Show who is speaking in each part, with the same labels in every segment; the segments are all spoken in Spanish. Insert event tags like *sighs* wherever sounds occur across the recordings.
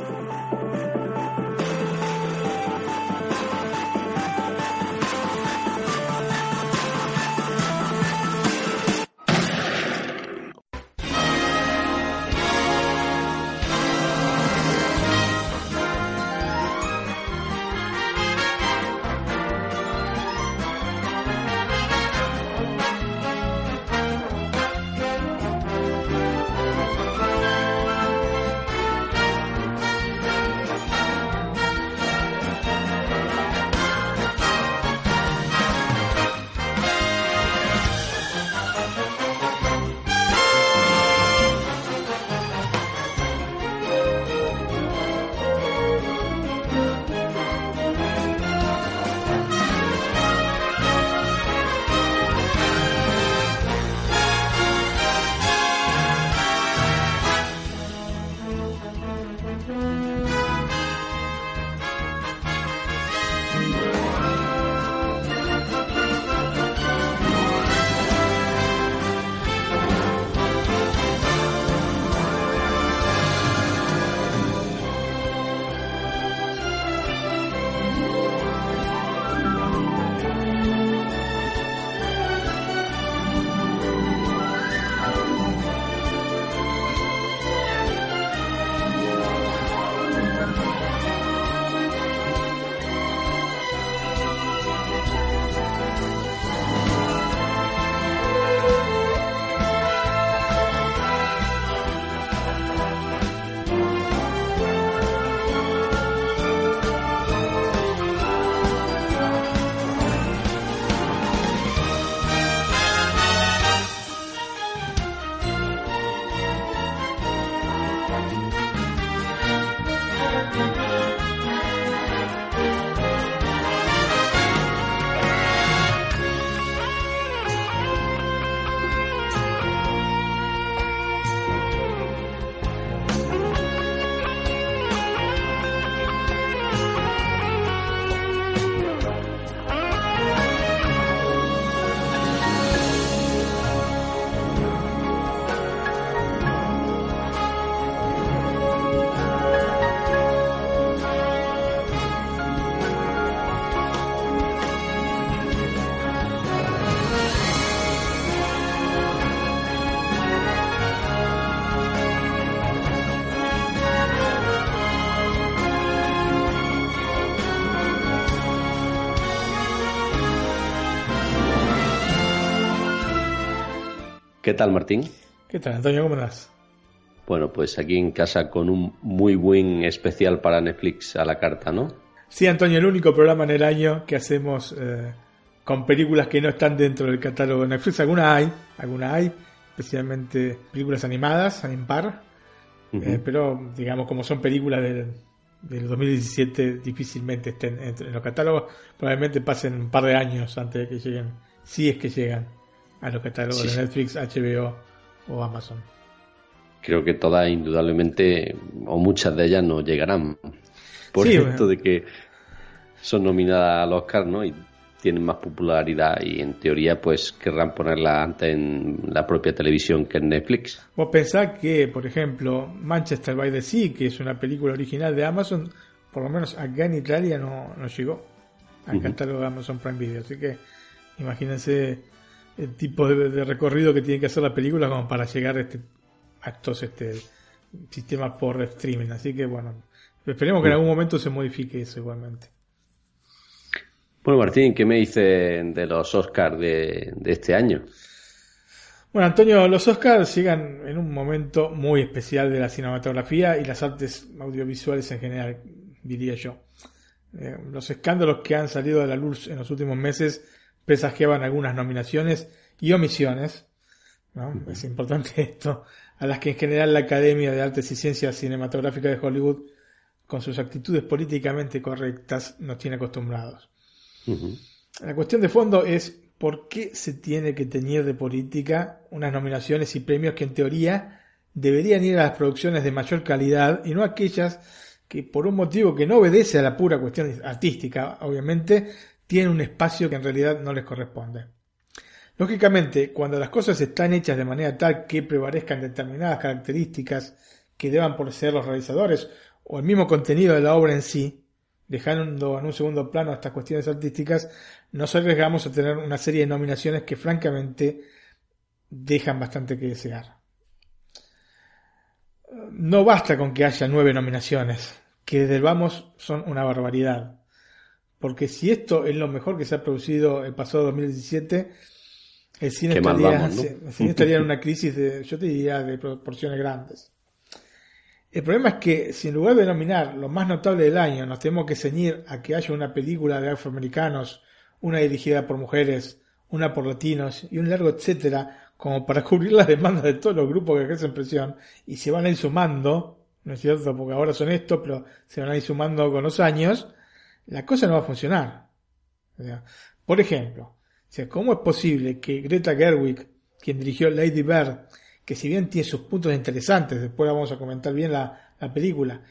Speaker 1: あ! ¿Qué tal, Martín?
Speaker 2: ¿Qué tal, Antonio? ¿Cómo estás?
Speaker 1: Bueno, pues aquí en casa con un muy buen especial para Netflix a la carta, ¿no?
Speaker 2: Sí, Antonio, el único programa en el año que hacemos eh, con películas que no están dentro del catálogo de Netflix. Algunas hay, algunas hay, especialmente películas animadas, en par. Eh, pero, digamos, como son películas del, del 2017, difícilmente estén en los catálogos. Probablemente pasen un par de años antes de que lleguen, si es que llegan a los catálogos de Netflix, HBO o Amazon.
Speaker 1: Creo que todas, indudablemente, o muchas de ellas no llegarán. Por esto de que son nominadas al Oscar, ¿no? Y tienen más popularidad y en teoría pues querrán ponerla antes en la propia televisión que en Netflix.
Speaker 2: Vos pensás que, por ejemplo, Manchester by the Sea, que es una película original de Amazon, por lo menos acá en Italia no, no llegó al catálogo de Amazon Prime Video. Así que imagínense el tipo de, recorrido que tiene que hacer la película como para llegar a, este, estos este, sistemas por streaming. Así que bueno, esperemos que en algún momento se modifique eso igualmente.
Speaker 1: Bueno, Martín, ¿qué me dice de los Oscars de, este año?
Speaker 2: Bueno, Antonio, los Oscars llegan en un momento muy especial de la cinematografía y las artes audiovisuales en general, diría yo. Eh, los escándalos que han salido a la luz en los últimos meses presagiaban algunas nominaciones y omisiones, es importante *laughs* esto, a las que en general la Academia de Artes y Ciencias Cinematográficas de Hollywood, con sus actitudes políticamente correctas, nos tiene acostumbrados. La cuestión de fondo es por qué se tiene que teñir de política unas nominaciones y premios que en teoría deberían ir a las producciones de mayor calidad y no aquellas que por un motivo que no obedece a la pura cuestión artística, obviamente, tienen un espacio que en realidad no les corresponde. Lógicamente, cuando las cosas están hechas de manera tal que prevalezcan determinadas características que deban por ser los realizadores o el mismo contenido de la obra en sí, dejando en un segundo plano estas cuestiones artísticas, nos arriesgamos a tener una serie de nominaciones que francamente dejan bastante que desear. No basta con que haya nueve nominaciones, que desde el vamos son una barbaridad. Porque si esto es lo mejor que se ha producido el pasado 2017, el cine, estaría, el cine estaría en *laughs* una crisis de, yo te diría, de proporciones grandes. El problema es que si en lugar de nominar lo más notable del año nos tenemos que ceñir a que haya una película de afroamericanos, una dirigida por mujeres, una por latinos y un largo etcétera, como para *laughs* cubrir las demandas de todos los grupos que ejercen presión y se van a ir sumando, no es cierto, porque ahora son estos, pero se van a ir sumando con los años, la cosa no va a funcionar. por ejemplo, ¿cómo es posible que Greta Gerwig, quien dirigió Lady Bird, que si bien tiene sus puntos interesantes, después vamos a comentar bien la, película,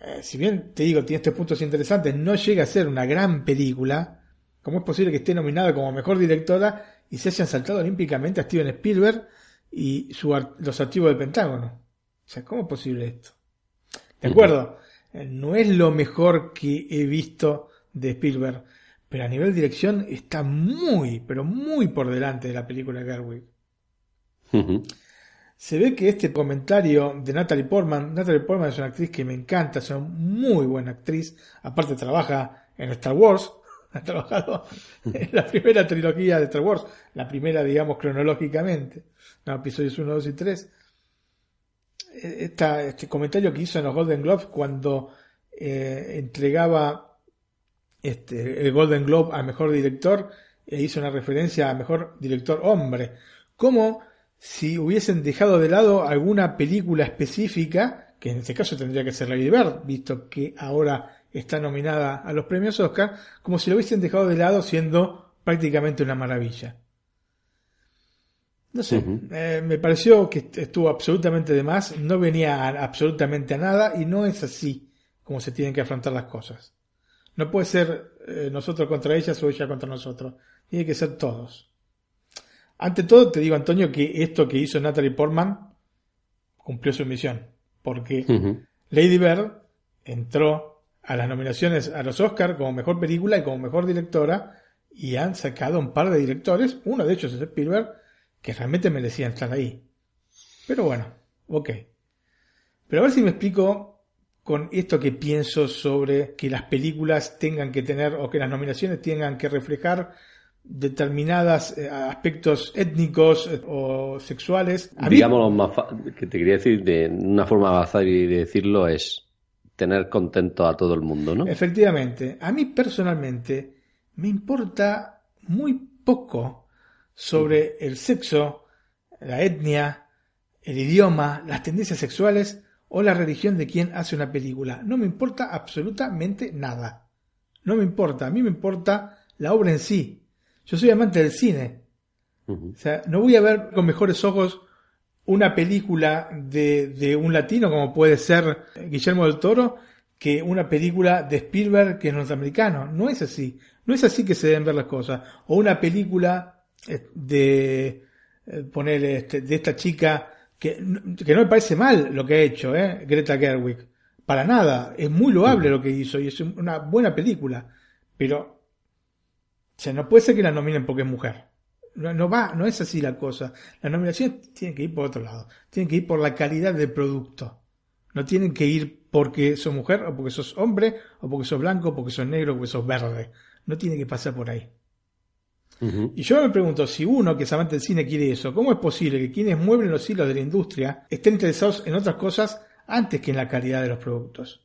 Speaker 2: eh, si bien te digo, tiene estos puntos interesantes, no llega a ser una gran película, ¿cómo es posible que esté nominada como mejor directora y se hayan saltado olímpicamente a Steven Spielberg y los archivos del Pentágono? O sea, ¿cómo es posible esto? De acuerdo, no es lo mejor que he visto de Spielberg, pero a nivel de dirección está muy, pero muy por delante de la película de Gerwig. Se ve que este comentario de Natalie Portman, Natalie Portman es una actriz que me encanta, es una muy buena actriz, aparte trabaja en Star Wars, *laughs* ha trabajado en la primera trilogía de Star Wars, la primera, digamos, cronológicamente, no, episodios 1, 2 y 3. Este comentario que hizo en los Golden Globes cuando eh, entregaba este, el Golden Globe al mejor director, e hizo una referencia a mejor director hombre. Como si hubiesen dejado de lado alguna película específica, que en este caso tendría que ser Lady Bird, visto que ahora está nominada a los premios Oscar, como si lo hubiesen dejado de lado siendo prácticamente una maravilla. No sé, eh, me pareció que estuvo absolutamente de más, no venía absolutamente a nada y no es así como se tienen que afrontar las cosas. No puede ser eh, nosotros contra ellas o ella contra nosotros, tiene que ser todos. Ante todo, te digo, Antonio, que esto que hizo Natalie Portman cumplió su misión. Porque Lady Bird entró a las nominaciones a los Oscars como mejor película y como mejor directora. Y han sacado un par de directores, uno de ellos es Spielberg, que realmente merecían estar ahí. Pero bueno, ok. Pero a ver si me explico con esto que pienso sobre que las películas tengan que tener o que las nominaciones tengan que reflejar determinadas eh, aspectos étnicos eh, o sexuales.
Speaker 1: Digamos, más que te quería decir de una forma y de decirlo es tener contento a todo el mundo, ¿no?
Speaker 2: Efectivamente. A mí personalmente me importa muy poco sobre el sexo, la etnia, el idioma, las tendencias sexuales o la religión de quien hace una película. No me importa absolutamente nada. No me importa. A mí me importa la obra en sí, yo soy amante del cine. O sea, no voy a ver con mejores ojos una película de, de, un latino como puede ser Guillermo del Toro que una película de Spielberg que es norteamericano. No es así. No es así que se deben ver las cosas. O una película de eh, poner este, de esta chica que, que no me parece mal lo que ha hecho, ¿eh? Greta Gerwig. Para nada. Es muy loable lo que hizo y es una buena película. Pero o sea, no puede ser que la nominen porque es mujer. No, va, no es así la cosa. Las nominaciones tienen que ir por otro lado. Tienen que ir por la calidad del producto. No tienen que ir porque sos mujer, o porque sos hombre, o porque sos blanco, o porque sos negro, o porque sos verde. No tiene que pasar por ahí. Y yo me pregunto, si uno que es amante del cine quiere eso, ¿cómo es posible que quienes mueven los hilos de la industria estén interesados en otras cosas antes que en la calidad de los productos?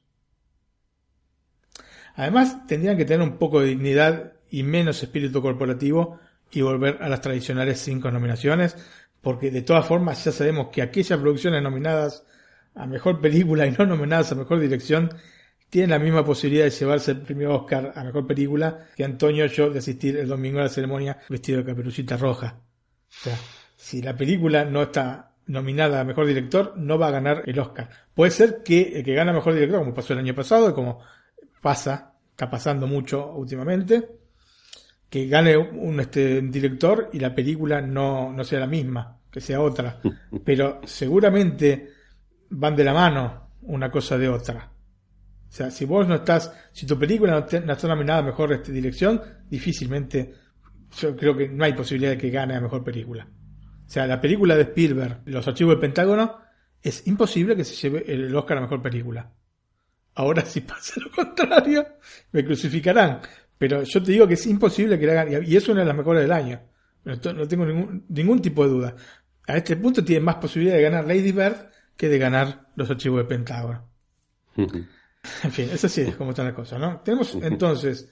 Speaker 2: Además, tendrían que tener un poco de dignidad y menos espíritu corporativo y volver a las tradicionales cinco nominaciones, porque de todas formas ya sabemos que aquellas producciones nominadas a mejor película y no nominadas a mejor dirección tienen la misma posibilidad de llevarse el premio Oscar a mejor película que Antonio yo de asistir el domingo a la ceremonia vestido de caperucita roja. O sea, si la película no está nominada a mejor director, no va a ganar el Oscar. Puede ser que el que gana mejor director, como pasó el año pasado y como pasa, está pasando mucho últimamente, que gane un este, director y la película no, no sea la misma, que sea otra. *laughs* Pero seguramente van de la mano una cosa de otra. O sea, si vos no estás, si tu película no, está nominada a mejor este, dirección, difícilmente, yo creo que no hay posibilidad de que gane a mejor película. O sea, la película de Spielberg, Los archivos del Pentágono, es imposible que se lleve el Oscar a mejor película. Ahora *laughs* si pasa lo contrario, me crucificarán. Pero yo te digo que es imposible que la hagan, y es una de las mejores del año. No tengo ningún, ningún tipo de duda. A este punto tiene más posibilidad de ganar Lady Bird que de ganar los archivos de Pentágono. *laughs* en fin, eso sí es como está la cosa, ¿no? Tenemos entonces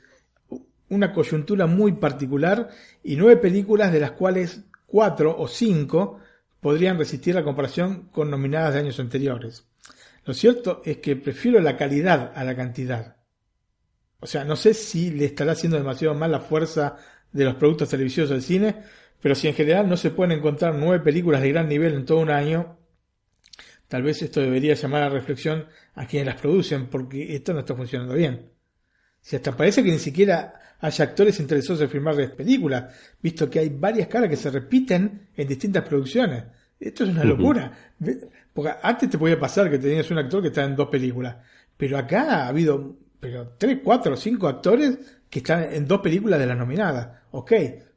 Speaker 2: una coyuntura muy particular y nueve películas de las cuales cuatro o cinco podrían resistir la comparación con nominadas de años anteriores. Lo cierto es que prefiero la calidad a la cantidad. O sea, no sé si le estará haciendo demasiado mal la fuerza de los productos televisivos del cine, pero si en general no se pueden encontrar nueve películas de gran nivel en todo un año, tal vez esto debería llamar a reflexión a quienes las producen, porque esto no está funcionando bien. Si hasta parece que ni siquiera haya actores interesados en filmar películas, visto que hay varias caras que se repiten en distintas producciones. Esto es una locura. Porque antes te podía pasar que tenías un actor que está en dos películas, pero acá ha habido pero tres, cuatro, cinco actores que están en dos películas de la nominada. Ok,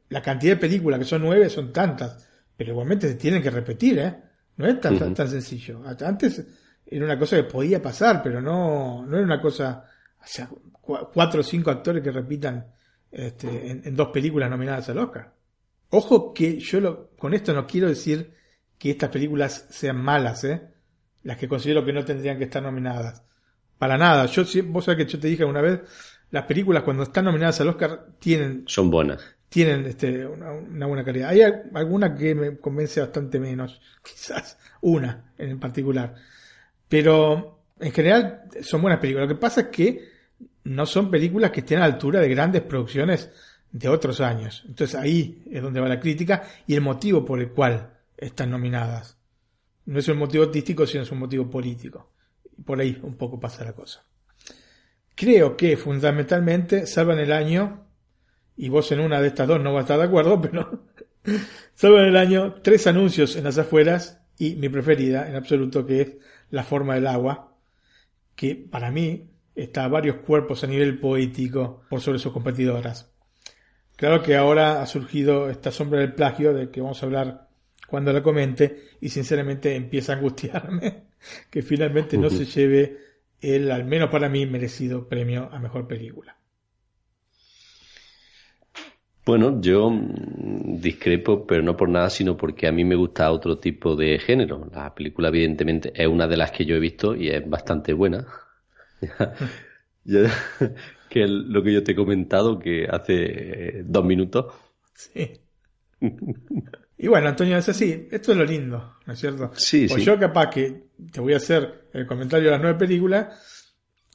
Speaker 2: la cantidad de películas que son nueve son tantas, pero igualmente se tienen que repetir, ¿eh? No es tan, tan sencillo. Antes era una cosa que podía pasar, pero no, no era una cosa, o sea, cuatro o cinco actores que repitan este, en, dos películas nominadas al Oscar. Ojo que yo lo, con esto no quiero decir que estas películas sean malas, ¿eh? Las que considero que no tendrían que estar nominadas. Para nada. Yo, vos sabés que yo te dije una vez, las películas cuando están nominadas al Oscar tienen...
Speaker 1: Son buenas.
Speaker 2: Tienen este, una, buena calidad. Hay alguna que me convence bastante menos, *laughs* quizás una en particular. Pero en general son buenas películas. Lo que pasa es que no son películas que estén a la altura de grandes producciones de otros años. Entonces ahí es donde va la crítica y el motivo por el cual están nominadas. No es un motivo artístico, sino es un motivo político. Por ahí un poco pasa la cosa. Creo que fundamentalmente salvan el año, y vos en una de estas dos no vas a estar de acuerdo, *laughs* pero salvan el año tres anuncios en las afueras y mi preferida en absoluto que es La forma del agua, que para mí está a varios cuerpos a nivel poético por sobre sus competidoras. Claro que ahora ha surgido esta sombra del plagio de que vamos a hablar cuando la comente y sinceramente empieza a angustiarme *laughs* que finalmente no se lleve el, al menos para mí, merecido premio a mejor película.
Speaker 1: Bueno, yo mm, discrepo, pero no por nada, sino porque a mí me gusta otro tipo de género. La película, evidentemente, es una de las que yo he visto y es bastante buena. *laughs* *laughs* que es lo que yo te he comentado que hace eh, dos minutos. Sí.
Speaker 2: Y bueno, Antonio, es así. Esto es lo lindo, ¿no es cierto?
Speaker 1: Sí,
Speaker 2: pues yo capaz que te voy a hacer el comentario de las nueve películas,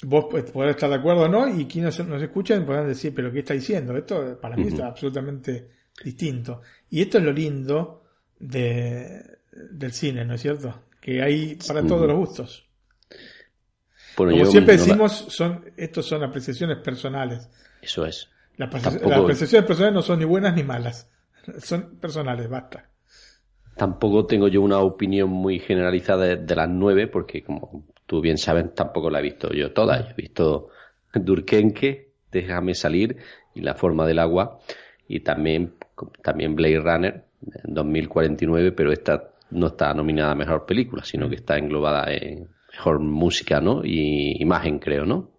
Speaker 2: vos podrás estar de acuerdo o no, y quienes nos escuchan podrán decir, pero ¿qué está diciendo? Esto para mí está absolutamente distinto. Y esto es lo lindo de, del cine, ¿no es cierto? Que hay para todos los gustos. Como siempre decimos, son, estos son apreciaciones personales.
Speaker 1: Eso es.
Speaker 2: Las, apreciaciones personales no son ni buenas ni malas. Son personales, basta.
Speaker 1: Tampoco tengo yo una opinión muy generalizada de, las nueve, porque como tú bien sabes, tampoco la he visto yo toda. he visto Durkenke, Déjame salir y La forma del agua, y también, también Blade Runner, en 2049, pero esta no está nominada a mejor película, sino que está englobada en mejor música, ¿no? Y imagen, creo, ¿no?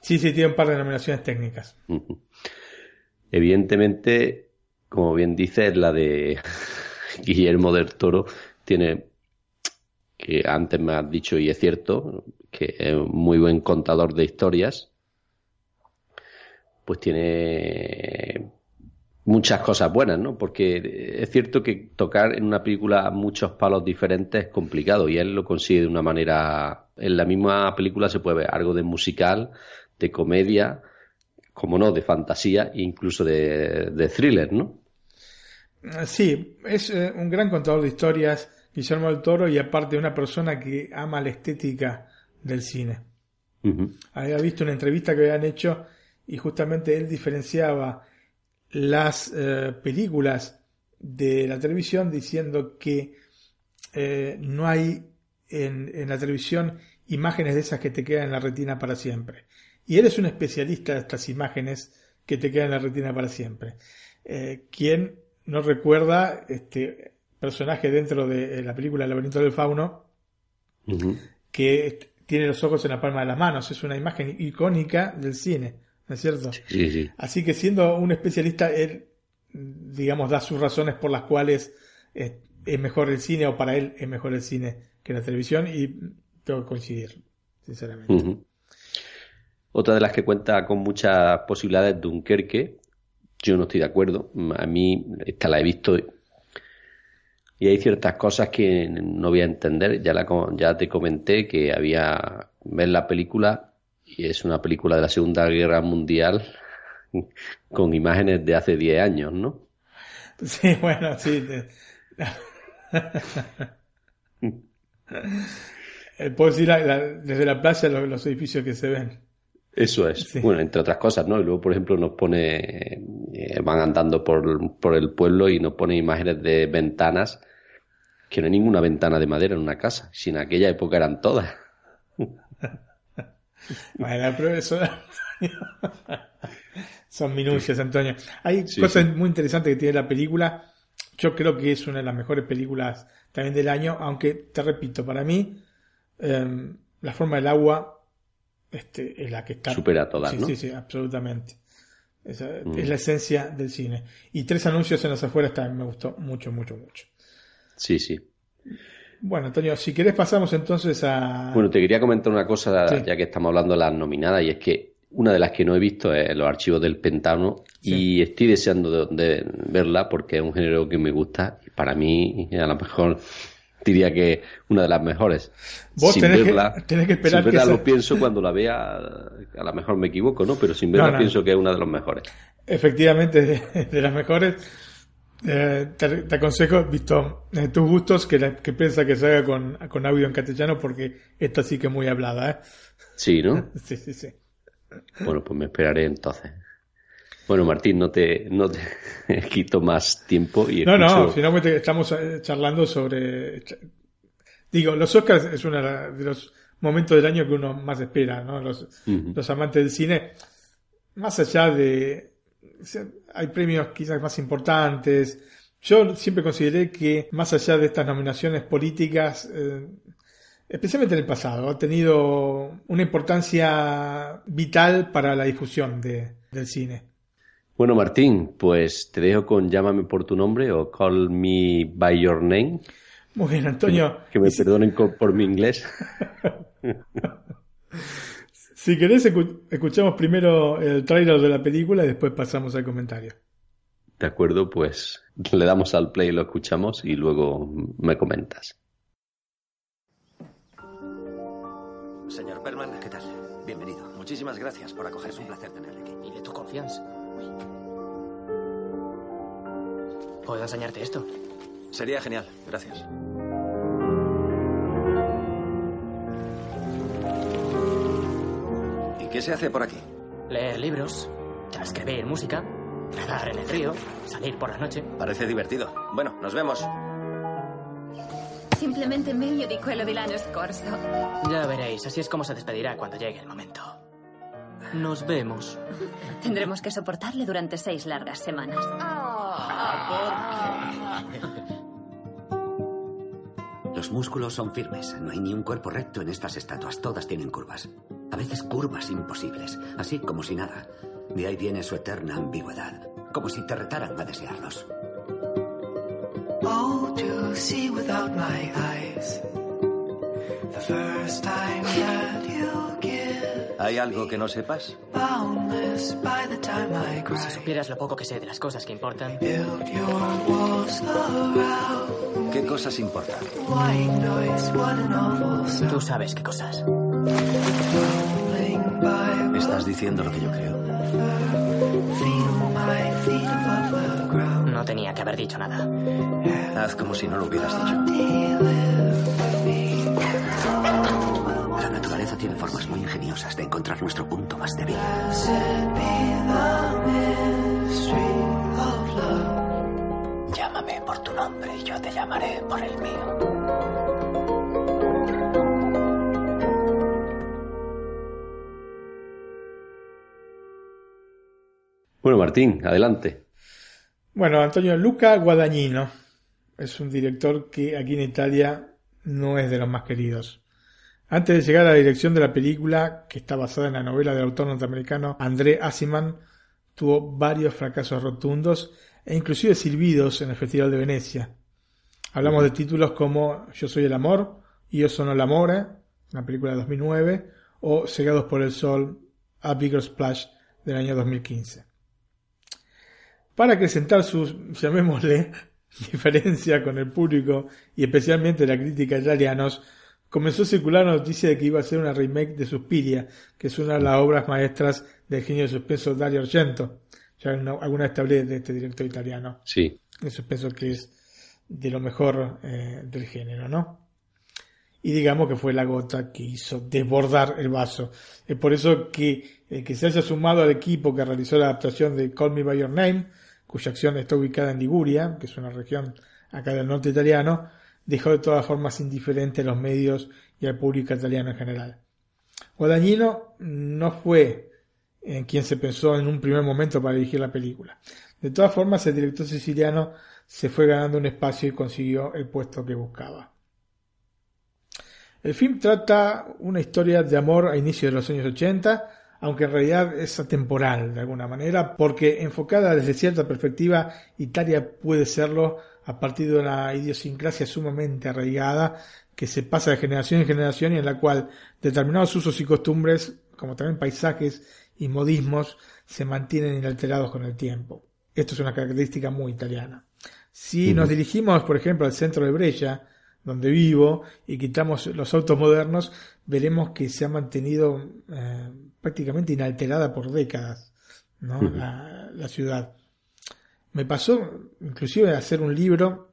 Speaker 2: Sí, sí, tiene un par de nominaciones técnicas.
Speaker 1: Evidentemente, como bien dices, la de *laughs* Guillermo del Toro tiene, que antes me has dicho y es cierto, que es un muy buen contador de historias, pues tiene muchas cosas buenas, ¿no? Porque es cierto que tocar en una película muchos palos diferentes es complicado y él lo consigue de una manera. En la misma película se puede ver algo de musical, de comedia, como no, de fantasía e incluso de, de thriller, ¿no?
Speaker 2: Sí, es eh, un gran contador de historias, Guillermo del Toro, y aparte una persona que ama la estética del cine. Había visto una entrevista que habían hecho y justamente él diferenciaba las eh, películas de la televisión diciendo que eh, no hay en, en, la televisión imágenes de esas que te quedan en la retina para siempre. Y él es un especialista de estas imágenes que te quedan en la retina para siempre. Eh, ¿Quién no recuerda este personaje dentro de la película El laberinto del fauno que tiene los ojos en la palma de las manos? Es una imagen icónica del cine, ¿no es cierto?
Speaker 1: Sí, sí.
Speaker 2: Así que siendo un especialista, él, digamos, da sus razones por las cuales es, mejor el cine o para él es mejor el cine que la televisión y tengo que coincidir, sinceramente.
Speaker 1: Otra de las que cuenta con muchas posibilidades, Dunkerque. Yo no estoy de acuerdo. A mí, esta la he visto y hay ciertas cosas que no voy a entender. Ya, la, ya te comenté que había ver la película y es una película de la Segunda Guerra Mundial *laughs* con imágenes de hace 10 años, ¿no?
Speaker 2: Sí, bueno, sí. Puedo decir desde la playa los edificios que se ven.
Speaker 1: Eso es. Bueno, entre otras cosas, ¿no? Y luego, por ejemplo, nos pone, eh, van andando por, por, el pueblo y nos pone imágenes de ventanas, que no hay ninguna ventana de madera en una casa, si en aquella época eran todas.
Speaker 2: bueno, pero eso... Son minucias, Antonio. Hay cosas muy interesantes que tiene la película. Yo creo que es una de las mejores películas también del año, aunque, te repito, para mí, em, la forma del agua este, es la que está.
Speaker 1: Supera todas,
Speaker 2: sí,
Speaker 1: ¿no?
Speaker 2: Sí, sí, absolutamente. Esa, mm. Es la esencia del cine. Y tres anuncios en las afueras también me gustó mucho, mucho, mucho.
Speaker 1: Sí, sí.
Speaker 2: Bueno, Antonio, si querés pasamos entonces a...
Speaker 1: Bueno, te quería comentar una cosa, ya que estamos hablando de las nominadas, y es que una de las que no he visto es los archivos del Pentágono y estoy deseando de, verla porque es un género que me gusta y para mí a lo mejor diría que una de las mejores.
Speaker 2: Vos sin tenés, verla, que, tenés que esperar
Speaker 1: sin verla lo pienso cuando la vea, a lo mejor me equivoco, ¿no? Pero sin verla pienso que es una de las mejores.
Speaker 2: Efectivamente, *laughs* de, las mejores. Eh, te, aconsejo, visto eh, tus gustos, que, que piensa que se haga con, con audio en castellano porque esta sí que es muy hablada, ¿eh?
Speaker 1: Sí, ¿no? *laughs*
Speaker 2: sí, sí, sí.
Speaker 1: Bueno, pues me esperaré entonces. Bueno, Martín, no te, no te *laughs* quito más tiempo. Y
Speaker 2: no, no, finalmente estamos eh, charlando sobre. Digo, los Oscars es uno de los momentos del año que uno más espera, ¿no? Los, los amantes del cine, más allá de. Hay premios quizás más importantes. Yo siempre consideré que, más allá de estas nominaciones políticas, eh, especialmente en el pasado, ha tenido una importancia vital para la difusión de, del cine.
Speaker 1: Bueno, Martín, pues te dejo con Llámame por tu nombre o Call Me By Your Name.
Speaker 2: Muy bien, Antonio.
Speaker 1: Que, me perdonen por mi inglés. *laughs*
Speaker 2: si querés, escuchamos primero el trailer de la película y después pasamos al comentario.
Speaker 1: De acuerdo, pues le damos al play, lo escuchamos y luego me comentas.
Speaker 3: Señor Perman, ¿qué tal? Bienvenido. Muchísimas gracias por acogerme. Es un placer tenerle aquí.
Speaker 4: Y de tu confianza. ¿Puedo enseñarte esto?
Speaker 3: Sería genial, gracias. Qué se hace por aquí?
Speaker 4: Leer libros, transcribir música, nadar en el río, salir por la noche.
Speaker 3: Parece divertido. Bueno, nos vemos.
Speaker 5: Simplemente medio di quello di l'anno scorso.
Speaker 4: Ya veréis, así es como se despedirá cuando llegue el momento. Nos vemos. *laughs*
Speaker 5: Tendremos que soportarle durante seis largas semanas.
Speaker 3: Los músculos son firmes. No hay ni un cuerpo recto en estas estatuas. Todas tienen curvas. A veces curvas imposibles. Así como si nada. De ahí viene su eterna ambigüedad. Como si te retaran a desearlos. Oh, to see without my eyes. The first time that you give ¿Hay algo que no sepas?
Speaker 4: Si supieras lo poco que sé de las cosas que importan.
Speaker 3: ¿Qué cosas importan?
Speaker 4: Tú sabes qué cosas.
Speaker 3: ¿Estás diciendo lo que yo creo?
Speaker 4: No tenía que haber dicho nada.
Speaker 3: Haz como si no lo hubieras dicho. La naturaleza tiene formas muy ingeniosas de encontrar nuestro punto más débil. tu nombre y yo te llamaré por el mío.
Speaker 1: Bueno, Martín, adelante.
Speaker 2: Bueno, Antonio Luca Guadagnino es un director que aquí en Italia no es de los más queridos. Antes de llegar a la dirección de la película, que está basada en la novela del autor norteamericano André Asiman, tuvo varios fracasos rotundos e inclusive silbidos en el Festival de Venecia. Hablamos de títulos como Yo soy el amor, Yo sono l'amore, una película de 2009, o Cegados por el sol, A Bigger Splash del año 2015. Para acrecentar sus, llamémosle, *laughs* diferencia con el público y especialmente la crítica italianos, comenzó a circular la noticia de que iba a ser una remake de Suspiria, que es una de las obras maestras del genio de suspenso Dario Argento. Ya alguna vez de este director italiano.
Speaker 1: Sí.
Speaker 2: De suspenso que es de lo mejor eh, del género, ¿no? Y digamos que fue la gota que hizo desbordar el vaso. Es por eso que el que se haya sumado al equipo que realizó la adaptación de Call Me By Your Name, cuya acción está ubicada en Liguria, que es una región acá del norte italiano, dejó de todas formas indiferente a los medios y al público italiano en general. Guadagnino no fue en quien se pensó en un primer momento para dirigir la película. De todas formas, el director siciliano se fue ganando un espacio y consiguió el puesto que buscaba. El film trata una historia de amor a inicios de los años 80, aunque en realidad es atemporal de alguna manera, porque enfocada desde cierta perspectiva, Italia puede serlo a partir de una idiosincrasia sumamente arraigada que se pasa de generación en generación y en la cual determinados usos y costumbres, como también paisajes y modismos se mantienen inalterados con el tiempo. Esto es una característica muy italiana. Si nos dirigimos, por ejemplo, al centro de Brescia, donde vivo, y quitamos los autos modernos, veremos que se ha mantenido eh, prácticamente inalterada por décadas la, ciudad. Me pasó inclusive hacer un libro,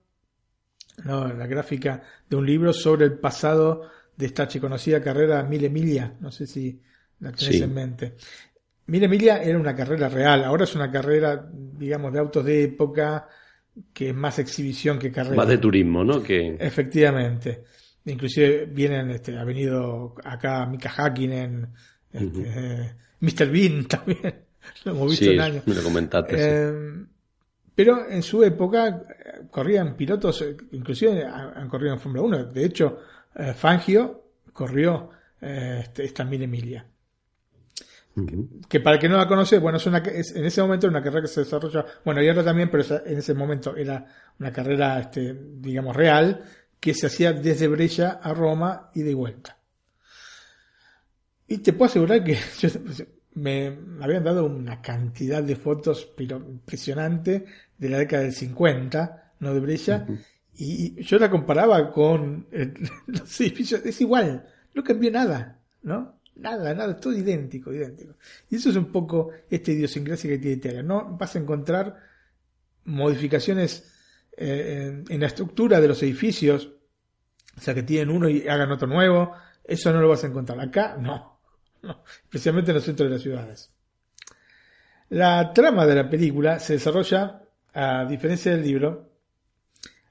Speaker 2: la gráfica de un libro sobre el pasado de esta conocida carrera Mille Emilia, no sé si la tenés en mente. Mira, Emilia era una carrera real, ahora es una carrera, digamos, de autos de época, que es más exhibición que carrera.
Speaker 1: Más de turismo, ¿no? Que...
Speaker 2: Efectivamente. Inclusive vienen, este, ha venido acá Mika Hakkinen, este, Mr. Bean *laughs* también, lo hemos visto en años.
Speaker 1: Me lo comentaste.
Speaker 2: Eh, pero en su época eh, corrían pilotos, eh, inclusive han corrido en Fórmula 1. De hecho, Fangio corrió este, esta Que para el que no la conoce, bueno, es una, en ese momento era una carrera que se desarrolla, bueno, y ahora también, pero en ese momento era una carrera, este, digamos, real, que se hacía desde Brescia a Roma y de vuelta. Y te puedo asegurar que *laughs* me habían dado una cantidad de fotos pero impresionante de la década del 50, no de Brescia, y yo la comparaba con *laughs* los edificios, es igual, no cambió nada, ¿no? Nada, nada, todo idéntico, idéntico. Y eso es un poco esta idiosincrasia que tiene Italia. No vas a encontrar modificaciones eh, en, la estructura de los edificios, o sea, que tienen uno y hagan otro nuevo. Eso no lo vas a encontrar. Acá, *laughs* no. Especialmente en los centros de las ciudades. La trama de la película se desarrolla, a diferencia del libro,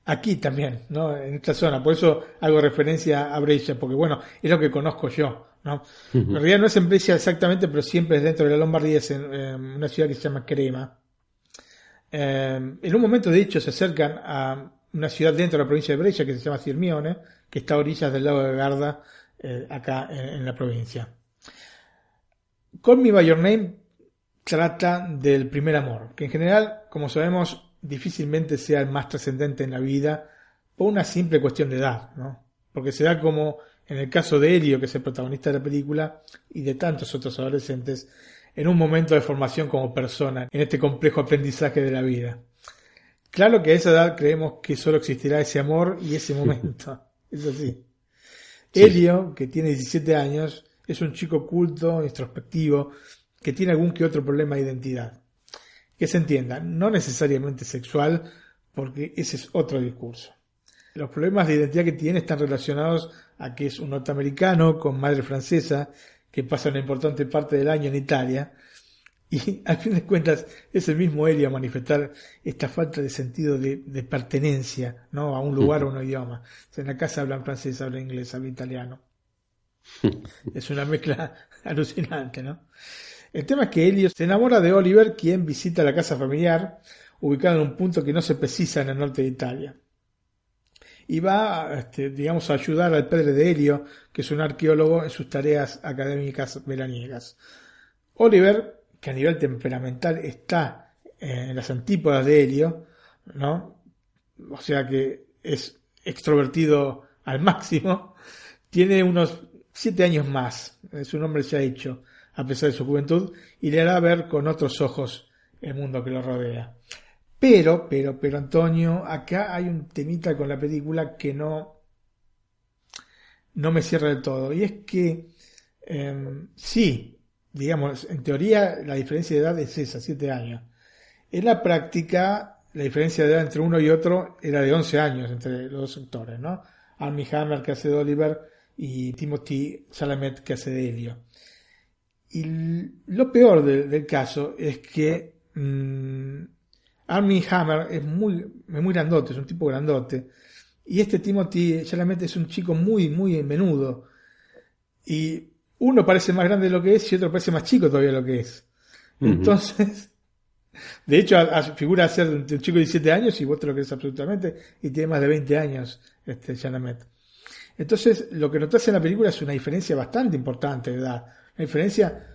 Speaker 2: aquí también, ¿no? En esta zona. Por eso hago referencia a Brescia, porque bueno, es lo que conozco yo. ¿No? En realidad no es en Brescia exactamente, pero siempre es dentro de la Lombardía, es en, una ciudad que se llama Crema. Eh, en un momento, de hecho, se acercan a una ciudad dentro de la provincia de Brescia que se llama Sirmione, que está a orillas del lago de Garda, eh, acá en, la provincia. Call Me By Your Name trata del primer amor, que en general, como sabemos, difícilmente sea el más trascendente en la vida por una simple cuestión de edad, ¿no? Porque se da como en el caso de Helio, que es el protagonista de la película, y de tantos otros adolescentes, en un momento de formación como persona, en este complejo aprendizaje de la vida. Claro que a esa edad creemos que solo existirá ese amor y ese momento. *laughs* Es así. Helio, que tiene 17 años, es un chico culto, introspectivo, que tiene algún que otro problema de identidad. Que se entienda, no necesariamente sexual, porque ese es otro discurso. Los problemas de identidad que tiene están relacionados a que es un norteamericano con madre francesa que pasa una importante parte del año en Italia y *laughs* al fin de cuentas es el mismo él a manifestar esta falta de sentido de, pertenencia ¿no? a un lugar o a un idioma. en la casa hablan francés, hablan inglés, hablan italiano. *laughs* es una mezcla *laughs* alucinante, ¿no? El tema es que Helio se enamora de Oliver, quien visita la casa familiar, ubicada en un punto que no se precisa en el norte de Italia. Y va, este, digamos, a ayudar al padre de Helio, que es un arqueólogo, en sus tareas académicas veraniegas. Oliver, que a nivel temperamental está en las antípodas de Helio, ¿no? O sea que es extrovertido al máximo, tiene unos siete años más, su nombre se ha hecho, a pesar de su juventud, y le hará ver con otros ojos el mundo que lo rodea. Pero, pero, pero Antonio, acá hay un temita con la película que no, no me cierra del todo. Y es que, em, sí, digamos, en teoría la diferencia de edad es esa, siete años. En la práctica, la diferencia de edad entre uno y otro era de 11 años entre los dos actores, ¿no? Armie Hammer que hace de Oliver y Timothy Salamet que hace de Helio. Y lo peor del caso es que mmm, Armie Hammer es muy, muy grandote, es un tipo grandote. Y este Timothy Chalamet es un chico muy, muy menudo. Y uno parece más grande de lo que es y otro parece más chico todavía de lo que es. Entonces, *laughs* de hecho, figura ser un chico de 17 años y vos te lo crees absolutamente y tiene más de 20 años este Chalamet. Entonces, lo que notas en la película es una diferencia bastante importante de edad. Una diferencia,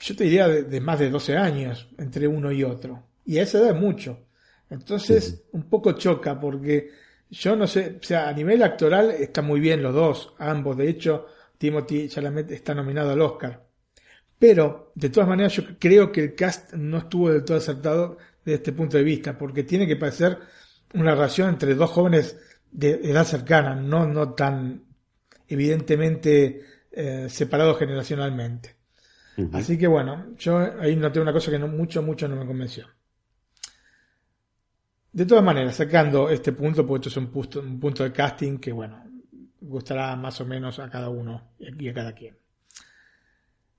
Speaker 2: yo te diría, de, más de 12 años entre uno y otro. Y a esa edad es mucho. Entonces, un poco choca porque yo no sé, o sea, a nivel actoral están muy bien los dos, ambos. De hecho, Timothy Chalamet está nominado al Oscar. Pero, de todas maneras, yo creo que el cast no estuvo del todo acertado desde este punto de vista, porque tiene que parecer una relación entre dos jóvenes de edad cercana, no, no tan evidentemente eh, separados generacionalmente. Así que bueno, yo ahí noté una cosa que no, mucho, mucho no me convenció. De todas maneras, sacando este punto, porque esto es un punto, un punto de casting que bueno, gustará más o menos a cada uno y a cada quien.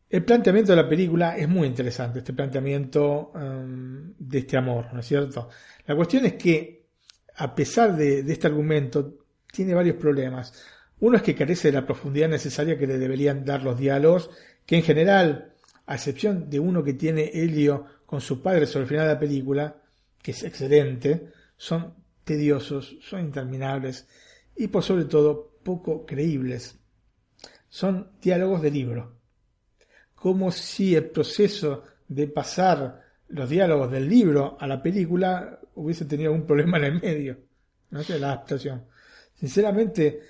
Speaker 2: El planteamiento de la película es muy interesante, este planteamiento um, de este amor, ¿no es cierto? La cuestión es que a pesar de, este argumento, tiene varios problemas. Uno es que carece de la profundidad necesaria que le deberían dar los diálogos, que en general, a excepción de uno que tiene Helio con su padre sobre el final de la película, que es excelente, son tediosos, son interminables y por sobre todo poco creíbles. Son diálogos de libro. Como si el proceso de pasar los diálogos del libro a la película hubiese tenido algún problema en el medio, no sé, la adaptación. Sinceramente,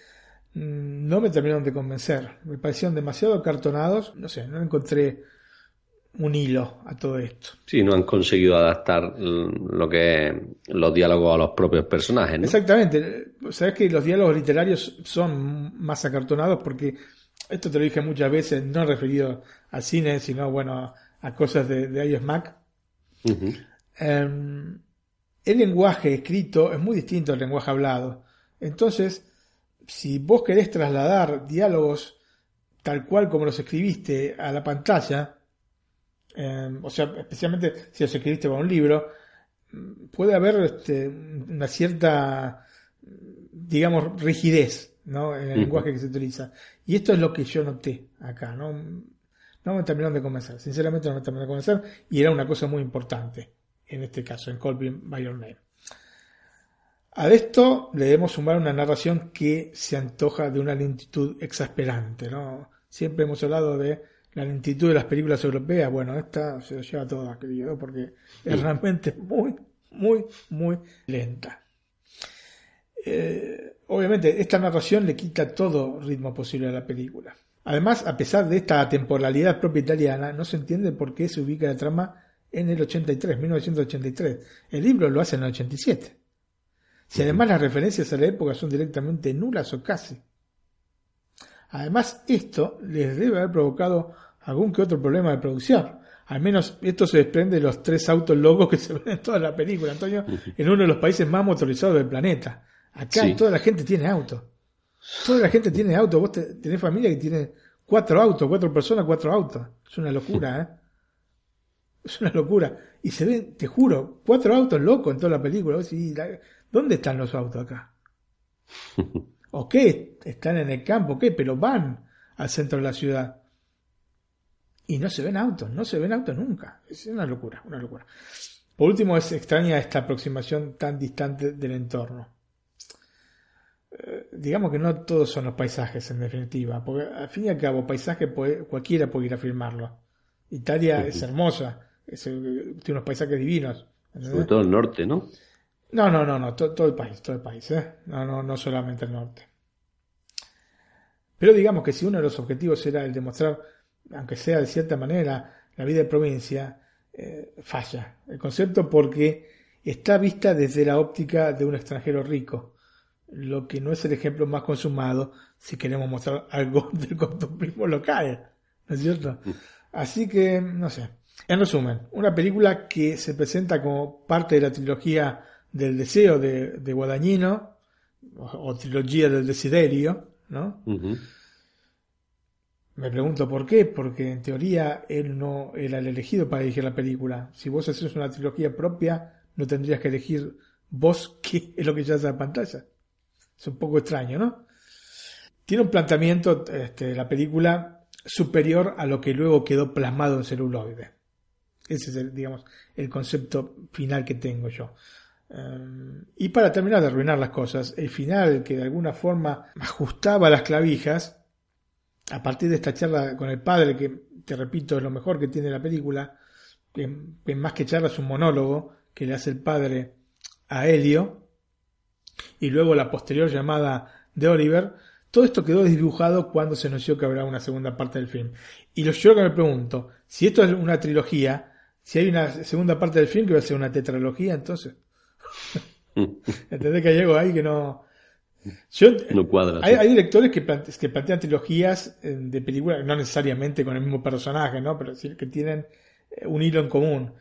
Speaker 2: mm, no me terminaron de convencer. Me parecieron demasiado cartonados. No sé, no encontré un hilo a todo esto.
Speaker 1: Sí, no han conseguido adaptar lo que los diálogos a los propios personajes. ¿no?
Speaker 2: Exactamente. Sabes que los diálogos literarios son más acartonados porque esto te lo dije muchas veces, no referido al cine, sino bueno a cosas de, de iOS Mac. El lenguaje escrito es muy distinto al lenguaje hablado. Entonces, si vos querés trasladar diálogos tal cual como los escribiste a la pantalla, em, o sea, especialmente si los escribiste para un libro, puede haber este, una cierta, digamos, rigidez ¿no? en el lenguaje que se utiliza. Y esto es lo que yo noté acá. No, no me terminaron de convencer. Sinceramente no me terminaron de convencer y era una cosa muy importante en este caso, en Colby by Your Name. A esto le debemos sumar una narración que se antoja de una lentitud exasperante, ¿no? Siempre hemos hablado de la lentitud de las películas europeas. Bueno, esta se lo lleva toda, querido, porque es realmente muy, muy, muy lenta. Eh, obviamente, esta narración le quita todo ritmo posible a la película. Además, a pesar de esta temporalidad propia italiana, no se entiende por qué se ubica la trama en el 83, 1983. El libro lo hace en el 87. Si además las referencias a la época son directamente nulas o casi. Además, esto les debe haber provocado algún que otro problema de producción. Al menos esto se desprende de los tres autos locos que se ven en toda la película, Antonio, en uno de los países más motorizados del planeta. Acá toda la gente tiene auto. Toda la gente tiene auto. Vos tenés familia que tiene cuatro autos, cuatro personas, cuatro autos. Es una locura, ¿eh? Es una locura. Y se ven, te juro, cuatro autos locos en toda la película. ¿Dónde están los autos acá? *laughs* ¿O qué? Están en el campo, ¿qué? Pero van al centro de la ciudad. Y no se ven autos, no se ven autos nunca. Es una locura, una locura. Por último, es extraña esta aproximación tan distante del entorno. Eh, digamos que no todos son los paisajes, en definitiva, porque al fin y al cabo, paisaje cualquiera puede ir a filmarlo. Italia es hermosa, tiene unos paisajes divinos.
Speaker 1: Sobre todo el norte, ¿no?
Speaker 2: No, no, no, no, todo, el país, todo el país, ¿eh? No, no, no solamente el norte. Pero digamos que si uno de los objetivos era el demostrar, aunque sea de cierta manera, la vida de provincia, eh, falla el concepto porque está vista desde la óptica de un extranjero rico, lo que no es el ejemplo más consumado si queremos mostrar *laughs* algo del costumbrismo local, ¿no es cierto? Mm. Así que, no sé. En resumen, una película que se presenta como parte de la trilogía del deseo de, Guadagnino, o, trilogía del desiderio, ¿no? Me pregunto por qué, porque en teoría él no era el elegido para dirigir la película. Si vos haces una trilogía propia, no tendrías que elegir vos *laughs* qué es lo que ya en la pantalla. Es un poco extraño, ¿no? Tiene un planteamiento, este, la película, superior a lo que luego quedó plasmado en celuloide. Ese es, el, digamos, el concepto final que tengo yo. Em, y para terminar de arruinar las cosas, el final que de alguna forma ajustaba las clavijas, a partir de esta charla con el padre, que te repito es lo mejor que tiene la película, que, más que charla es un monólogo que le hace el padre a Helio, y luego la posterior llamada de Oliver, todo esto quedó desdibujado cuando se anunció que habrá una segunda parte del film. Y lo yo que me pregunto, si esto es una trilogía, si hay una segunda parte del film que va a ser una tetralogía, entonces *laughs* Entendés que hay algo ahí que no.
Speaker 1: No cuadra.
Speaker 2: Hay, directores que, que, plantean trilogías eh, de películas, no necesariamente con el mismo personaje, ¿no? Pero sí que tienen eh, un hilo en común.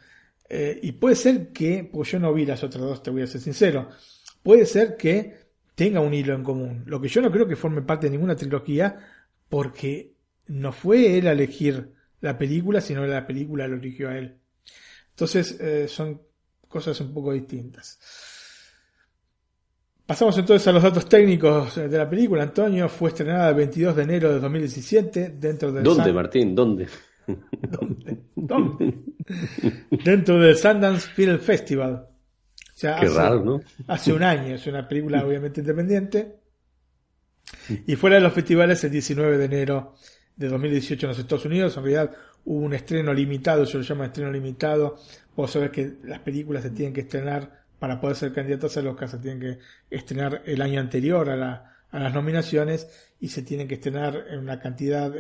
Speaker 2: Eh, y puede ser que, pues yo no vi las otras dos, te voy a ser sincero. Puede ser que tenga un hilo en común. Lo que yo no creo que forme parte de ninguna trilogía, porque no fue él a elegir la película, sino la película lo eligió a él. Entonces, son cosas un poco distintas. Pasamos entonces a los datos técnicos de la película. Antonio fue estrenada el 22 de enero de 2017 dentro del...
Speaker 1: ¿Dónde, Martín? ¿Dónde?
Speaker 2: ¿Dónde? ¿Dónde? dentro del Sundance Film Festival.
Speaker 1: Qué hace, raro, ¿no?
Speaker 2: Hace un año. Es una película obviamente independiente. *laughs* Y fuera de los festivales el 19 de enero de 2018 en los Estados Unidos. En realidad hubo un estreno limitado, se lo llama estreno limitado. Vos sabés que las películas se tienen que estrenar para poder ser candidatas a los se tienen que estrenar el año anterior a, la, a las nominaciones y se tienen que estrenar en una cantidad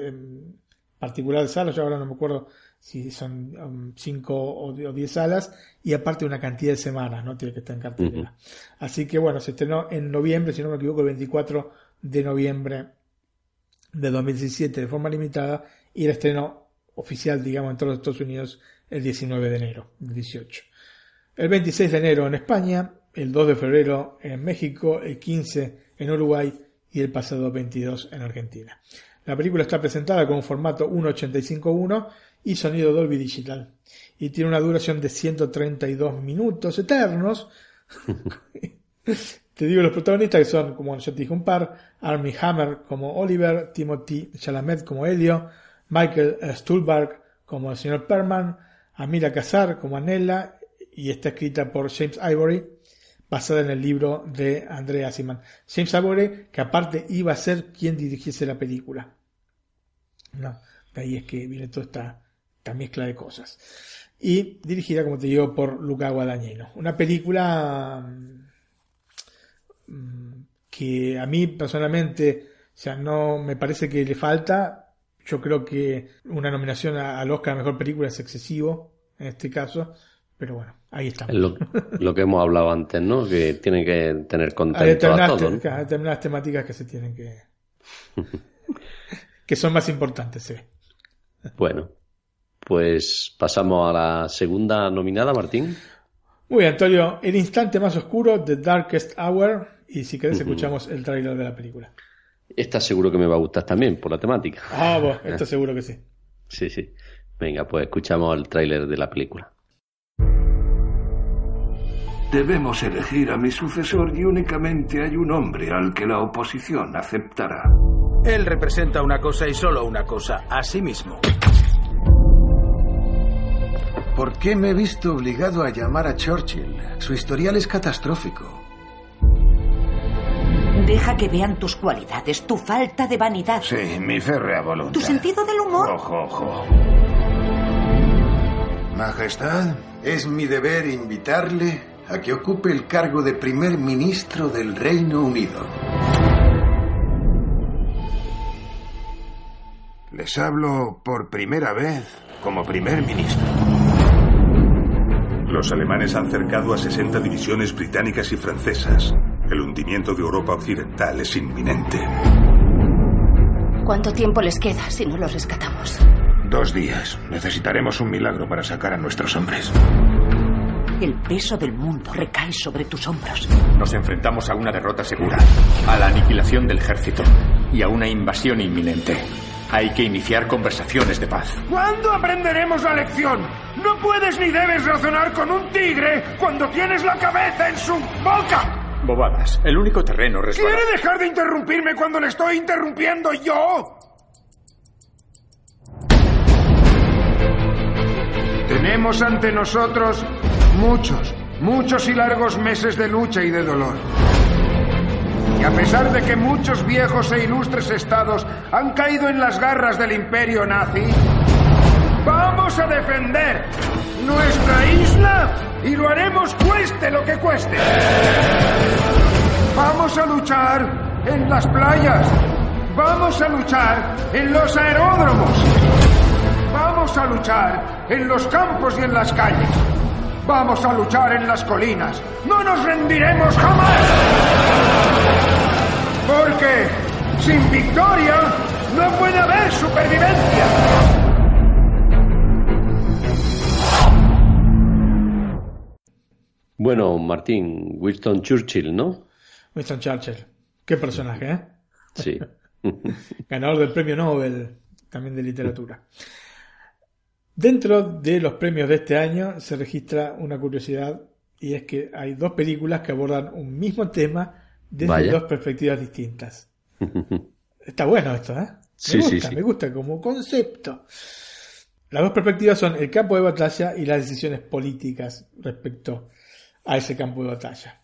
Speaker 2: particular de salas. Yo ahora no me acuerdo si son 5 um, o 10 salas y aparte una cantidad de semanas, ¿no? Tiene que estar en cartelera. Así que bueno, se estrenó en noviembre, si no me equivoco, el 24 de noviembre de 2017 de forma limitada y el estreno oficial, digamos, en todos los Estados Unidos el 19 de enero, el 18. El 26 de enero en España, el 2 de febrero en México, el 15 en Uruguay y el pasado 22 en Argentina. La película está presentada con un formato 1.85.1 y sonido Dolby Digital. Y tiene una duración de 132 minutos eternos. *laughs* te digo los protagonistas que son, como yo te dije, un par, Armie Hammer como Oliver, Timothy Chalamet como Helio, Michael Stuhlbarg como el señor Perman, Amira Casar como Anella y está escrita por James Ivory, basada en el libro de Andrea Siman. James Ivory, que aparte iba a ser quien dirigiese la película. No, de ahí es que viene toda esta, esta mezcla de cosas. Y dirigida, como te digo, por Luca Guadagnino. Una película Mm, que a mí personalmente, o sea, no me parece que le falta. Yo creo que una nominación al Oscar a Mejor Película es excesivo en este caso, pero bueno, ahí está.
Speaker 1: Lo, lo, que hemos hablado antes, ¿no? Que tiene que tener contento a todos.
Speaker 2: determinadas temáticas que se tienen que... *laughs* que son más importantes, sí.
Speaker 1: Bueno, pues pasamos a la segunda nominada, Martín.
Speaker 2: Muy bien, Antonio. El instante más oscuro, The Darkest Hour, y si querés, escuchamos el tráiler de la película.
Speaker 1: Esta seguro que me va a gustar también, por la temática.
Speaker 2: Ah, bueno, *laughs* esto seguro que sí.
Speaker 1: Sí, sí. Venga, pues escuchamos el tráiler de la película.
Speaker 6: Debemos elegir a mi sucesor y únicamente hay un hombre al que la oposición aceptará.
Speaker 7: Él representa una cosa y solo una cosa, a sí mismo. ¿Por qué me he visto obligado a llamar a Churchill? Su historial es catastrófico.
Speaker 8: Deja que vean tus cualidades, tu falta de vanidad.
Speaker 6: Sí, mi férrea voluntad.
Speaker 8: Tu sentido del humor.
Speaker 6: Ojo, ojo. Majestad,
Speaker 7: Es mi deber invitarle a que ocupe el cargo de primer ministro del Reino Unido.
Speaker 6: les hablo por primera vez como primer ministro.
Speaker 9: Los alemanes han cercado a 60 divisiones británicas y francesas. El hundimiento de Europa Occidental es inminente.
Speaker 5: ¿Cuánto tiempo les queda si no los rescatamos?
Speaker 6: Dos días. Necesitaremos un milagro para sacar a nuestros hombres.
Speaker 8: El peso del mundo recae sobre tus hombros.
Speaker 10: Nos enfrentamos a una derrota segura, a la aniquilación del ejército y a una invasión inminente. Hay que iniciar conversaciones de paz.
Speaker 6: ¿Cuándo aprenderemos la lección? No puedes ni debes razonar con un tigre cuando tienes la cabeza en su boca.
Speaker 10: Bobadas. El único terreno resbalado.
Speaker 6: ¿Quiere dejar de interrumpirme cuando le estoy interrumpiendo yo? Tenemos ante nosotros muchos, muchos y largos meses de lucha y de dolor. Y a pesar de que muchos viejos e ilustres estados han caído en las garras del imperio nazi, vamos a defender nuestra isla y lo haremos cueste lo que cueste. Vamos a luchar en las playas. Vamos a luchar en los aeródromos. Vamos a luchar en los campos y en las calles. Vamos a luchar en las colinas. No nos rendiremos jamás. Porque sin victoria no puede haber supervivencia.
Speaker 1: Bueno, Martín, Winston Churchill, ¿no?
Speaker 2: Winston Churchill. Qué personaje, ¿eh?
Speaker 1: Sí. *laughs*
Speaker 2: Ganador del premio Nobel, también de literatura. Dentro de los premios de este año se registra una curiosidad y es que hay dos películas que abordan un mismo tema desde
Speaker 1: Vaya.
Speaker 2: dos perspectivas distintas. *laughs* Está bueno esto, ¿eh? Me
Speaker 1: Sí,
Speaker 2: gusta,
Speaker 1: sí, sí.
Speaker 2: me gusta como concepto. Las dos perspectivas son el campo de batalla y las decisiones políticas respecto a ese campo de batalla.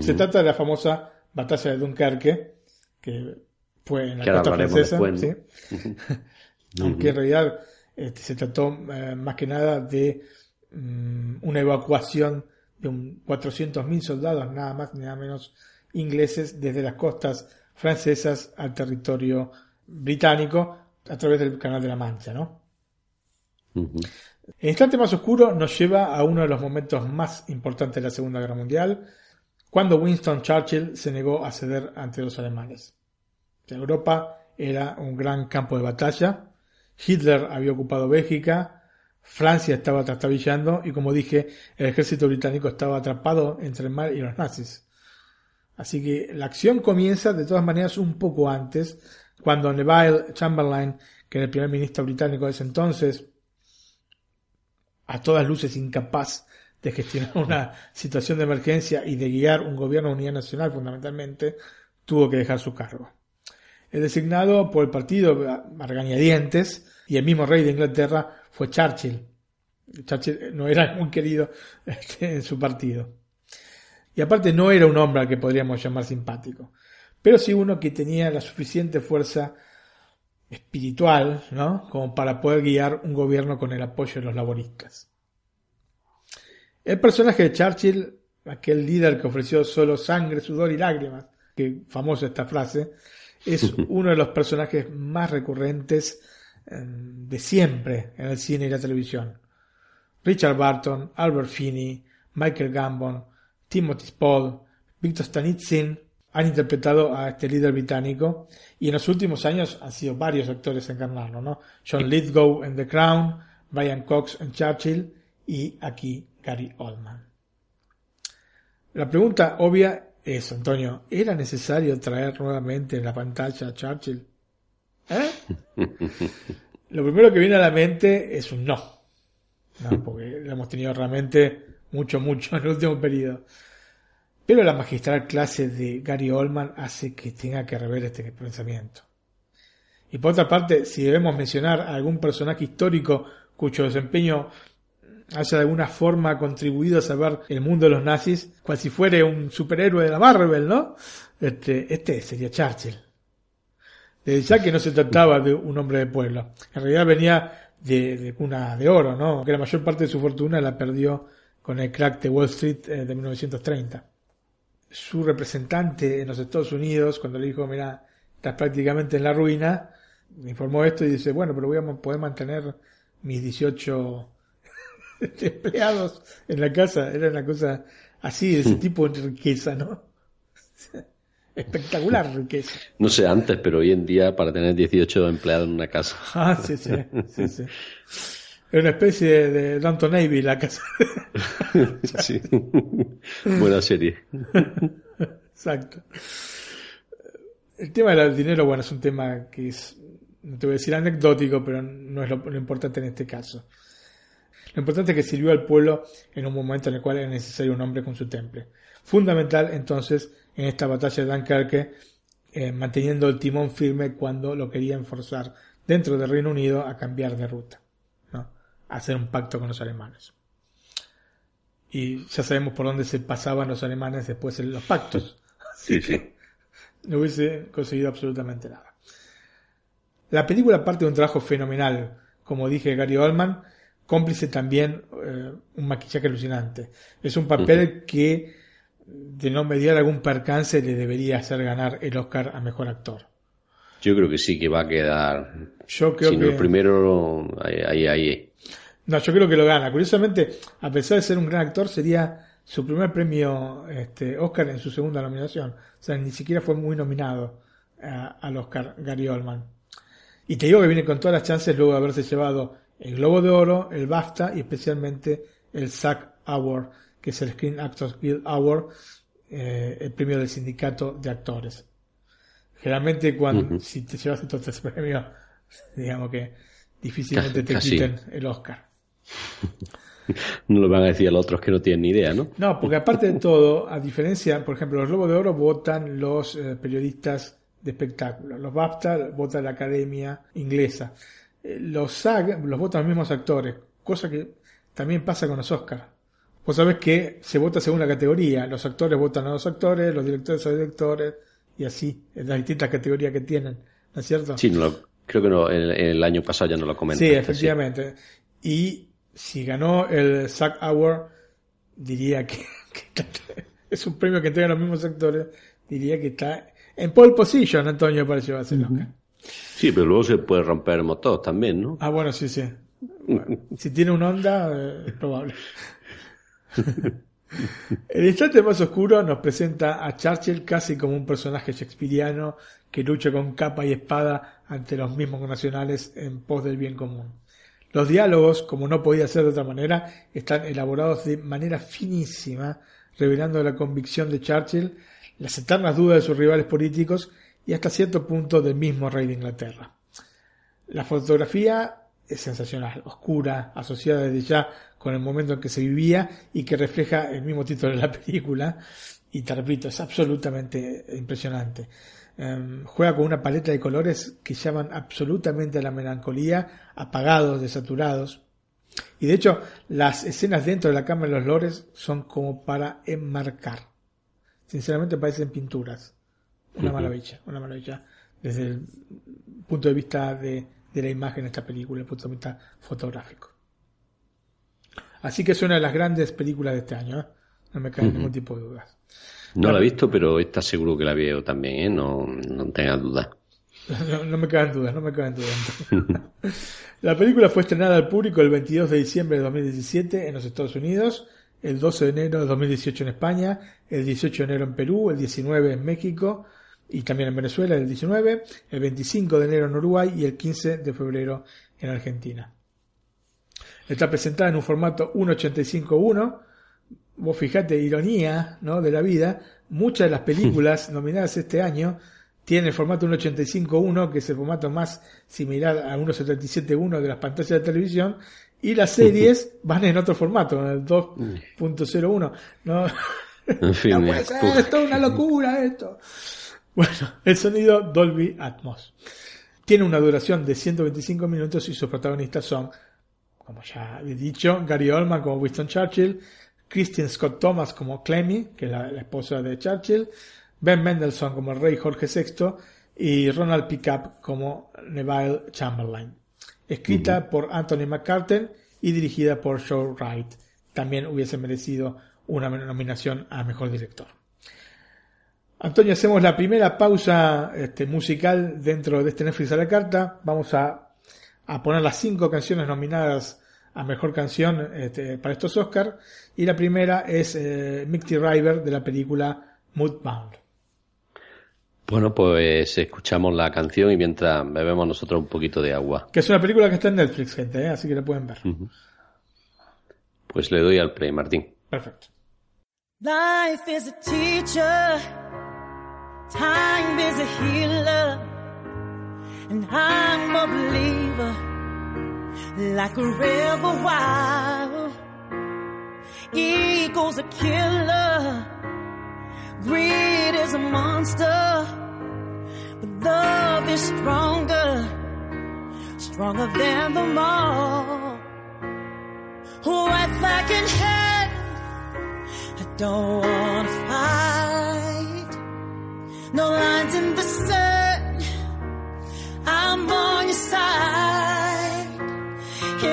Speaker 2: Se trata de la famosa batalla de Dunkerque, que fue en la
Speaker 1: Que
Speaker 2: costa francesa,
Speaker 1: después,
Speaker 2: ¿sí?
Speaker 1: Ujú. *laughs*
Speaker 2: aunque en realidad este, se trató eh, más que nada de mm, una evacuación de un 400.000 soldados, nada más ni nada menos ingleses, desde las costas francesas al territorio británico a través del Canal de la Mancha, ¿no? El instante más oscuro nos lleva a uno de los momentos más importantes de la Segunda Guerra Mundial, cuando Winston Churchill se negó a ceder ante los alemanes. Europa era un gran campo de batalla, Hitler había ocupado Bélgica, Francia estaba trastabillando y como dije, el ejército británico estaba atrapado entre el mar y los nazis. Así que la acción comienza de todas maneras un poco antes, cuando Neville Chamberlain, que era el primer ministro británico de ese entonces, a todas luces incapaz de gestionar una situación de emergencia y de guiar un gobierno de unidad nacional fundamentalmente, tuvo que dejar su cargo. Designado por el partido a regañadientes y el mismo rey de Inglaterra fue Churchill. Churchill no era muy querido *laughs* este, en su partido. Y aparte no era un hombre al que podríamos llamar simpático, pero sí uno que tenía la suficiente fuerza espiritual, ¿no? Como para poder guiar un gobierno con el apoyo de los laboristas. El personaje de Churchill, aquel líder que ofreció solo sangre, sudor y lágrimas, que famosa esta frase, es uno de los personajes más recurrentes eh, de siempre en el cine y la televisión. Richard Barton, Albert Finney, Michael Gambon, Timothy Spall, Victor Stanitsin han interpretado a este líder británico y en los últimos años han sido varios actores a encarnarlo, ¿no? John Lithgow en The Crown, Brian Cox en Churchill y aquí Gary Oldman. La pregunta obvia es, Antonio, ¿era necesario traer nuevamente en la pantalla a Churchill? ¿Eh? *laughs* Lo primero que viene a la mente es un no. No, porque lo hemos tenido realmente mucho, mucho en el último periodo. Pero la magistral clase de Gary Oldman hace que tenga que rever este pensamiento. Y por otra parte, si debemos mencionar a algún personaje histórico cuyo desempeño haya de alguna forma contribuido a salvar el mundo de los nazis, cual si fuera un superhéroe de la Marvel, ¿no? Este, este sería Churchill. Desde ya que no se trataba de un hombre de pueblo. En realidad venía de, de cuna de oro, ¿no? Que la mayor parte de su fortuna la perdió con el crack de Wall Street eh, de 1930. Su representante en los Estados Unidos, cuando le dijo, mira, estás prácticamente en la ruina, me informó esto y dice, bueno, pero voy a poder mantener mis 18 *laughs* empleados en la casa. Era una cosa así, de ese tipo de riqueza, ¿no? *laughs* Espectacular riqueza.
Speaker 1: No sé antes, pero hoy en día para tener 18 empleados en una casa. *laughs*
Speaker 2: Ah, sí, sí, sí, sí. Es una especie de Downton Navy la casa.
Speaker 1: sí. Buena serie.
Speaker 2: Exacto. El tema del dinero, bueno, es un tema que es, no te voy a decir anecdótico, pero no es lo, lo importante en este caso. Lo importante es que sirvió al pueblo en un momento en el cual era necesario un hombre con su temple. Fundamental, entonces, en esta batalla de Dunkerque, eh, manteniendo el timón firme cuando lo querían forzar dentro del Reino Unido a cambiar de ruta, ¿no? a hacer un pacto con los alemanes. Y ya sabemos por dónde se pasaban los alemanes después de los pactos. *laughs*
Speaker 1: Sí, sí. *laughs*
Speaker 2: No hubiese conseguido absolutamente nada. La película parte de un trabajo fenomenal, como dije Gary Oldman, cómplice también eh, un maquillaje alucinante. Es un papel que de no mediar algún percance le debería hacer ganar el Oscar a mejor actor.
Speaker 1: Yo creo que sí que va a quedar.
Speaker 2: Yo creo
Speaker 1: si
Speaker 2: que
Speaker 1: no el primero, ahí, ahí, ahí.
Speaker 2: No, yo creo que lo gana. Curiosamente, a pesar de ser un gran actor, sería su primer premio este, Oscar en su segunda nominación. O sea, ni siquiera fue muy nominado a- al Oscar Gary Oldman. Y te digo que viene con todas las chances luego de haberse llevado el Globo de Oro, el BAFTA y especialmente el SAG Award, que es el Screen Actors Guild Award, eh, el premio del sindicato de actores. Generalmente cuando, si te llevas estos tres *laughs* premios, digamos que difícilmente te
Speaker 1: Casi.
Speaker 2: quiten el Oscar. *laughs*
Speaker 1: No lo van a decir a los otros que no tienen ni idea, ¿no?
Speaker 2: No, porque aparte de todo, a diferencia, por ejemplo, los Globos de Oro votan los eh, periodistas de espectáculo, los BAFTA vota la Academia Inglesa, los SAG los votan los mismos actores, cosa que también pasa con los Oscars. Vos sabés que se vota según la categoría, los actores votan a los actores, los directores a los directores, y así, en las distintas categorías que tienen, ¿no es cierto?
Speaker 1: Sí, no lo- creo que no, el, el año pasado ya no lo comenté.
Speaker 2: Sí, efectivamente. Y si ganó el SAG Award, diría que, *laughs* que es un premio que entregan los mismos actores, diría que está en pole position, Antonio, para llevarse el Oscar.
Speaker 1: Sí, pero luego se puede romper el motor también, ¿no?
Speaker 2: Ah, bueno, sí, sí. Bueno, *laughs* si tiene un Honda, eh, es probable. *laughs* El instante más oscuro nos presenta a Churchill casi como un personaje shakespeariano que lucha con capa y espada ante los mismos nacionales en pos del bien común. Los diálogos, como no podía ser de otra manera, están elaborados de manera finísima, revelando la convicción de Churchill, las eternas dudas de sus rivales políticos y hasta cierto punto del mismo rey de Inglaterra. La fotografía es sensacional, oscura, asociada desde ya con el momento en que se vivía y que refleja el mismo título de la *laughs* película. Y te repito, es absolutamente impresionante. Em, juega con una paleta de colores que llaman absolutamente a la melancolía, apagados, desaturados. Y de hecho, las escenas dentro de la Cámara de los Lores son como para enmarcar. Sinceramente parecen pinturas. Una
Speaker 1: Ujú.
Speaker 2: maravilla, una maravilla. Desde el punto de vista de, de la imagen de esta película, el punto de vista fotográfico. Así que es una de las grandes películas de este año, ¿eh? no me cae ningún tipo de dudas.
Speaker 1: No la he visto, pero esta seguro que la veo también, ¿eh? No, no tengas dudas. *laughs*
Speaker 2: No, no me caen dudas, no me caen dudas. *laughs* La película fue estrenada al público el 22 de diciembre de 2017 en los Estados Unidos, el 12 de enero de 2018 en España, el 18 de enero en Perú, el 19 en México y también en Venezuela el 19, el 25 de enero en Uruguay y el 15 de febrero en Argentina. Está presentada en un formato 1.85.1. Vos fijate, ironía ¿no? de la vida, muchas de las películas nominadas este año tienen el formato 1.85.1, que es el formato más similar a 1.77.1 de las pantallas de televisión, y las series van en otro formato, en el 2.01. ¿no?
Speaker 1: En fin,
Speaker 2: No puede ser, es una locura esto. Bueno, *laughs* el sonido Dolby Atmos. Tiene una duración de 125 minutos y sus protagonistas son como ya he dicho, Gary Oldman como Winston Churchill, Christian Scott Thomas como Clemmy, que es la, esposa de Churchill, Ben Mendelssohn como el rey Jorge VI y Ronald Pickup como Neville Chamberlain. Escrita por Anthony McCarten y dirigida por Joe Wright. También hubiese merecido una nominación a Mejor Director. Antonio, hacemos la primera pausa este, musical dentro de este Netflix a la carta. Vamos a, poner las cinco canciones nominadas a Mejor Canción este, para estos Oscars. Y la primera es eh, Mickey River de la película Moodbound.
Speaker 1: Bueno, pues escuchamos la canción y mientras bebemos nosotros un poquito de agua.
Speaker 2: Que es una película que está en Netflix, gente, ¿eh? así que la pueden ver.
Speaker 1: Pues le doy al play, Martín.
Speaker 2: Perfecto.
Speaker 11: Life is a teacher, time is a healer, and I'm a believer, like a river wild. Ego's a killer, greed is a monster, but love is stronger, stronger than them all. White oh, flag in hand, I don't wanna fight. No lines in the sun, I'm on your side.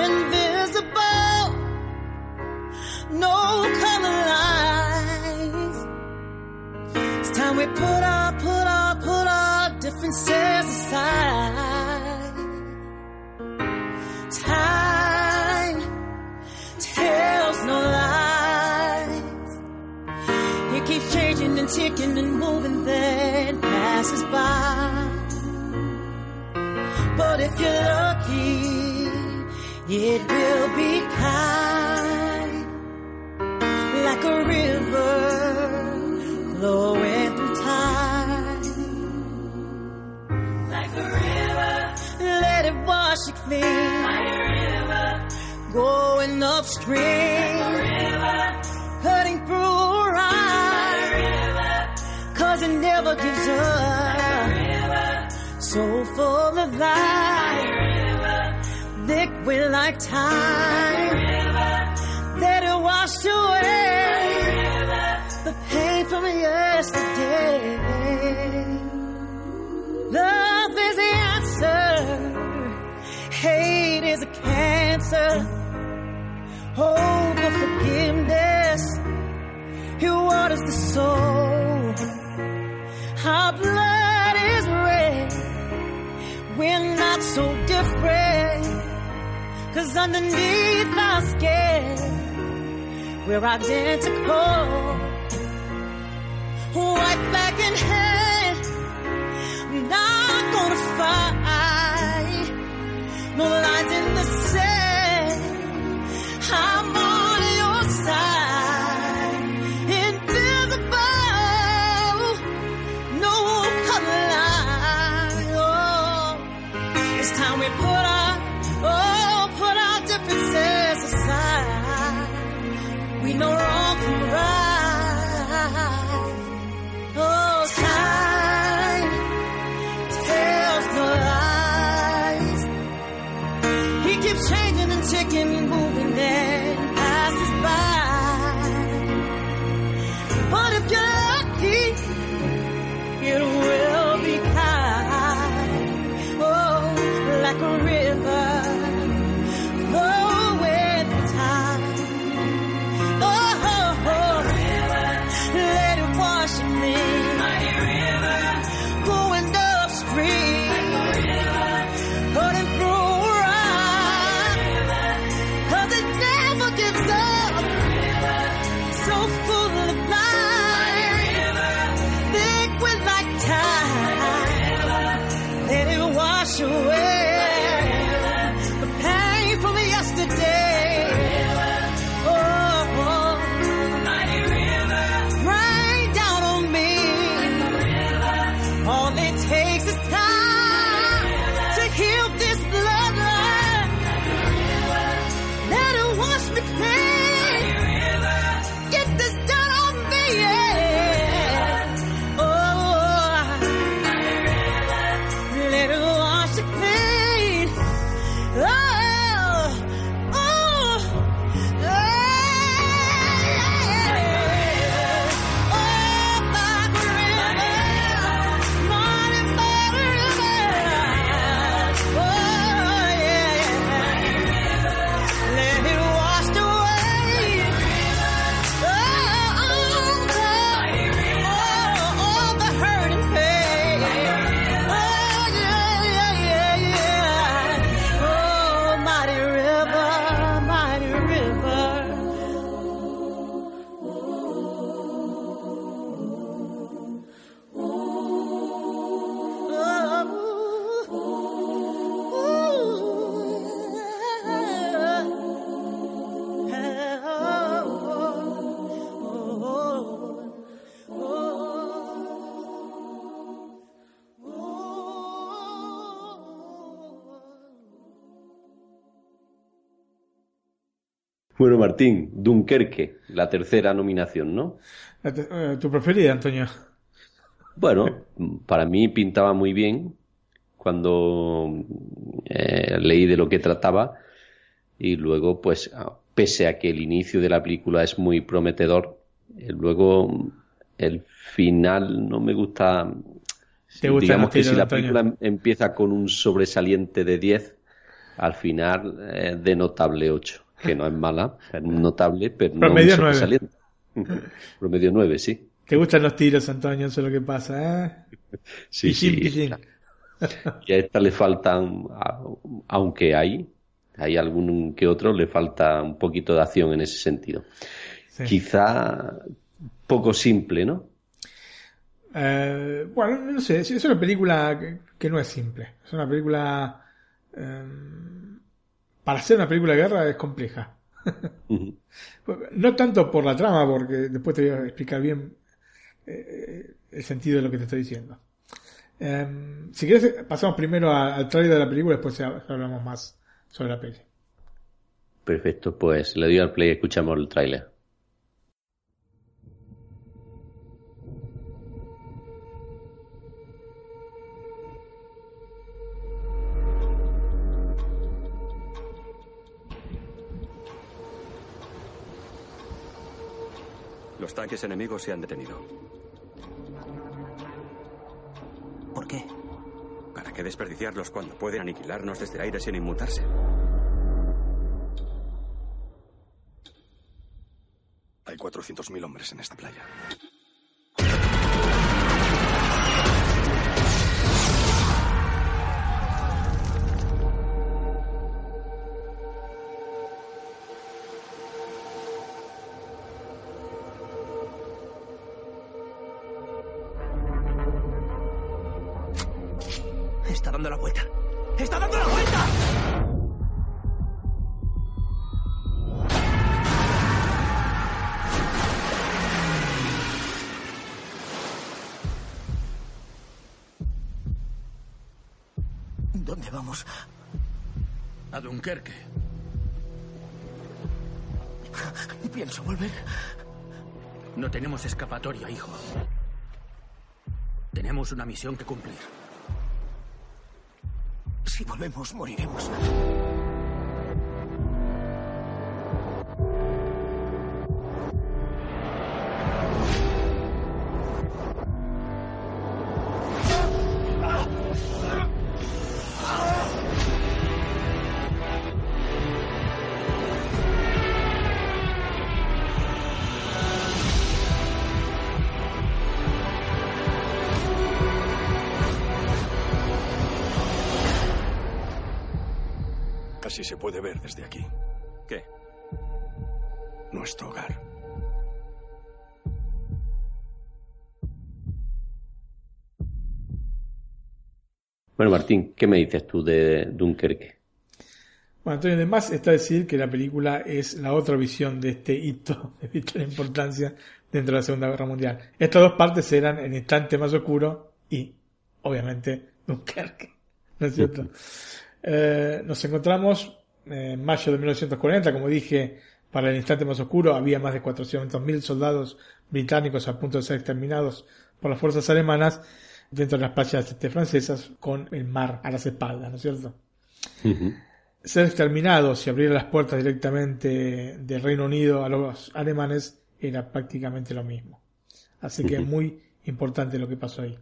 Speaker 11: Invisible, no color lines. It's time we put our, put our, put our differences and ticking and moving, then passes by. But if you're lucky, it will be kind, like a river flowing through time. Like a river, let it wash you clean. Like a river, going upstream. Like a river, cutting through cause it never gives up. So full of life. Liquid like time. that it wash away the pain from yesterday. Love is the answer. Hate is a cancer. Oh, Hope of forgiveness. It waters the soul. Our blood is red. We're not so different. Cause underneath our skin, we're identical. White flag in hand, not gonna fight. No lines in the sand, I'm No wrong.
Speaker 1: Bueno, Martín, Dunkerque, la tercera nominación, ¿no?
Speaker 2: Eh, ¿Tu preferida, Antonio?
Speaker 1: Bueno, para mí pintaba muy bien cuando eh, leí de lo que trataba y luego, pues, pese a que el inicio de la película es muy prometedor, eh, luego el final no me gusta. digamos que si la película empieza con un sobresaliente de 10, al final de notable 8 que no es mala, *laughs* es notable, pero no
Speaker 2: Promedio 9.
Speaker 1: Promedio 9, sí.
Speaker 2: ¿Te gustan los tiros, Antonio? Eso es lo que pasa, ¿eh? *laughs*
Speaker 1: Sí, sí. Y a esta le faltan, aunque hay, hay algún que otro, le falta un poquito de acción en ese sentido. Quizá poco simple, ¿no?
Speaker 2: Eh, bueno, no sé, es una película que, no es simple. Es una película... Eh, para hacer una película de guerra es compleja. no tanto por la trama, porque después te voy a explicar bien eh, el sentido de lo que te estoy diciendo. Em, si quieres, pasamos primero al trailer de la película, después hablamos más sobre la peli.
Speaker 1: Perfecto, pues le doy al play y escuchamos el trailer.
Speaker 12: Los tanques enemigos se han detenido.
Speaker 13: ¿Por qué?
Speaker 12: ¿Para qué desperdiciarlos cuando pueden aniquilarnos desde aire sin inmutarse?
Speaker 14: Hay 400.000 hombres en esta playa.
Speaker 13: Dunkerque. Pienso volver. No tenemos escapatoria, hijo. Tenemos una misión que cumplir. Si volvemos, moriremos.
Speaker 14: Puede ver desde aquí.
Speaker 12: ¿Qué?
Speaker 14: Nuestro hogar.
Speaker 1: Bueno, Martín, ¿qué me dices tú de Dunkerque?
Speaker 2: Bueno, Antonio, además está decir que la película es la otra visión de este hito *laughs* de vital importancia dentro de la Segunda Guerra Mundial. Estas dos partes eran El instante más oscuro y, obviamente, Dunkerque. *laughs* ¿No es cierto? Eh, nos encontramos en mayo de 1940, como dije, para el instante más oscuro había más de 400.000 soldados británicos a punto de ser exterminados por las fuerzas alemanas dentro de las playas este, francesas con el mar a las espaldas, ¿no es cierto? Ser exterminados y abrir las puertas directamente del Reino Unido a los alemanes era prácticamente lo mismo. Así que es muy importante lo que pasó ahí.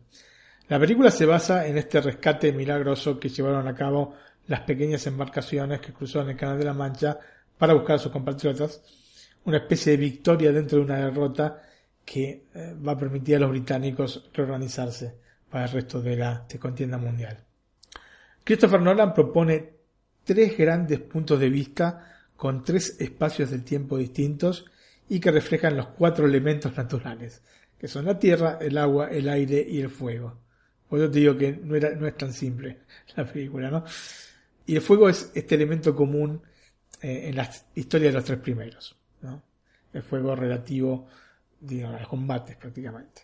Speaker 2: La película se basa en este rescate milagroso que llevaron a cabo las pequeñas embarcaciones que cruzaron el Canal de la Mancha para buscar a sus compatriotas, una especie de victoria dentro de una derrota que eh, va a permitir a los británicos reorganizarse para el resto de la contienda mundial. Christopher Nolan propone tres grandes puntos de vista con tres espacios de tiempo distintos y que reflejan los cuatro elementos naturales, que son la tierra, el agua, el aire y el fuego. Por eso te digo que no, no es tan simple la película, ¿no? Y el fuego es este elemento común eh, en la historia de los tres primeros. El fuego relativo digamos, a los combates prácticamente.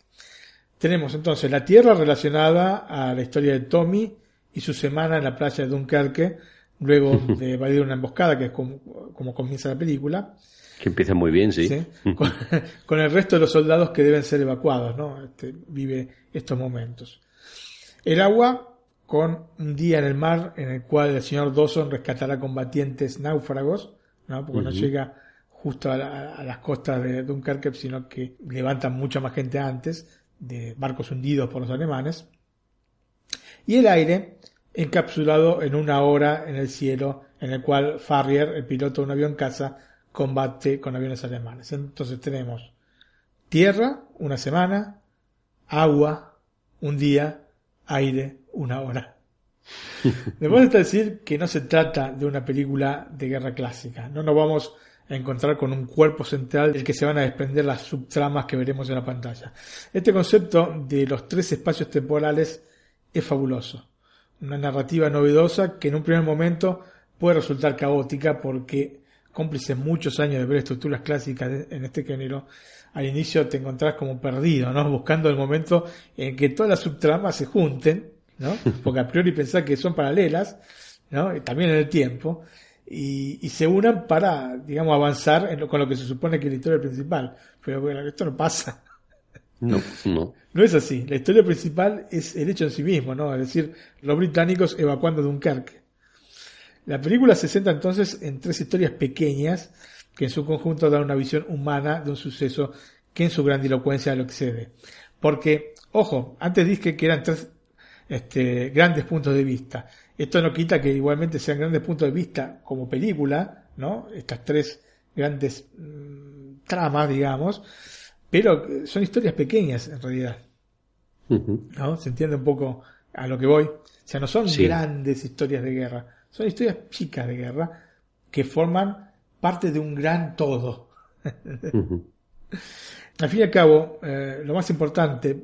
Speaker 2: Tenemos entonces la Tierra relacionada a la historia de Tommy y su semana en la playa de Dunkerque, luego *laughs* de evadir una emboscada, que es como, como comienza la película.
Speaker 1: Que empieza muy bien, sí. *laughs*
Speaker 2: Con, con, el resto de los soldados que deben ser evacuados, ¿no? Este, vive estos momentos. El agua, con un día en el mar en el cual el señor Dawson rescatará combatientes náufragos, ¿no? Porque no llega justo a, la, a, las costas de Dunkerque, sino que levantan mucha más gente antes, de barcos hundidos por los alemanes. Y el aire, encapsulado en una hora en el cielo, en el cual Farrier, el piloto de un avión caza, combate con aviones alemanes. Entonces tenemos tierra, una semana, agua, un día, aire, una hora. Después está decir que no se trata de una película de guerra clásica. No nos vamos a encontrar con un cuerpo central del que se van a desprender las subtramas que veremos en la pantalla. Este concepto de los tres espacios temporales es fabuloso. Una narrativa novedosa que en un primer momento puede resultar caótica porque cómplices muchos años de ver estructuras clásicas en este género, al inicio te encontrás como perdido, ¿no? Buscando el momento en que todas las subtramas se junten, ¿no? *laughs* Porque a priori pensás que son paralelas, ¿no? También en el tiempo, y, y se unan para, digamos, avanzar en lo, con lo que se supone que es la historia principal. Pero bueno, esto no pasa.
Speaker 1: No, no.
Speaker 2: No es así. La historia principal es el hecho en sí mismo, ¿no? Es decir, los británicos evacuando Dunkerque. La película se centra entonces en tres historias pequeñas que en su conjunto dan una visión humana de un suceso que en su grandilocuencia lo excede. Porque, ojo, antes dije que eran tres este, grandes puntos de vista. Esto no quita que igualmente sean grandes puntos de vista como película, ¿no? Estas tres grandes mmm, tramas, digamos, pero son historias pequeñas en realidad. ¿No? Se entiende un poco a lo que voy. O sea, no son sí. grandes historias de guerra, son historias chicas de guerra que forman parte de un gran todo. Al fin y al cabo, eh, lo más importante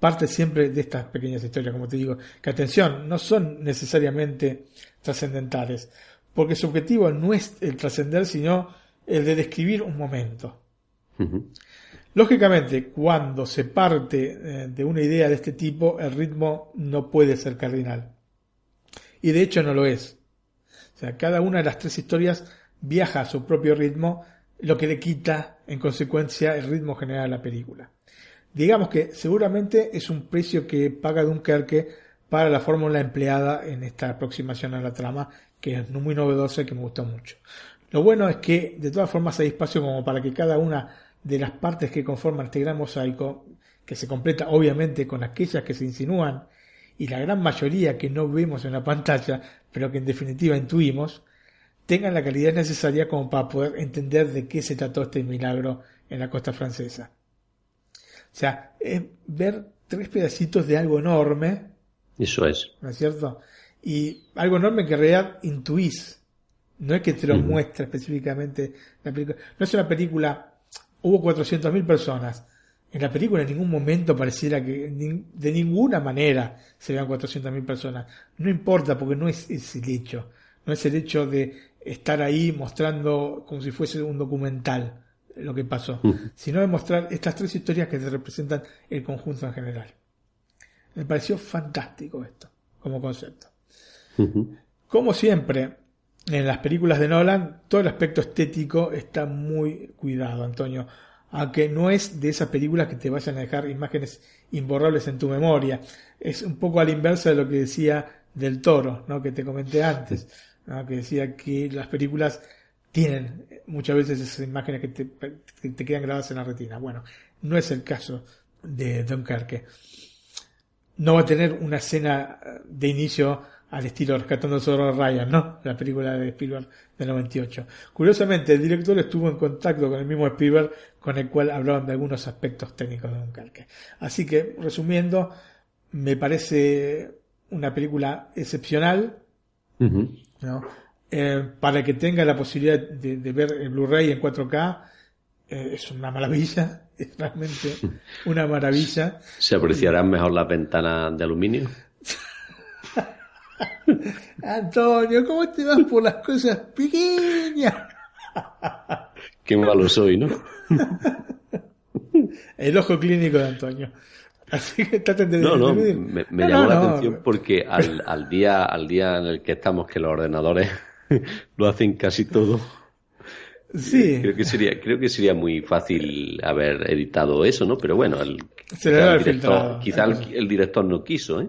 Speaker 2: parte siempre de estas pequeñas historias, como te digo, que atención, no son necesariamente trascendentales, porque su objetivo no es el trascender, sino el de describir un momento. Lógicamente, cuando se parte eh, de una idea de este tipo, el ritmo no puede ser cardinal. Y de hecho no lo es. O sea, cada una de las tres historias viaja a su propio ritmo, lo que le quita, en consecuencia, el ritmo general de la película. Digamos que seguramente es un precio que paga Dunkerque para la fórmula empleada en esta aproximación a la trama, que es muy novedosa y que me gustó mucho. Lo bueno es que de todas formas hay espacio como para que cada una de las partes que conforman este gran mosaico, que se completa obviamente con aquellas que se insinúan y la gran mayoría que no vemos en la pantalla, pero que en definitiva intuimos, tengan la calidad necesaria como para poder entender de qué se trató este milagro en la costa francesa. O sea, es ver tres pedacitos de algo enorme.
Speaker 1: Eso es.
Speaker 2: ¿No es cierto? Y algo enorme que en realidad intuís. No es que te lo uh -huh. muestra específicamente la película. No es una película hubo 400.000 personas. En la película en ningún momento pareciera que de ninguna manera se vean 400.000 personas. No importa porque no es, es, el hecho. No es el hecho de estar ahí mostrando como si fuese un documental lo que pasó, uh -huh. sino de mostrar estas tres historias que te representan el conjunto en general. Me pareció fantástico esto como concepto. Uh -huh. Como siempre, en las películas de Nolan todo el aspecto estético está muy cuidado, Antonio. Aunque no es de esas películas que te vayan a dejar imágenes imborrables en tu memoria. Es un poco a la inversa de lo que decía del toro, ¿no? que te comenté antes. ¿No? Que decía que las películas tienen muchas veces esas imágenes que te, que te quedan grabadas en la retina. Bueno, no es el caso de Dunkerque. No va a tener una escena de inicio al estilo Rescatando a Ryan, ¿no? La película de Spielberg del 98. Curiosamente, el director estuvo en contacto con el mismo Spielberg, con el cual hablaban de algunos aspectos técnicos de Dunkerque. Así que, resumiendo, me parece una película excepcional, uh -huh. ¿no? Eh, para que tenga la posibilidad de, de ver el Blu-ray en 4K, eh, es una maravilla, *laughs* es realmente una maravilla.
Speaker 1: ¿Se apreciarán mejor las ventanas de aluminio? *laughs*
Speaker 2: Antonio, ¿cómo te vas por las cosas pequeñas?
Speaker 1: Qué malo soy, ¿no? *laughs*
Speaker 2: El ojo clínico de Antonio. Así que traten de
Speaker 1: No, no, me, me
Speaker 2: No,
Speaker 1: llamó
Speaker 2: no,
Speaker 1: la
Speaker 2: no.
Speaker 1: atención porque al, al día al día en el que estamos, que los ordenadores *laughs* lo hacen casi todo.
Speaker 2: Sí.
Speaker 1: Creo que sería, creo que sería muy fácil haber editado eso, ¿no? Pero bueno, el,
Speaker 2: Se
Speaker 1: quizá el director, quizá el, el director no quiso, ¿eh?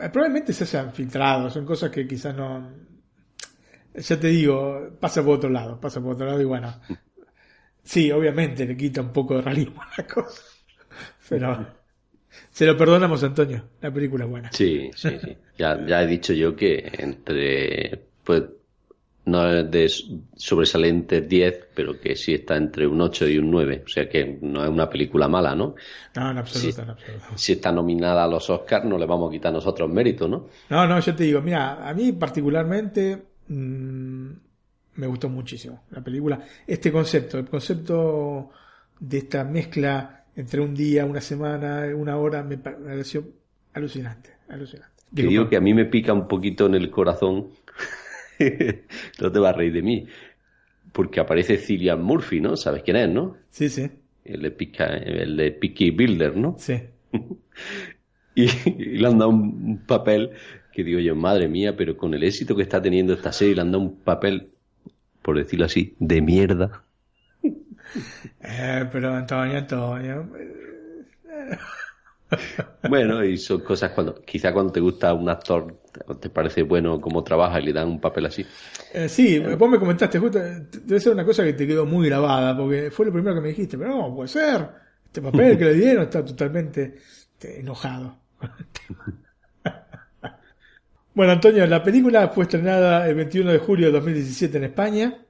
Speaker 2: Eh, Probablemente se hayan filtrado, son cosas que quizás no. Ya te digo, pasa por otro lado, pasa por otro lado y bueno. Sí, obviamente le quita un poco de realismo a la cosa. *laughs* Pero se lo perdonamos, Antonio. La película es buena.
Speaker 1: Sí, sí, sí. Ya, ya he dicho yo que entre, pues, no es de sobresaliente 10, pero que sí está entre un 8 y un 9. O sea que no es una película mala, ¿no?
Speaker 2: No, en absoluto, en absoluto.
Speaker 1: Si está nominada a los Oscars, no le vamos a quitar nosotros mérito, ¿no?
Speaker 2: No, no, yo te digo, mira, a mí particularmente mm, me gustó muchísimo la película. Este concepto, el concepto de esta mezcla entre un día, una semana, una hora, me pa- me pareció alucinante, alucinante.
Speaker 1: Que
Speaker 2: Digo,
Speaker 1: digo que a mí me pica un poquito en el corazón. *laughs* no te vas a reír de mí. Porque aparece Cillian Murphy, ¿no? ¿Sabes quién es, no?
Speaker 2: Sí, sí.
Speaker 1: El de, Pica, el de Peaky Builder, ¿no?
Speaker 2: Sí. *laughs*
Speaker 1: y, y le han dado un, un papel que digo yo, madre mía, pero con el éxito que está teniendo esta serie, le han dado un papel, por decirlo así, de mierda.
Speaker 2: Eh, pero Antonio, Antonio.
Speaker 1: Bueno, y son cosas cuando, quizá cuando te gusta un actor, te parece bueno cómo trabaja y le dan un papel así.
Speaker 2: Eh, sí, vos me comentaste, justo, debe ser una cosa que te quedó muy grabada, porque fue lo primero que me dijiste, pero no, puede ser. Este papel que le dieron está totalmente este, enojado. *laughs* bueno, Antonio, la película fue estrenada el 21 de julio de 2017 en España,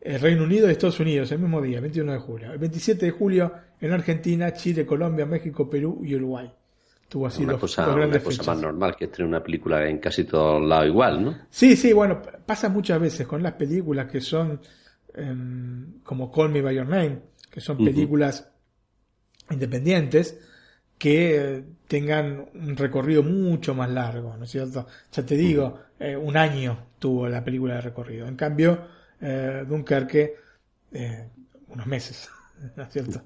Speaker 2: el Reino Unido y Estados Unidos, el mismo día, 21 de julio. El 27 de julio en Argentina, Chile, Colombia, México, Perú y Uruguay. Tuvo así
Speaker 1: una
Speaker 2: dos,
Speaker 1: cosa, una
Speaker 2: grandes
Speaker 1: cosa
Speaker 2: fechas.
Speaker 1: más normal que estrenar una película en casi todos lados igual, ¿no?
Speaker 2: Sí, sí, bueno, pasa muchas veces con las películas que son em, como Call Me By Your Name, que son películas independientes que eh, tengan un recorrido mucho más largo, ¿no es cierto? Ya te digo, eh, un año tuvo la película de recorrido. En cambio, eh, Dunkerque, eh, unos meses, *laughs* ¿no es cierto?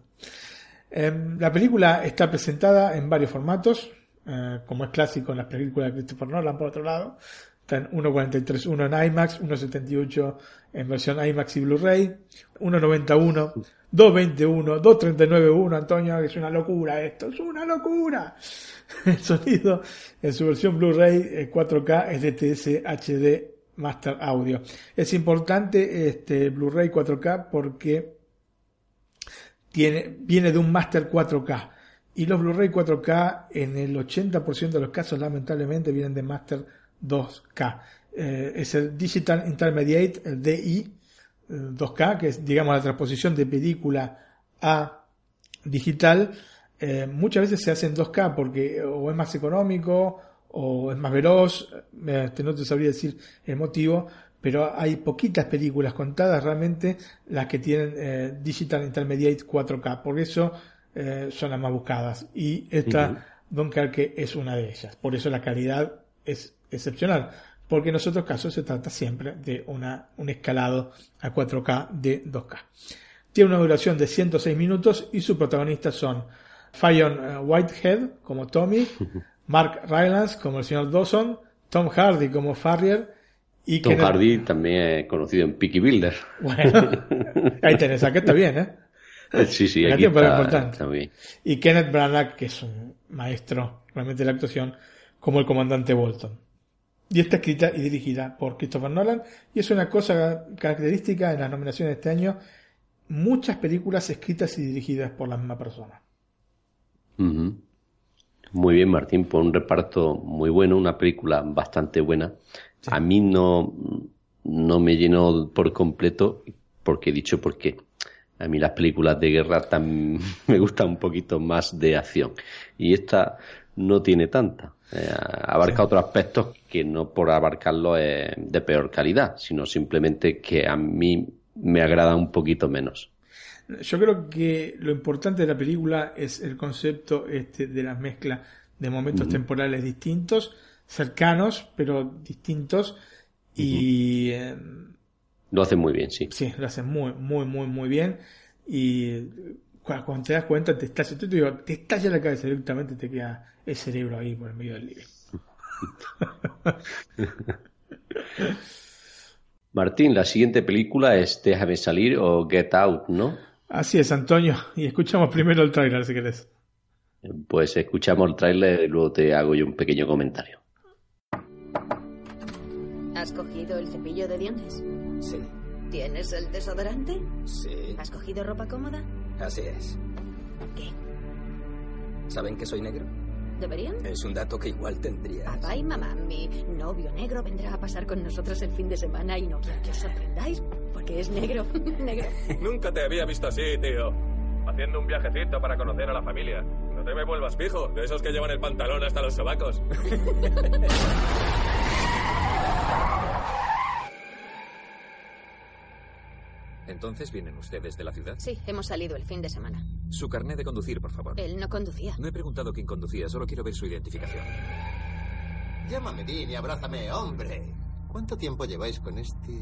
Speaker 2: Em, la película está presentada en varios formatos, eh, como es clásico en las películas de Christopher Nolan, por otro lado. Está en 1.43.1 en IMAX, 1.78 en versión IMAX y Blu-ray, 1.91, 2.21, 2.39.1, Antonio, es una locura esto, es una locura. *laughs* El sonido en su versión Blu-ray eh, 4K es DTS HD Master Audio. Es importante este Blu-ray 4K porque tiene, viene de un Master 4K. Y los Blu-ray 4K en el 80% de los casos lamentablemente vienen de Master 2K. Eh, es el Digital Intermediate, el DI eh, 2K, que es digamos la transposición de película a digital. Eh, muchas veces se hace en 2K porque o es más económico o es más veloz, este, no te sabría decir el motivo, pero hay poquitas películas contadas realmente las que tienen eh, Digital Intermediate 4K, por eso eh, son las más buscadas. Y esta
Speaker 1: Ujú.
Speaker 2: Dunkerque es una de ellas, por eso la calidad es excepcional, porque en los otros casos se trata siempre de una, un escalado a 4K de 2K. Tiene una duración de 106 minutos y sus protagonistas son Fionn eh, Whitehead como Tommy, *laughs* Mark Rylance como el señor Dawson, Tom Hardy como Farrier y
Speaker 1: Tom
Speaker 2: Kenneth-
Speaker 1: Hardy también es conocido en Peaky Builder.
Speaker 2: Bueno, *laughs* ahí tenés, aquí está bien, ¿eh?
Speaker 1: Sí, sí, aquí está, está bien.
Speaker 2: Y Kenneth Branagh, que es un maestro realmente de la actuación, como el comandante Bolton. Y está escrita y dirigida por Christopher Nolan. Y es una cosa característica en las nominaciones de este año. Muchas películas escritas y dirigidas por la misma persona.
Speaker 1: Muy bien, Martín, por un reparto muy bueno, una película bastante buena. A mí no, no me llenó por completo, porque he dicho por qué. A mí las películas de guerra tam- *laughs* me gustan un poquito más de acción. Y esta no tiene tanta. Eh, abarca otros aspectos que no por abarcarlo es de peor calidad, sino simplemente que a mí me agrada un poquito menos.
Speaker 2: Yo creo que lo importante de la película es el concepto este de la mezcla de momentos temporales distintos, cercanos, pero distintos. Y eh,
Speaker 1: Lo hacen muy bien, sí.
Speaker 2: Sí, lo hacen muy, muy, muy, muy bien. Y cuando te das cuenta te estalla, te, digo, te estalla la cabeza directamente, te queda el cerebro ahí por el medio del living. *laughs*
Speaker 1: Martín, la siguiente película es Déjame salir o Get Out, ¿no?
Speaker 2: Así es, Antonio. Y escuchamos primero el tráiler, si querés.
Speaker 1: Pues escuchamos el tráiler y luego te hago yo un pequeño comentario.
Speaker 15: ¿Has cogido el cepillo de dientes?
Speaker 16: Sí.
Speaker 15: ¿Tienes el desodorante?
Speaker 16: Sí.
Speaker 15: ¿Has cogido ropa cómoda?
Speaker 16: Así es.
Speaker 15: ¿Qué?
Speaker 16: ¿Saben que soy negro?
Speaker 15: ¿Deberían?
Speaker 16: Es un dato que igual tendría.
Speaker 15: Papá y mamá, mi novio negro vendrá a pasar con nosotros el fin de semana y no quiero que os sorprendáis porque es negro. *laughs* negro.
Speaker 17: Nunca te había visto así, tío. Haciendo un viajecito para conocer a la familia. No te me vuelvas fijo, de esos que llevan el pantalón hasta los sobacos. *laughs*
Speaker 18: Entonces vienen ustedes de la ciudad.
Speaker 15: Sí, hemos salido el fin de semana.
Speaker 18: Su carnet de conducir, por favor.
Speaker 15: Él no conducía.
Speaker 18: No he preguntado quién conducía, solo quiero ver su identificación.
Speaker 19: Llámame Dean y abrázame, hombre. ¿Cuánto tiempo lleváis con este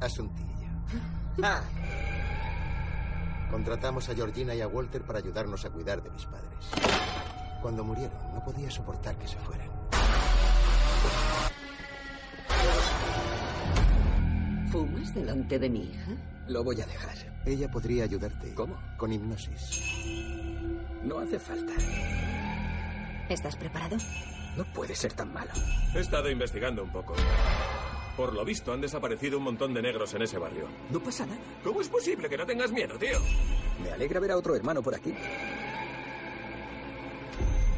Speaker 19: asuntillo? *laughs* Ah. Contratamos a Georgina y a Walter para ayudarnos a cuidar de mis padres. Cuando murieron, no podía soportar que se fueran.
Speaker 8: ¿Fumas delante de mi hija?
Speaker 16: Lo voy a dejar.
Speaker 19: Ella podría ayudarte.
Speaker 16: ¿Cómo?
Speaker 19: Con hipnosis.
Speaker 16: No hace falta.
Speaker 15: ¿Estás preparado?
Speaker 16: No puede ser tan malo.
Speaker 17: He estado investigando un poco. Por lo visto, han desaparecido un montón de negros en ese barrio.
Speaker 16: No pasa nada.
Speaker 17: ¿Cómo es posible que no tengas miedo, tío?
Speaker 16: Me alegra ver a otro hermano por aquí.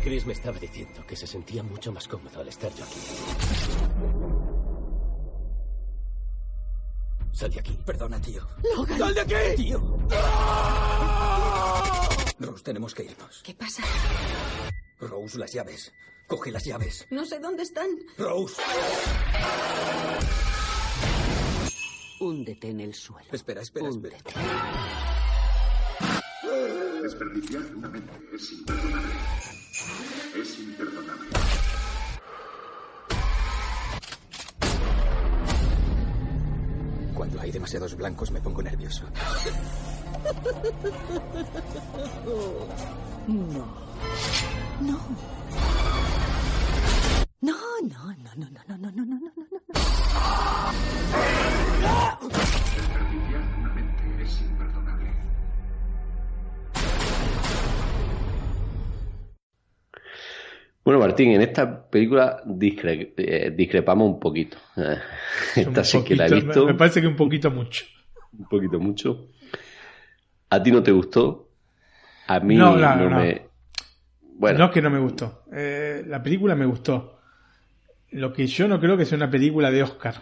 Speaker 13: Chris me estaba diciendo que se sentía mucho más cómodo al estar yo aquí. Sal de aquí.
Speaker 16: Perdona, tío.
Speaker 15: Logan.
Speaker 16: ¡Sal de aquí! ¡Tío! Rose, tenemos que irnos.
Speaker 15: ¿Qué pasa?
Speaker 16: Rose, las llaves. Coge las llaves.
Speaker 15: No sé dónde están.
Speaker 16: Rose.
Speaker 8: Húndete en el suelo.
Speaker 16: Espera, espera, espera.
Speaker 8: Húndete.
Speaker 20: Desperdiciar una mente es imperdonable. Es imperdonable.
Speaker 16: hay demasiados blancos, me pongo nervioso.
Speaker 8: No. No. No, no, no, no, no.
Speaker 1: Martín, en esta película discre- eh, discrepamos un poquito. *laughs* Esta
Speaker 2: Un
Speaker 1: sí que la he visto.
Speaker 2: Me, me parece que un poquito mucho.
Speaker 1: Un poquito mucho. ¿A ti no te gustó? A mí
Speaker 2: No,
Speaker 1: no,
Speaker 2: no, no.
Speaker 1: me. Bueno,
Speaker 2: No es que no me gustó. Eh, la película me gustó. Lo que yo no creo que sea una película de Oscar.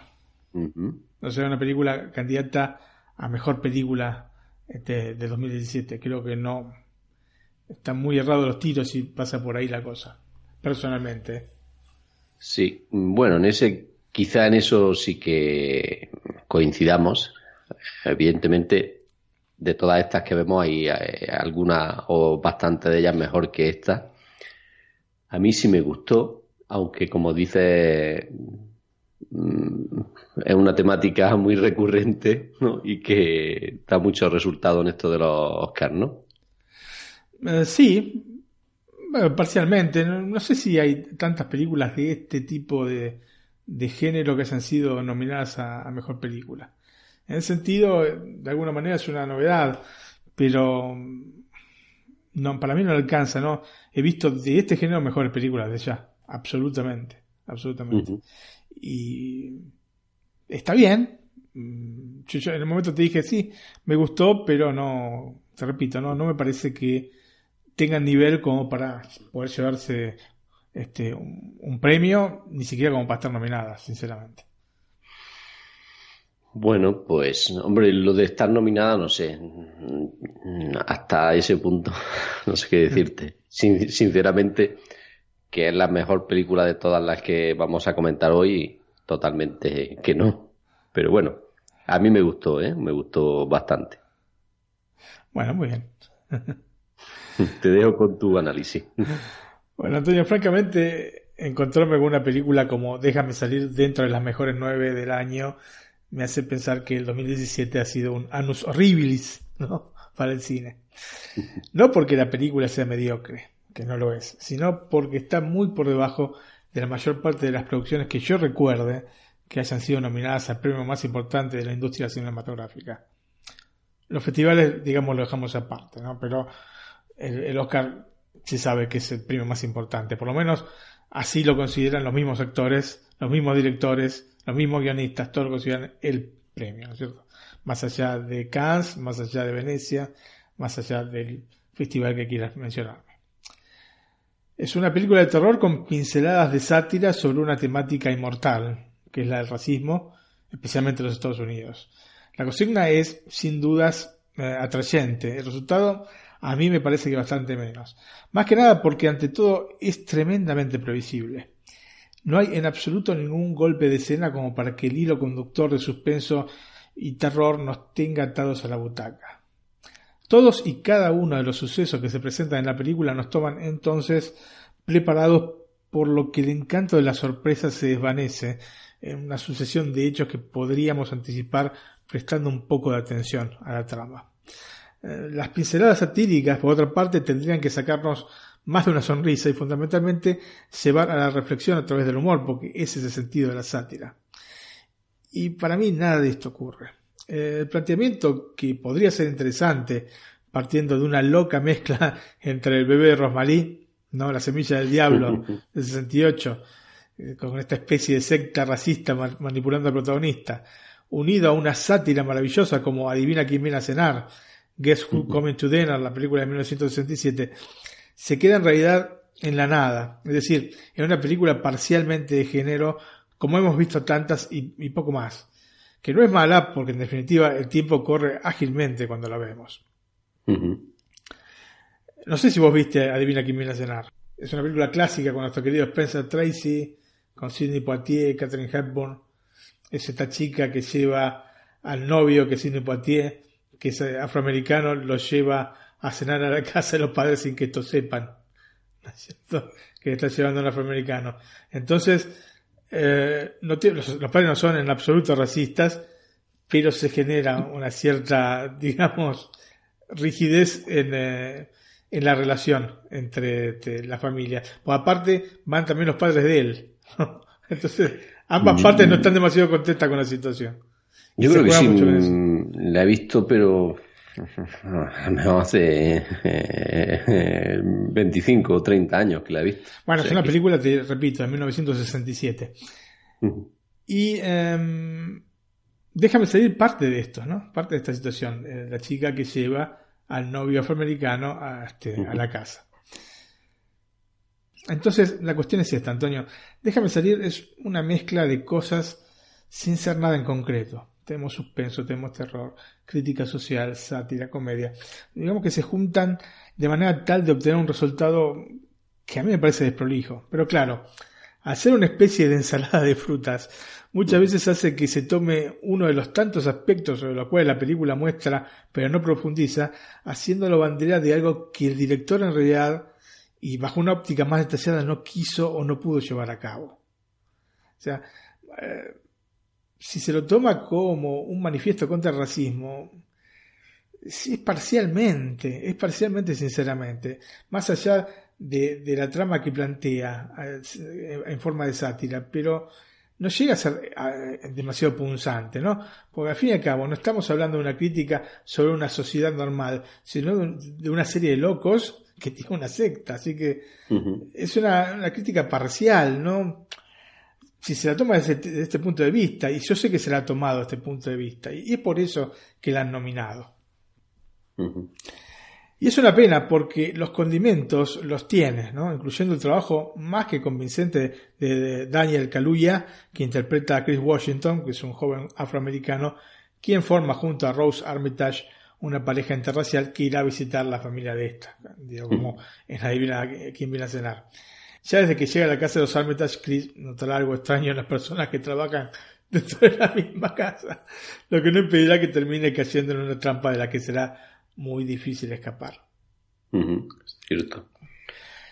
Speaker 2: No sea una película candidata a mejor película este, de 2017. Creo que no. Están muy errados los tiros y pasa por ahí la cosa. Personalmente.
Speaker 1: sí. Bueno, en ese, quizá en eso sí que coincidamos. Evidentemente, de todas estas que vemos hay eh, algunas o bastantes de ellas mejor que esta. A mí sí me gustó, aunque como dice mm, es una temática *laughs* muy recurrente ¿no? y que da mucho resultado en esto de los Oscars, ¿no?
Speaker 2: Eh, sí, bueno, parcialmente. No, no sé si hay tantas películas de este tipo de, de género que hayan sido nominadas a, a mejor película. En ese sentido, de alguna manera es una novedad, pero mm, no, para mí no alcanza, ¿no? He visto de este género mejores películas de ya, absolutamente, absolutamente. Y está bien. Mm, Yo, yo en el momento te dije sí, me gustó, pero no, te repito, no, no me parece que tengan nivel como para poder llevarse este un, un premio, ni siquiera como para estar nominada, sinceramente.
Speaker 1: Bueno, pues, hombre, lo de estar nominada, no sé, hasta ese punto, *laughs* no sé qué decirte. Sin- sinceramente, que es la mejor película de todas las que vamos a comentar hoy, totalmente que no. Pero bueno, a mí me gustó, ¿eh? Me gustó bastante.
Speaker 2: Bueno, muy bien. *laughs*
Speaker 1: Te dejo con tu análisis.
Speaker 2: Bueno, Antonio, francamente, encontrarme con una película como Déjame salir dentro de las mejores nueve del año me hace pensar que el 2017 ha sido un annus horribilis, ¿no? *laughs* para el cine. No porque la película sea mediocre, que no lo es, sino porque está muy por debajo de la mayor parte de las producciones que yo recuerde que hayan sido nominadas al premio más importante de la industria cinematográfica. Los festivales, digamos, lo dejamos aparte, ¿no? Pero el, Oscar se sabe que es el premio más importante. Por lo menos así lo consideran los mismos actores, los mismos directores, los mismos guionistas, todos lo consideran el premio, ¿no es cierto? Más allá de Cannes, más allá de Venecia, más allá del festival que quieras mencionar. Es una película de terror con pinceladas de sátira sobre una temática inmortal, que es la del racismo, especialmente en los Estados Unidos. La consigna es, sin dudas, eh, atrayente. El resultado a mí me parece que bastante menos. Más que nada porque ante todo es tremendamente previsible. No hay en absoluto ningún golpe de escena como para que el hilo conductor de suspenso y terror nos tenga atados a la butaca. Todos y cada uno de los sucesos que se presentan en la película nos toman entonces preparados por lo que el encanto de la sorpresa se desvanece en una sucesión de hechos que podríamos anticipar prestando un poco de atención a la trama. Eh, las pinceladas satíricas, por otra parte, tendrían que sacarnos más de una sonrisa y fundamentalmente llevar a la reflexión a través del humor, porque ese es el sentido de la sátira. Y para mí nada de esto ocurre. Eh, el planteamiento que podría ser interesante, partiendo de una loca mezcla *laughs* entre el bebé de Rosmarie, ¿no? la semilla del diablo *laughs* del 68, eh, con esta especie de secta racista manipulando al protagonista, unido a una sátira maravillosa como Adivina quién viene a cenar, Guess Who Coming to Dinner, la película de 1967, se queda en realidad en la nada, es decir, en una película parcialmente de género, como hemos visto tantas y poco más que no es mala porque en definitiva el tiempo corre ágilmente cuando la vemos. No sé si vos viste Adivina quién viene a cenar. Es una película clásica con nuestro querido Spencer Tracy, con Sidney Poitier, Catherine Hepburn. Es esta chica que lleva al novio que es Sidney Poitier, que es afroamericano, lo lleva a cenar a la *laughs* casa de los padres sin que estos sepan. Que está llevando a un afroamericano. Entonces, eh, no los, padres no son en absoluto racistas, pero se genera una cierta, *laughs* digamos, rigidez en, eh, en la relación entre, la familia. Pues aparte van también los padres de él. *laughs* Entonces, ambas partes no están demasiado contentas con la situación.
Speaker 1: Yo creo que sí, la he visto, pero *laughs* hace *laughs* 25 o 30 años que la he visto.
Speaker 2: Bueno, es una película, te repito, de 1967. Y em, déjame salir parte de esto, ¿no? Parte de esta situación. Eh, la chica que lleva al novio afroamericano a, este, a la casa. Entonces, la cuestión es esta, Antonio. Déjame salir, es una mezcla de cosas sin ser nada en concreto tenemos suspenso, tenemos terror, crítica social, sátira, comedia. Digamos que se juntan de manera tal de obtener un resultado que a mí me parece desprolijo. Pero claro, hacer una especie de ensalada de frutas muchas veces hace que se tome uno de los tantos aspectos sobre los cuales la película muestra, pero no profundiza, haciéndolo bandera de algo que el director en realidad, y bajo una óptica más detallada, no quiso o no pudo llevar a cabo. O sea, eh, si se lo toma como un manifiesto contra el racismo, es parcialmente, es parcialmente sinceramente, más allá de, la trama que plantea eh, en forma de sátira, pero no llega a ser demasiado punzante, ¿no? Porque al fin y al cabo no estamos hablando de una crítica sobre una sociedad normal, sino de una serie de locos que tiene una secta, así que es una, una, crítica parcial, ¿no? Si se la toma desde, este punto de vista, y yo sé que se la ha tomado desde este punto de vista, y, es por eso que la han nominado. Y es una pena porque los condimentos los tiene, ¿no? incluyendo el trabajo más que convincente de, Daniel Kaluuya, que interpreta a Chris Washington, que es un joven afroamericano, quien forma junto a Rose Armitage una pareja interracial que irá a visitar la familia de esta, digo, como en Adivina quién viene a cenar. Ya desde que llega a la casa de los Armitage, Chris notará algo extraño en las personas que trabajan *laughs* dentro de la misma casa, lo que no impedirá que termine cayendo en una trampa de la que será muy difícil escapar.
Speaker 1: cierto.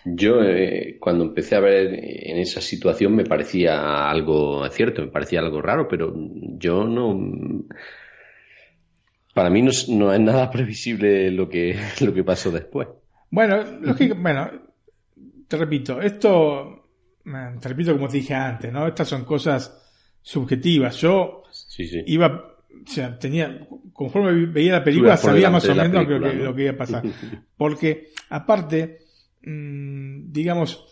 Speaker 1: Yo eh, cuando empecé a ver en esa situación me parecía algo cierto, me parecía algo raro, pero yo no para mí no, es- no es nada *laughs* previsible lo que, lo que pasó después.
Speaker 2: Bueno, lógica- bueno, te repito, esto, te repito como te dije antes, ¿no? Estas son cosas subjetivas. Yo
Speaker 1: Sí, sí.
Speaker 2: iba, o sea, tenía, conforme veía la película, sabía más o menos lo que, lo que iba a pasar. *laughs* Porque, aparte, mm, digamos,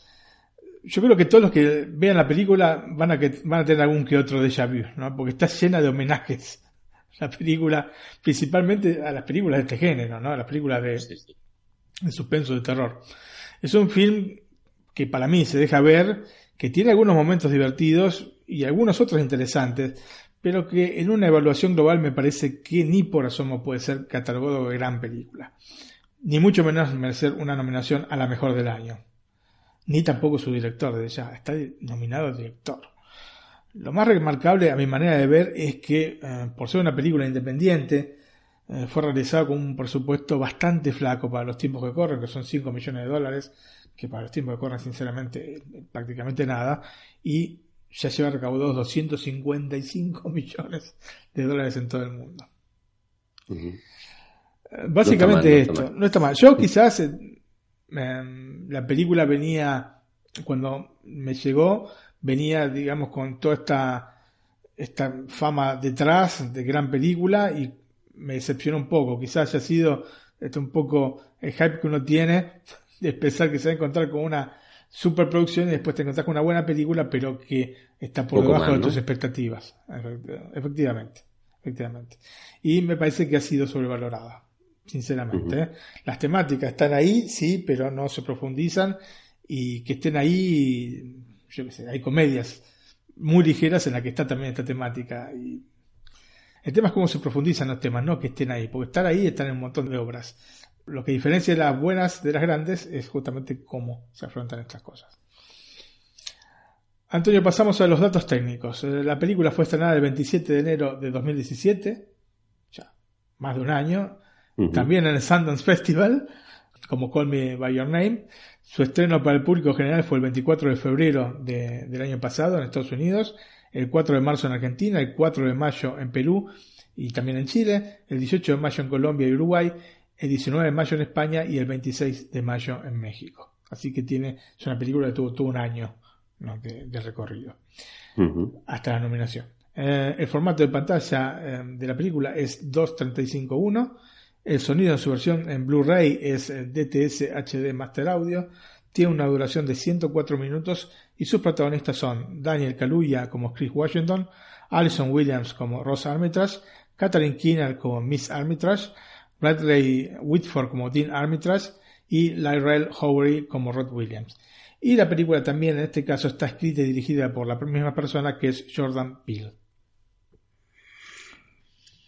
Speaker 2: yo creo que todos los que vean la película van a, que, van a tener algún que otro déjà vu, ¿no? Porque está llena de homenajes. *laughs* La película, principalmente a las películas de este género, ¿no? A las películas de, de suspenso de terror. Es un film que para mí se deja ver, que tiene algunos momentos divertidos y algunos otros interesantes, pero que en una evaluación global me parece que ni por asomo puede ser catalogado de gran película. Ni mucho menos merecer una nominación a la mejor del año. Ni tampoco su director, desde ya. Está nominado director. Lo más remarcable a mi manera de ver es que, eh, por ser una película independiente, eh, fue realizado con un presupuesto bastante flaco para los tiempos que corren, que son 5 millones de dólares, que para los tiempos que corren, sinceramente, prácticamente nada, y ya lleva recaudados 255 *laughs* millones de dólares en todo el mundo. Eh, Básicamente
Speaker 1: No
Speaker 2: esto, no está mal. Yo quizás eh, la película venía, cuando me llegó, venía, digamos, con toda esta, esta fama detrás de gran película y me decepcionó un poco. Quizás haya sido este, un poco el hype que uno tiene de pensar que se va a encontrar con una superproducción y después te encontrás con una buena película, pero que está por
Speaker 1: Poco
Speaker 2: debajo de tus expectativas. Efect- Efectivamente, efectivamente. Y me parece que ha sido sobrevalorada, sinceramente. ¿eh? Las temáticas están ahí, sí, pero no se profundizan y que estén ahí, yo qué sé, hay comedias muy ligeras en las que está también esta temática y el tema es cómo se profundizan los temas, no que estén ahí, porque estar ahí están en un montón de obras. Lo que diferencia las buenas de las grandes es justamente cómo se afrontan estas cosas. Antonio, pasamos a los datos técnicos. Eh, La película fue estrenada el 27 de enero de 2017, ya más de un año, también en el Sundance Festival, como Call Me By Your Name. Su estreno para el público general fue el 24 de febrero de- del año pasado en Estados Unidos, el 4 de marzo en Argentina, el 4 de mayo en Perú y también en Chile, el 18 de mayo en Colombia y Uruguay, el 19 de mayo en España y el 26 de mayo en México. Así que tiene, es una película que tuvo, tuvo un año ¿no? de, de recorrido hasta la nominación. Eh, el formato de pantalla eh, de la película es 2.35.1. El sonido en su versión en Blu-ray es eh, DTS HD Master Audio. Tiene una duración de 104 minutos y sus protagonistas son Daniel Kaluuya como Chris Washington, Alison Williams como Rosa Armitage, Catherine Keener como Miss Armitage, Bradley Whitford como Dean Armitage y Lyrell Howery como Rod Williams. Y la película también en este caso está escrita y dirigida por la misma persona que es Jordan Peele.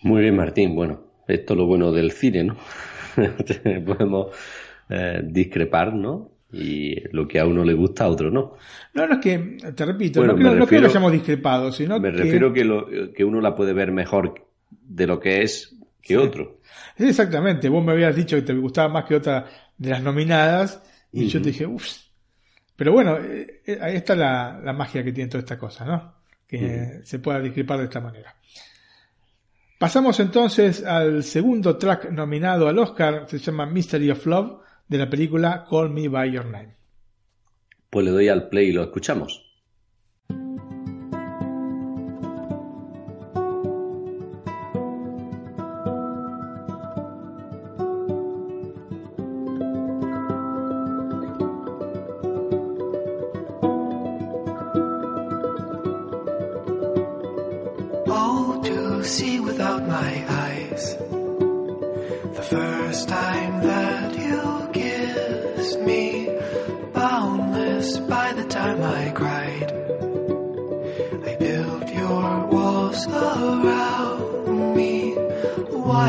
Speaker 1: Muy bien, Martín. Bueno, esto es lo bueno del cine, ¿no? *laughs* Podemos eh, discrepar, ¿no? Y lo que a uno le gusta, a otro no.
Speaker 2: No, no es que, te repito,
Speaker 1: Bueno,
Speaker 2: no, creo,
Speaker 1: me
Speaker 2: no creo que
Speaker 1: refiero-
Speaker 2: hayamos discrepado, sino
Speaker 1: Me
Speaker 2: que...
Speaker 1: refiero que, lo, que uno la puede ver mejor de lo que es que otro.
Speaker 2: Exactamente, vos me habías dicho que te gustaba más que otra de las nominadas y yo te dije, uff. Pero bueno, eh, eh, ahí está la, la magia que tiene toda esta cosa, ¿no? Que se pueda discrepar de esta manera. Pasamos entonces al segundo track nominado al Oscar, se llama Mystery of Love, de la película Call Me By Your Name.
Speaker 1: Pues le doy al play y lo escuchamos.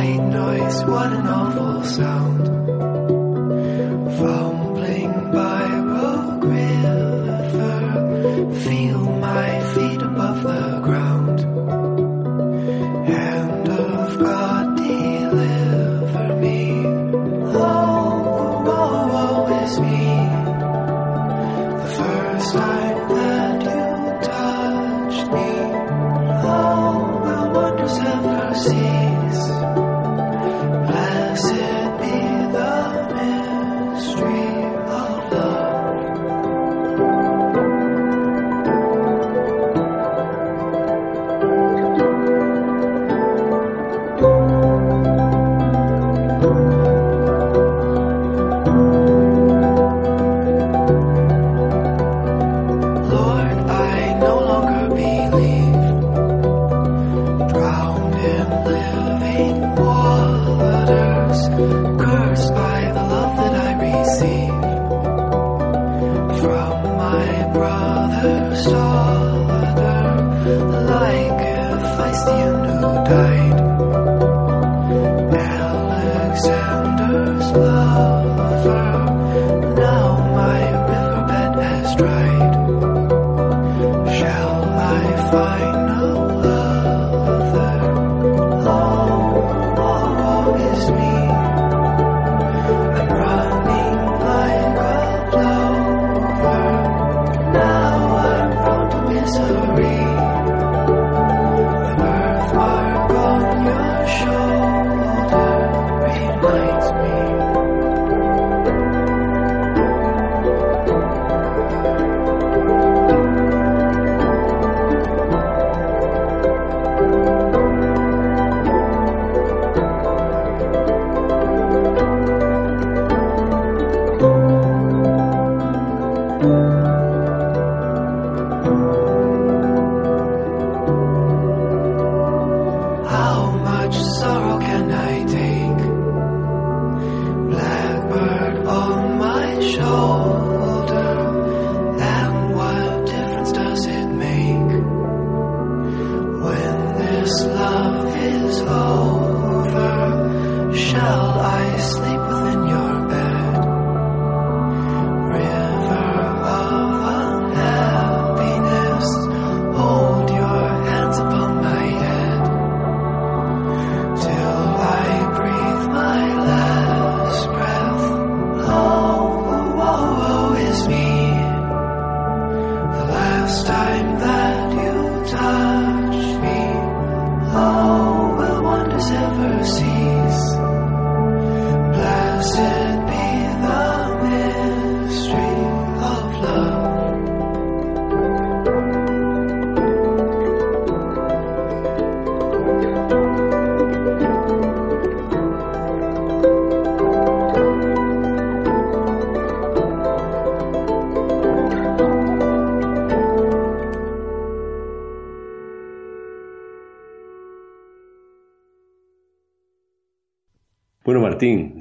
Speaker 11: White noise, what an awful sound.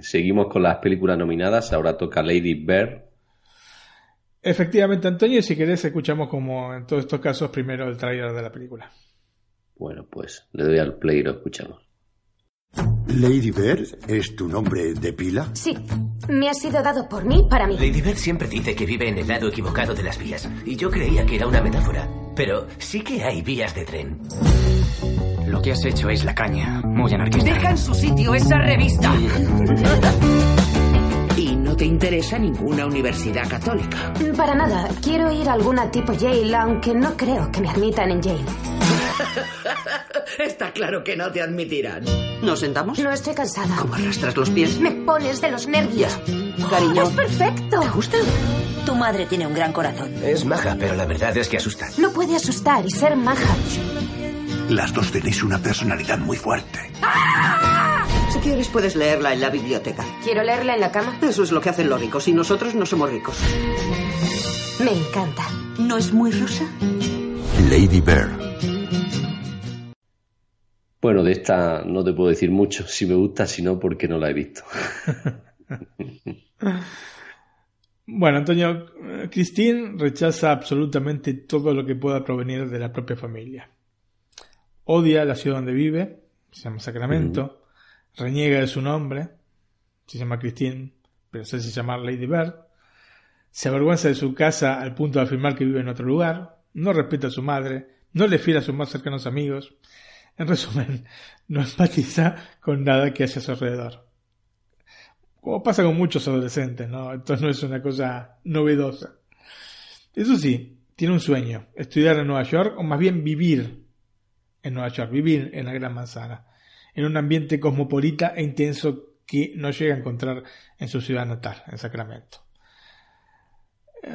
Speaker 1: Seguimos con las películas nominadas. Ahora toca Lady Bird.
Speaker 2: Efectivamente, Antonio, si querés, escuchamos como en todos estos casos primero el trailer de la película.
Speaker 1: Bueno, pues le doy al play y lo escuchamos.
Speaker 21: ¿Lady Bird es tu nombre de pila?
Speaker 22: Sí, me ha sido dado por mí para mí.
Speaker 13: Lady Bird siempre dice que vive en el lado equivocado de las vías. Y yo creía que era una metáfora. Pero sí que hay vías de tren.
Speaker 4: Lo que has hecho es la caña, muy anarquista.
Speaker 8: Deja en su sitio esa revista. Y no te interesa ninguna universidad católica.
Speaker 22: Para nada, quiero ir a alguna tipo Yale, aunque no creo que me admitan en Yale. *laughs*
Speaker 8: Está claro que no te admitirán. ¿Nos sentamos?
Speaker 22: No estoy cansada.
Speaker 8: ¿Cómo arrastras los pies?
Speaker 22: Me pones de los nervios.
Speaker 8: Cariño.
Speaker 22: Es perfecto.
Speaker 8: ¿Te gusta?
Speaker 22: Tu madre tiene un gran corazón.
Speaker 13: Es maja, pero la verdad es que asusta.
Speaker 22: No puede asustar y ser maja.
Speaker 14: Las dos tenéis una personalidad muy fuerte.
Speaker 8: Quieres, puedes leerla en la biblioteca.
Speaker 22: ¿Quiero leerla en la cama?
Speaker 8: Eso es lo que hacen los ricos y nosotros no somos ricos.
Speaker 22: Me encanta.
Speaker 8: ¿No es muy rosa?
Speaker 21: Lady Bird.
Speaker 1: Bueno, de esta no te puedo decir mucho si me gusta, si no, porque no la he visto. *laughs*
Speaker 2: Bueno, Antonio, Christine rechaza absolutamente todo lo que pueda provenir de la propia familia. Odia la ciudad donde vive, se llama Sacramento, reniega de su nombre, se llama Christine, pero se hace llamar Lady Bird, se avergüenza de su casa al punto de afirmar que vive en otro lugar, no respeta a su madre, no le fiel a sus más cercanos amigos, en resumen, *laughs* no empatiza con nada que haya a su alrededor. Como pasa con muchos adolescentes, ¿no? No es una cosa novedosa. Eso sí, tiene un sueño, estudiar en Nueva York, o más bien vivir en Nueva York, vivir en la Gran Manzana, en un ambiente cosmopolita e intenso que no llega a encontrar en su ciudad natal, en Sacramento.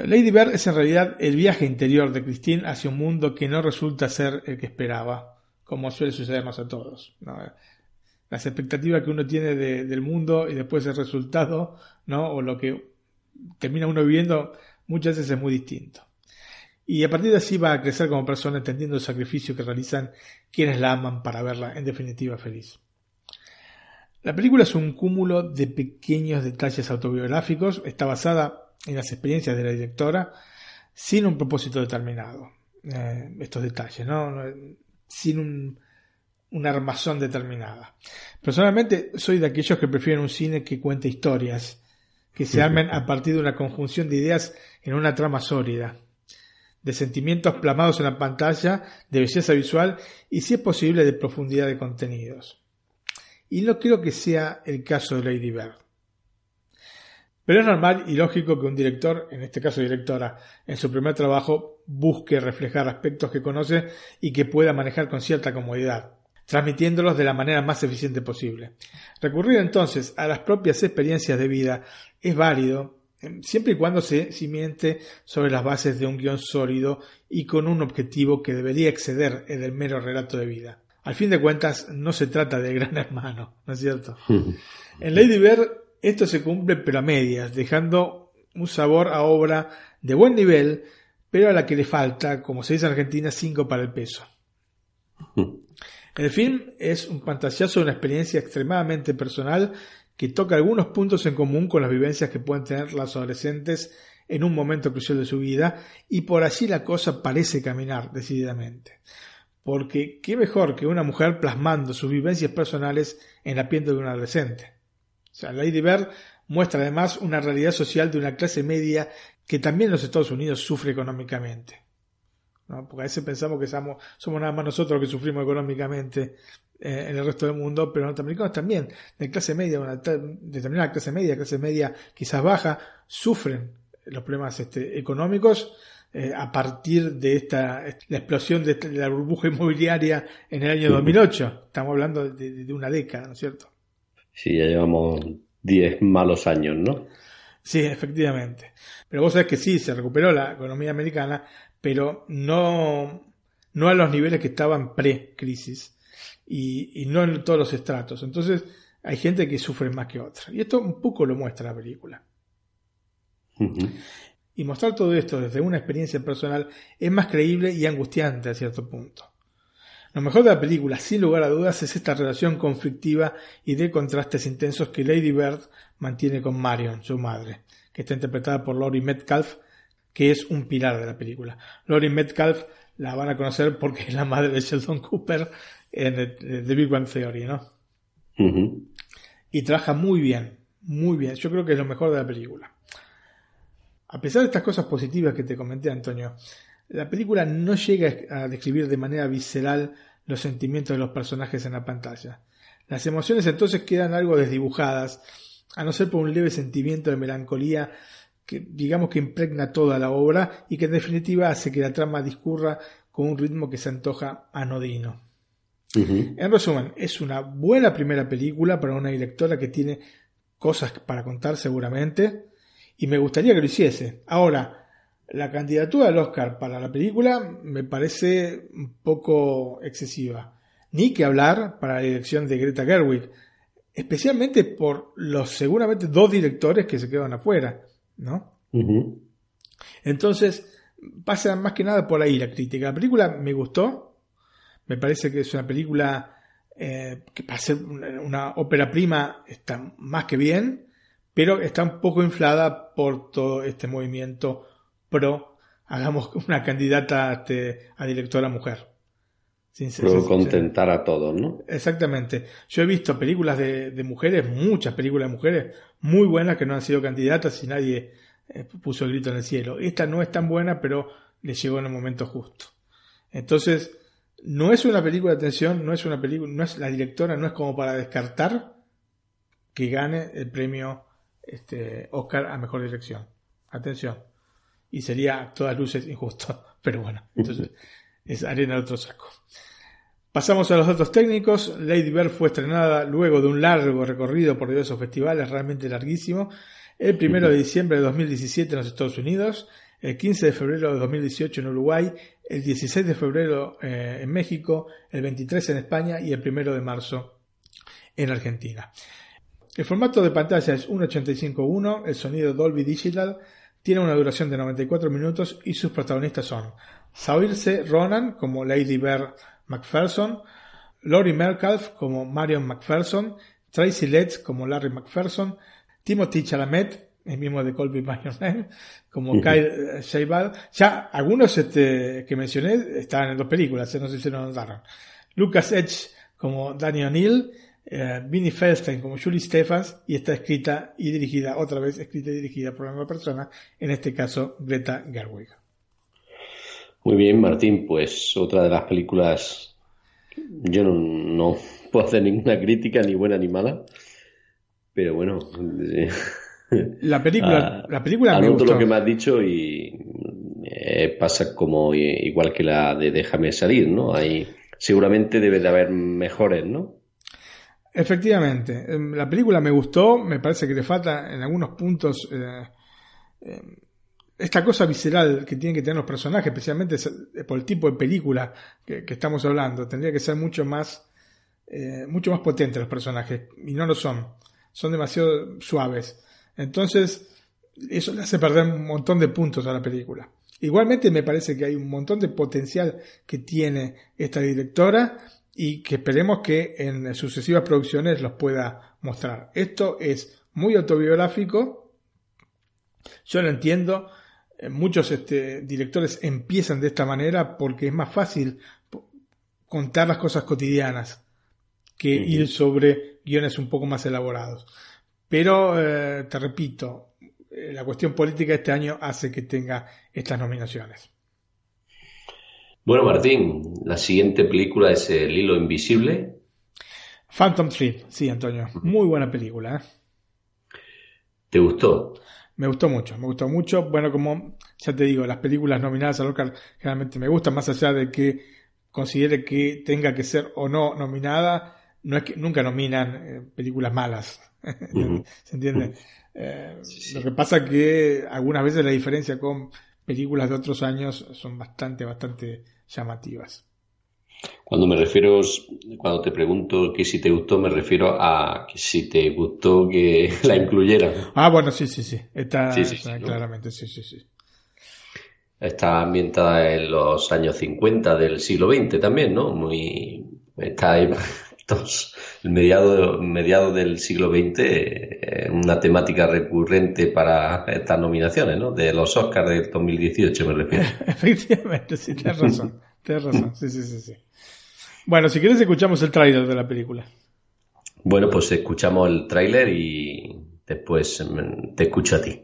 Speaker 2: Lady Bird es en realidad el viaje interior de Christine hacia un mundo que no resulta ser el que esperaba, como suele sucedernos a todos. Las expectativas que uno tiene de- del mundo y después el resultado, ¿no? o lo que termina uno viviendo, muchas veces es muy distinto. Y a partir de así va a crecer como persona entendiendo el sacrificio que realizan quienes la aman para verla en definitiva feliz. La película es un cúmulo de pequeños detalles autobiográficos, está basada en las experiencias de la directora, sin un propósito determinado. Eh, estos detalles, ¿no? No- Sin un, una armazón determinada. Personalmente soy de aquellos que prefieren un cine que cuente historias, que se armen a partir de una conjunción de ideas en una trama sólida, de sentimientos plasmados en la pantalla, de belleza visual y, si es posible, de profundidad de contenidos. Y no creo que sea el caso de Lady Bird. Pero es normal y lógico que un director, en este caso directora, en su primer trabajo busque reflejar aspectos que conoce y que pueda manejar con cierta comodidad, transmitiéndolos de la manera más eficiente posible. Recurrir entonces a las propias experiencias de vida es válido siempre y cuando se cimiente sobre las bases de un guion sólido y con un objetivo que debería exceder el del mero relato de vida. Al fin de cuentas, no se trata de gran hermano, ¿no es cierto? *laughs* En Lady Bird esto se cumple pero a medias, dejando un sabor a obra de buen nivel, pero a la que le falta, como se dice en Argentina, 5 para el peso. *laughs* El film es un pantallazo de una experiencia extremadamente personal que toca algunos puntos en común con las vivencias que pueden tener las adolescentes en un momento crucial de su vida y por allí la cosa parece caminar decididamente. Porque qué mejor que una mujer plasmando sus vivencias personales en la piel de un adolescente. O sea, Lady Bird muestra además una realidad social de una clase media que también los Estados Unidos sufre económicamente. Porque a veces pensamos que somos, somos nada más nosotros que sufrimos económicamente eh, en el resto del mundo, pero los norteamericanos también, de clase media, una determinada clase media, clase media quizás baja, sufren los problemas este, económicos eh, a partir de esta la explosión de, la burbuja inmobiliaria en el año 2008. Estamos hablando de, de una década, ¿no es cierto?
Speaker 1: Sí, ya llevamos 10 malos años, ¿no?
Speaker 2: Sí, efectivamente. Pero vos sabés que sí, se recuperó la economía americana, pero no, no a los niveles que estaban pre-crisis y, y, no en todos los estratos. Entonces hay gente que sufre más que otra. Y esto un poco lo muestra la película. Y mostrar todo esto desde una experiencia personal es más creíble y angustiante a cierto punto. Lo mejor de la película, sin lugar a dudas, es esta relación conflictiva y de contrastes intensos que Lady Bird mantiene con Marion, su madre, que está interpretada por Laurie Metcalf, que es un pilar de la película. Laurie Metcalf la van a conocer porque es la madre de Sheldon Cooper en The Big Bang Theory, ¿no? Y trabaja muy bien, muy bien. Yo creo que es lo mejor de la película. A pesar de estas cosas positivas que te comenté, Antonio, la película no llega a describir de manera visceral los sentimientos de los personajes en la pantalla. Las emociones entonces quedan algo desdibujadas, a no ser por un leve sentimiento de melancolía que digamos que impregna toda la obra y que en definitiva hace que la trama discurra con un ritmo que se antoja anodino. En resumen, es una buena primera película para una directora que tiene cosas para contar seguramente y me gustaría que lo hiciese. Ahora, la candidatura al Oscar para la película me parece un poco excesiva. Ni que hablar para la dirección de Greta Gerwig, especialmente por los seguramente dos directores que se quedan afuera, ¿no? Entonces, pasa más que nada por ahí la crítica. La película me gustó, me parece que es una película eh, que para ser una ópera prima está más que bien, pero está un poco inflada por todo este movimiento pro hagamos una candidata este, a directora mujer.
Speaker 1: Sin contentar a todos, ¿no?
Speaker 2: Exactamente. Yo he visto películas de, mujeres, muchas películas de mujeres muy buenas que no han sido candidatas y nadie eh, puso el grito en el cielo. Esta no es tan buena, pero le llegó en el momento justo. Entonces, no es una película de atención, no es una película, no es la directora, no es como para descartar que gane el premio este, Oscar a mejor dirección. Atención y sería a todas luces injusto. *laughs* Pero bueno, entonces es arena de otro saco. Pasamos a los datos técnicos. Lady Bird fue estrenada luego de un largo recorrido por diversos festivales, realmente larguísimo, el primero de diciembre de 2017 en los Estados Unidos, el 15 de febrero de 2018 en Uruguay, el 16 de febrero eh, en México, el 23 en España y el primero de marzo en Argentina. El formato de pantalla es 1.85.1, el sonido Dolby Digital, tiene una duración de 94 minutos y sus protagonistas son Saoirse Ronan como Lady Bear McPherson, Laurie Metcalf como Marion McPherson, Tracy Letts como Larry McPherson, Timothy Chalamet, el mismo de Colby *laughs* Name, como Kyle Shaibal. Ya algunos este, que mencioné estaban en dos películas, eh, no sé si lo notaron. Lucas Edge como Danny O'Neill, eh, Vinnie Feldstein como Julie Stephens y está escrita y dirigida, otra vez escrita y dirigida por la misma persona, en este caso Greta Gerwig.
Speaker 1: Muy bien, Martín, pues otra de las películas, yo no, *laughs* puedo hacer ninguna crítica, ni buena ni mala, pero bueno. *laughs*
Speaker 2: La película, la película me
Speaker 1: lo que me has dicho y eh, pasa como igual que la de Déjame salir, ¿no? Hay, seguramente debe de haber mejores, ¿no?
Speaker 2: Efectivamente, em, la película me gustó, me parece que le falta en algunos puntos eh, em, esta cosa visceral que tienen que tener los personajes, especialmente por el tipo de película que, estamos hablando. Tendría que ser mucho más, eh, mucho más potentes los personajes y no lo son, son demasiado suaves. Entonces, eso le hace perder un montón de puntos a la película. Igualmente me parece que hay un montón de potencial que tiene esta directora y que esperemos que en sucesivas producciones los pueda mostrar. Esto es muy autobiográfico, yo lo entiendo, eh, muchos este, directores empiezan de esta manera porque es más fácil contar las cosas cotidianas que ir sobre guiones un poco más elaborados. Pero, eh, te repito, eh, la cuestión política este año hace que tenga estas nominaciones.
Speaker 1: Bueno, Martín, la siguiente película es El hilo invisible.
Speaker 2: Phantom Thread, sí, Antonio. Muy buena película. ¿eh?
Speaker 1: ¿Te gustó?
Speaker 2: Me gustó mucho, me gustó mucho. Bueno, como ya te digo, las películas nominadas al Oscar generalmente me gustan, más allá de que considere que tenga que ser o no nominada, no es que nunca nominan eh, películas malas. *laughs* ¿Se entiende? Eh, lo que pasa es que algunas veces la diferencia con películas de otros años son bastante, bastante llamativas.
Speaker 1: Cuando me refiero, cuando te pregunto que si te gustó, me refiero a que si te gustó que *laughs* la incluyeran.
Speaker 2: Ah, bueno, sí, sí, sí. Está, claramente, sí, sí, sí.
Speaker 1: Está ambientada en los años 50 del siglo XX también, ¿no? Muy. Está ahí. *laughs* el mediado, mediado del siglo XX, eh, una temática recurrente para estas nominaciones, ¿no? De los Oscars del 2018, me refiero. *laughs*
Speaker 2: Efectivamente, sí, tienes razón. Tienes razón, sí, sí, sí, sí. Bueno, si quieres escuchamos el tráiler de la película.
Speaker 1: Bueno, pues escuchamos el tráiler y después mm, te escucho a ti.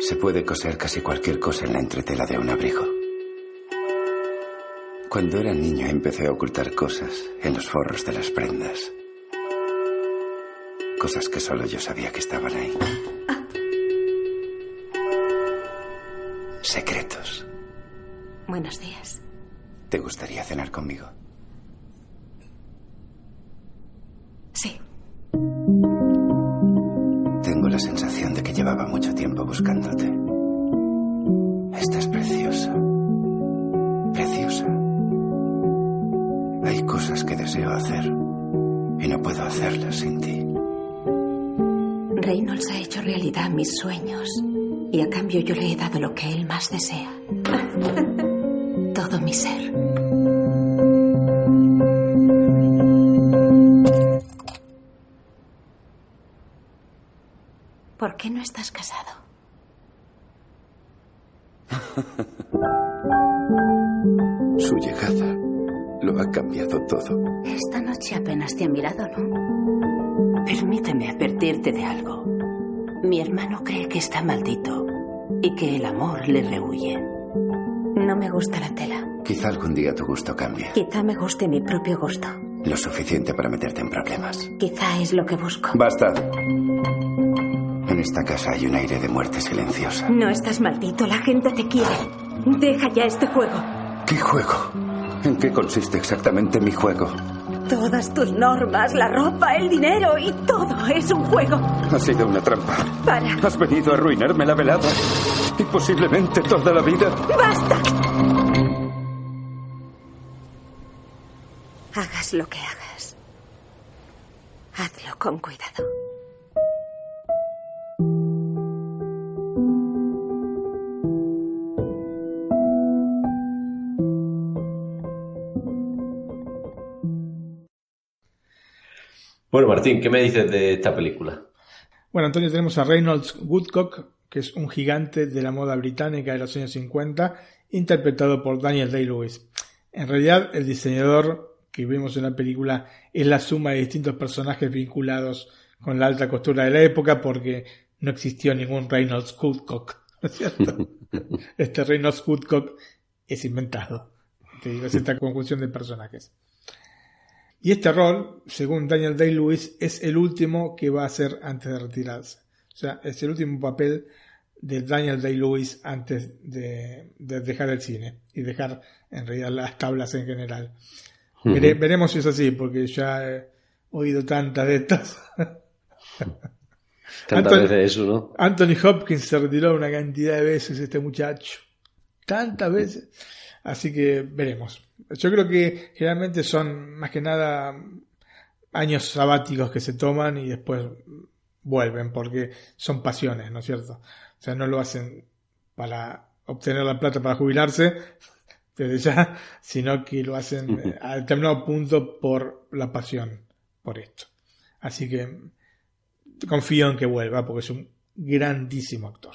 Speaker 23: Se puede coser casi cualquier cosa en la entretela de un abrigo. Cuando era niño empecé a ocultar cosas en los forros de las prendas. Cosas que solo yo sabía que estaban ahí. Secretos.
Speaker 5: Buenos días.
Speaker 23: ¿Te gustaría cenar conmigo?
Speaker 5: Sí.
Speaker 23: Tengo la sensación de que llevaba mucho tiempo buscándote. Estás preciosa. Preciosa. Hay cosas que deseo hacer y no puedo hacerlas sin ti.
Speaker 5: Reynolds ha hecho realidad mis sueños y a cambio yo le he dado lo que él más desea. *laughs* Todo mi ser. ¿Por qué no estás casado? *laughs*
Speaker 23: Su llegada lo ha cambiado todo.
Speaker 5: Esta noche apenas te ha mirado, ¿no?
Speaker 8: Permíteme advertirte de algo. Mi hermano cree que está maldito y que el amor le rehuye.
Speaker 5: No me gusta la tela.
Speaker 23: Quizá algún día tu gusto cambie.
Speaker 5: Quizá me guste mi propio gusto.
Speaker 23: Lo suficiente para meterte en problemas.
Speaker 5: Quizá es lo que busco.
Speaker 23: Basta. En esta casa hay un aire de muerte silenciosa.
Speaker 5: No estás maldito, la gente te quiere. Deja ya este juego.
Speaker 23: ¿Qué juego? ¿En qué consiste exactamente mi juego?
Speaker 5: Todas tus normas, la ropa, el dinero y todo es un juego.
Speaker 23: Ha sido una trampa.
Speaker 5: Para.
Speaker 23: Has venido a arruinarme la velada. Y posiblemente toda la vida.
Speaker 5: ¡Basta! Hagas lo que hagas. Hazlo con cuidado.
Speaker 1: Martín, ¿qué me dices de esta película?
Speaker 2: Bueno, Antonio, tenemos a Reynolds Woodcock, que es un gigante de la moda británica de los años 50, interpretado por Daniel Day-Lewis. En realidad, el diseñador que vemos en la película es la suma de distintos personajes vinculados con la alta costura de la época, porque no existió ningún Reynolds Woodcock, ¿no es cierto? *laughs* este Reynolds Woodcock es inventado. Te digo, es esta conjunción de personajes. Y este rol, según Daniel Day-Lewis, es el último que va a hacer antes de retirarse. O sea, es el último papel de Daniel Day-Lewis antes de, dejar el cine y dejar en realidad las tablas en general. veremos si es así, porque ya he oído tantas de estas. *laughs*
Speaker 1: Tantas veces eso, ¿no?
Speaker 2: Anthony Hopkins se retiró una cantidad de veces, este muchacho. Tantas veces. Así que veremos. Yo creo que generalmente son más que nada años sabáticos que se toman y después vuelven porque son pasiones, ¿no es cierto? O sea, no lo hacen para obtener la plata para jubilarse, *laughs* desde ya, sino que lo hacen a determinado punto por la pasión por esto. Así que confío en que vuelva porque es un grandísimo actor.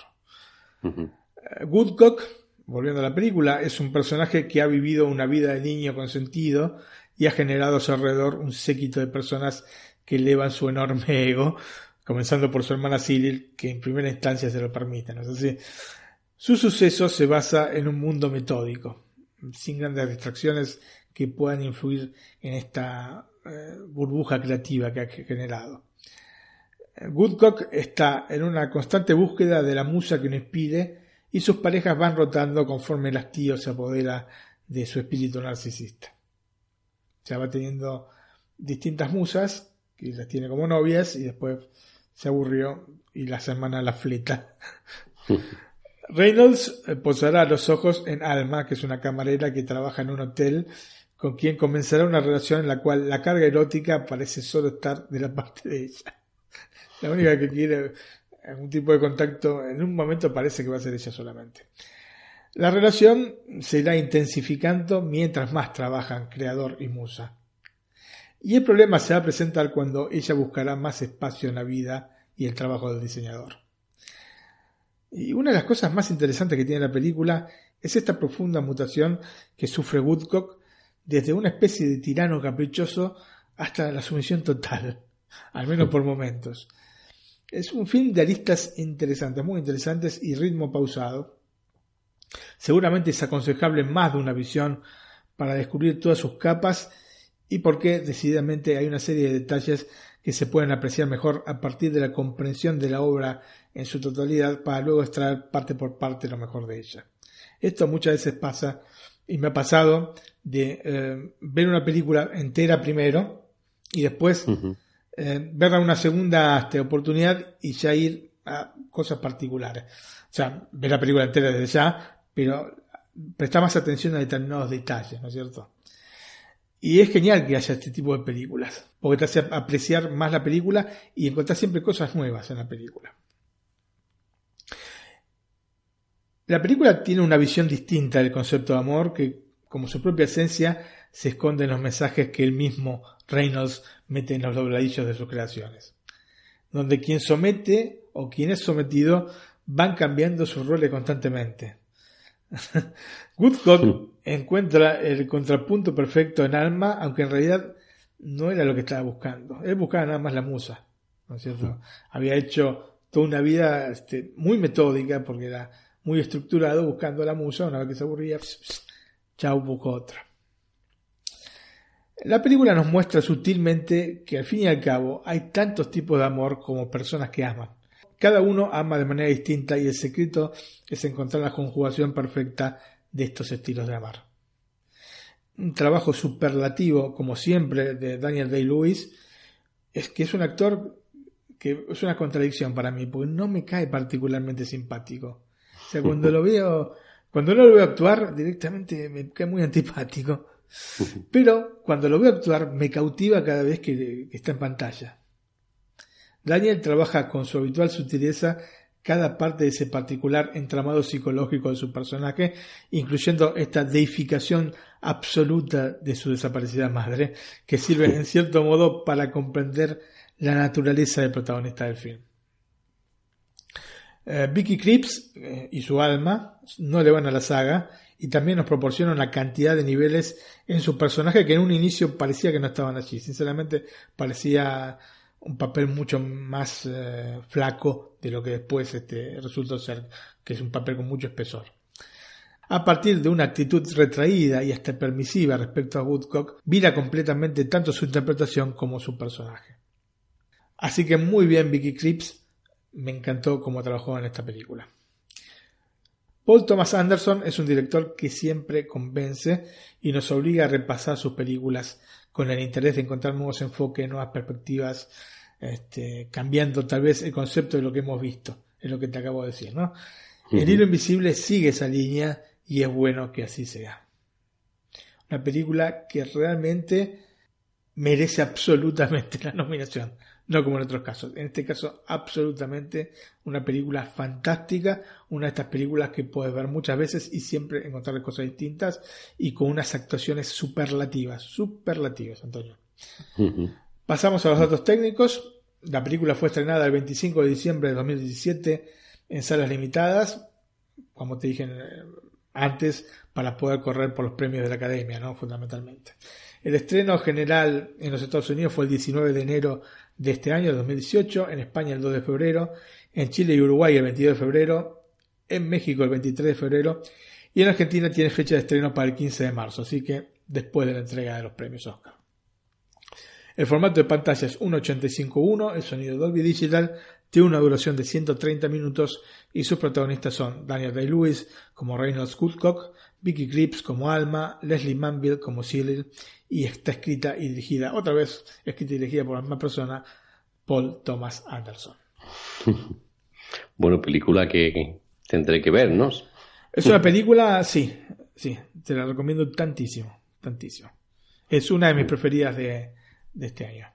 Speaker 2: Eh, Woodcock, volviendo a la película, es un personaje que ha vivido una vida de niño con sentido y ha generado a su alrededor un séquito de personas que elevan su enorme ego, comenzando por su hermana Cyril, que en primera instancia se lo permite. ¿no? su suceso se basa en un mundo metódico, sin grandes distracciones que puedan influir en esta eh, burbuja creativa que ha generado. Woodcock está en una constante búsqueda de la musa que lo inspire y sus parejas van rotando conforme el hastío se apodera de su espíritu narcisista. Ya va teniendo distintas musas, que las tiene como novias, y después se aburrió y la semana la fleta. *laughs* Reynolds eh, posará los ojos en Alma, que es una camarera que trabaja en un hotel, con quien comenzará una relación en la cual la carga erótica parece solo estar de la *laughs* parte de ella. La única que quiere algún tipo de contacto en un momento parece que va a ser ella solamente. La relación se irá intensificando mientras más trabajan creador y musa. Y el problema se va a presentar cuando ella buscará más espacio en la vida y el trabajo del diseñador. Y una de las cosas más interesantes que tiene la película es esta profunda mutación que sufre Woodcock desde una especie de tirano caprichoso hasta la sumisión total, al menos por momentos. Es un film de aristas interesantes, muy interesantes y ritmo pausado. Seguramente es aconsejable más de una visión para descubrir todas sus capas y porque decididamente hay una serie de detalles que se pueden apreciar mejor a partir de la comprensión de la obra en su totalidad para luego extraer parte por parte lo mejor de ella. Esto muchas veces pasa y me ha pasado de eh, ver una película entera primero y después eh, verla una segunda este, oportunidad y ya ir a cosas particulares. O sea, ver la película entera desde ya, pero prestar más atención a determinados detalles, ¿no es cierto? Y es genial que haya este tipo de películas, porque te hace apreciar más la película y encontrar siempre cosas nuevas en la película. La película tiene una visión distinta del concepto de amor que, como su propia esencia, se esconde en los mensajes que el mismo Reynolds mete en los dobladillos de sus creaciones, donde quien somete o quien es sometido van cambiando sus roles constantemente. *laughs* Woodcock encuentra el contrapunto perfecto en Alma, aunque en realidad no era lo que estaba buscando. Él buscaba nada más la musa, ¿no es cierto? Había hecho toda una vida este, muy metódica, porque era muy estructurado, buscando la musa, una vez que se aburría, chau, buscó otra. La película nos muestra sutilmente que al fin y al cabo hay tantos tipos de amor como personas que aman. Cada uno ama de manera distinta y el secreto es encontrar la conjugación perfecta de estos estilos de amar. Un trabajo superlativo, como siempre, de Daniel Day-Lewis, es que es un actor que es una contradicción para mí, porque no me cae particularmente simpático. O sea, cuando lo veo, cuando no lo veo actuar, directamente me cae muy antipático. Pero cuando lo veo actuar, me cautiva cada vez que, está en pantalla. Daniel trabaja con su habitual sutileza cada parte de ese particular entramado psicológico de su personaje, incluyendo esta deificación absoluta de su desaparecida madre, que sirve en cierto modo para comprender la naturaleza del protagonista del film. Eh, Vicky Cripps eh, y su alma no le van a la saga y también nos proporciona una cantidad de niveles en su personaje que en un inicio parecía que no estaban allí. Sinceramente parecía un papel mucho más eh, flaco de lo que después este, resultó ser, que es un papel con mucho espesor. A partir de una actitud retraída y hasta permisiva respecto a Woodcock, vira completamente tanto su interpretación como su personaje. Así que muy bien Vicky Cripps, me encantó cómo trabajó en esta película. Paul Thomas Anderson es un director que siempre convence y nos obliga a repasar sus películas con el interés de encontrar nuevos enfoques, nuevas perspectivas, este, cambiando tal vez el concepto de lo que hemos visto, es lo que te acabo de decir, ¿no? El hilo invisible sigue esa línea y es bueno que así sea. Una película que realmente merece absolutamente la nominación. No como en otros casos. En este caso, absolutamente una película fantástica, una de estas películas que puedes ver muchas veces y siempre encontrar cosas distintas y con unas actuaciones superlativas, superlativas, Antonio. *laughs* Pasamos a los datos técnicos. La película fue estrenada el 25 de diciembre de 2017 en salas limitadas, como te dije eh, antes, para poder correr por los premios de la academia, ¿no? Fundamentalmente. El estreno general en los Estados Unidos fue el 19 de enero de este año, 2018, en España el 2 de febrero, en Chile y Uruguay el 22 de febrero, en México el 23 de febrero y en Argentina tiene fecha de estreno para el 15 de marzo, así que después de la entrega de los premios Oscar. El formato de pantalla es 1.85.1, el sonido Dolby Digital tiene una duración de 130 minutos y sus protagonistas son Daniel Day-Lewis como Reynolds Woodcock, Vicky Clips como Alma, Leslie Manville como Cyril y está escrita y dirigida, otra vez escrita y dirigida por la misma persona, Paul Thomas Anderson. *laughs*
Speaker 1: bueno, película que tendré que ver, ¿no?
Speaker 2: Es una película, sí, sí, te la recomiendo tantísimo, tantísimo. Es una de mis preferidas de, de este año.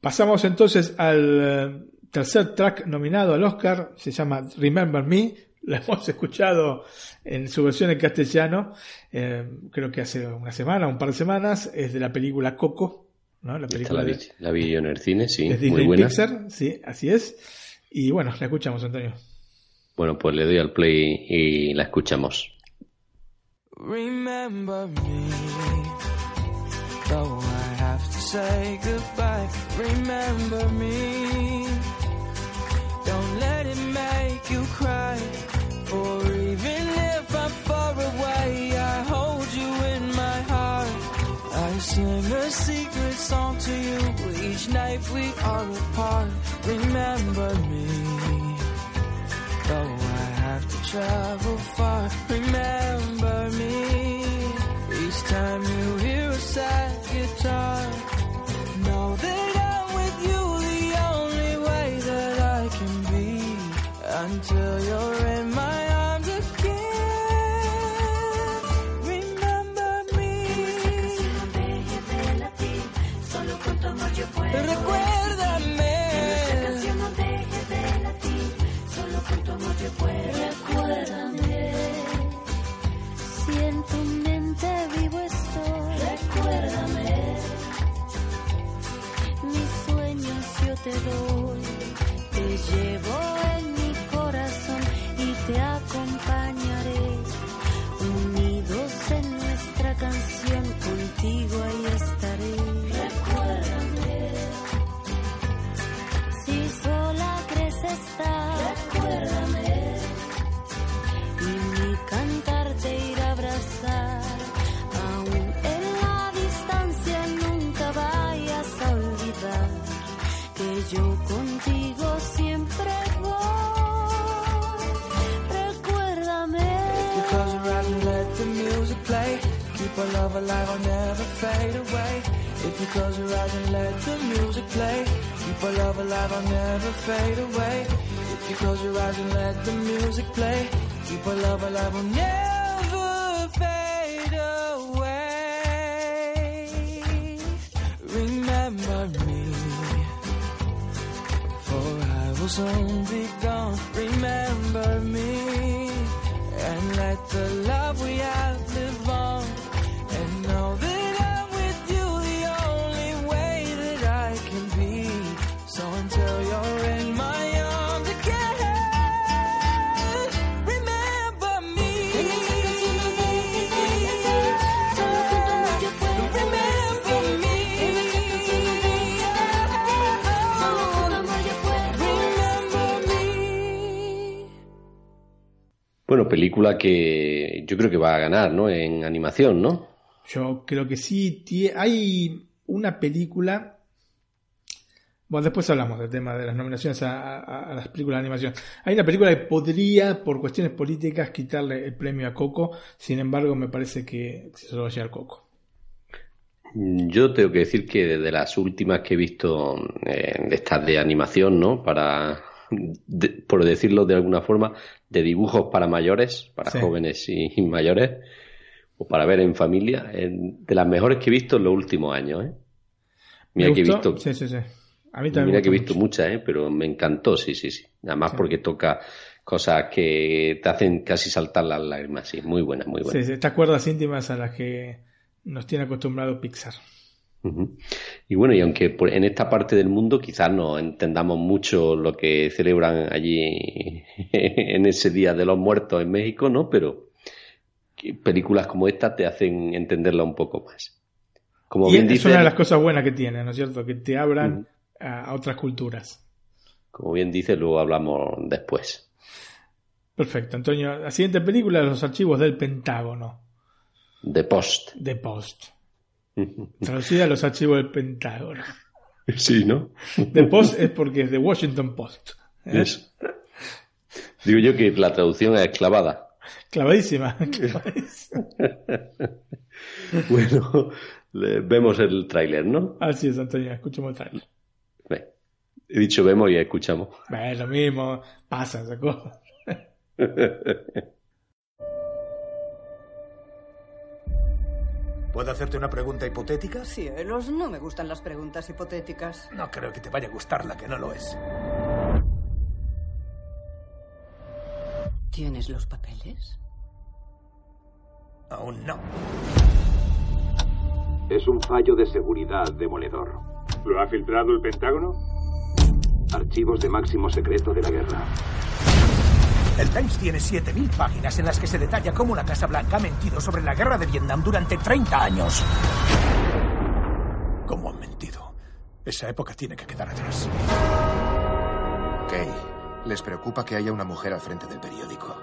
Speaker 2: Pasamos entonces al eh, tercer track nominado al Oscar, se llama Remember Me, lo hemos escuchado en su versión en castellano, eh, creo que hace una semana, un par de semanas, es de la película Coco, ¿no? La película
Speaker 1: la, vi,
Speaker 2: de,
Speaker 1: la vi en el cine, sí,
Speaker 2: de
Speaker 1: muy buena.
Speaker 2: Pixar, sí, así es. Y bueno, la escuchamos, Antonio.
Speaker 1: Bueno, pues le doy al play y la escuchamos.
Speaker 3: Remember me, though I have to say goodbye. Remember me, don't let it make you cry. For even if I'm far away, I hold you in my heart. I sing a secret song to you each night we are apart. Remember me, though I have to travel far. Remember me, each time you hear a sad guitar. Know that I'm with you the only way that I can be until
Speaker 24: te doy. Te llevo en mi corazón y te acompañaré. Unidos en nuestra canción, contigo ahí estaré.
Speaker 3: Keep our love alive, I'll never fade away. If you close your eyes and let the music play. Keep our love alive, I'll never fade away. If you close your eyes and let the music play. Keep our love alive, I'll never fade away. Remember me. For I will soon be gone. Remember me and let the love we have
Speaker 1: Bueno, película que yo creo que va a ganar, ¿no? En animación, ¿no?
Speaker 2: Yo creo que sí. Hay una película. Bueno, después hablamos del tema de las nominaciones a, a- a las películas de animación. Hay una película que podría, por cuestiones políticas, quitarle el premio a Coco. Sin embargo, me parece que se lo va a llevar Coco.
Speaker 1: Yo tengo que decir que desde las últimas que he visto eh, de estas de animación, ¿no? Para, de- por decirlo de alguna forma, de dibujos para mayores, para
Speaker 2: Sí.
Speaker 1: jóvenes y, y mayores, o para ver en familia, de las mejores que he visto en los últimos años, ¿eh? Mira
Speaker 2: ¿Me
Speaker 1: que he visto
Speaker 2: Sí, sí, sí. A mí también
Speaker 1: Mira que he visto muchas, ¿eh? pero me encantó, sí, sí, sí. Además porque toca cosas que te hacen casi saltar las lágrimas, sí. Muy buena, muy buena.
Speaker 2: Sí, sí, estas cuerdas íntimas a las que nos tiene acostumbrado Pixar.
Speaker 1: Y bueno, y aunque en esta parte del mundo quizás no entendamos mucho lo que celebran allí *laughs* en ese Día de los Muertos en México, ¿no? Pero películas como esta te hacen entenderla un poco más. Como
Speaker 2: y
Speaker 1: bien
Speaker 2: es una de las cosas buenas que tiene, ¿no es cierto? Que te abran a, a otras culturas.
Speaker 1: como bien dices, luego hablamos después.
Speaker 2: Perfecto, Antonio. La siguiente película es Los archivos del Pentágono.
Speaker 1: The Post.
Speaker 2: The Post. *laughs* Traducida a los archivos del Pentágono.
Speaker 1: Sí, ¿no?
Speaker 2: The Post es porque es de Washington Post. ¿eh?
Speaker 1: Eso. Digo yo que la traducción es clavada.
Speaker 2: Clavadísima. *laughs* clavadísima. *laughs*
Speaker 1: Bueno, vemos el tráiler, ¿no?
Speaker 2: Así es, Antonio. Escuchemos el trailer.
Speaker 1: Ve. He dicho vemos y escuchamos.
Speaker 2: Es lo mismo. Pasa esa cosa.
Speaker 25: ¿Puedo hacerte una pregunta hipotética?
Speaker 26: Cielos, no me gustan las preguntas hipotéticas.
Speaker 25: No creo que te vaya a gustar la que no lo es.
Speaker 26: ¿Tienes los papeles?
Speaker 25: Aún no.
Speaker 27: Es un fallo de seguridad demoledor.
Speaker 28: ¿Lo ha filtrado el Pentágono?
Speaker 27: Archivos de máximo secreto de la guerra.
Speaker 25: El Times tiene 7.000 páginas en las que se detalla cómo la Casa Blanca ha mentido sobre la guerra de Vietnam durante 30 años. ¿Cómo han mentido? Esa época tiene que quedar atrás.
Speaker 29: Kay, les preocupa que haya una mujer al frente del periódico.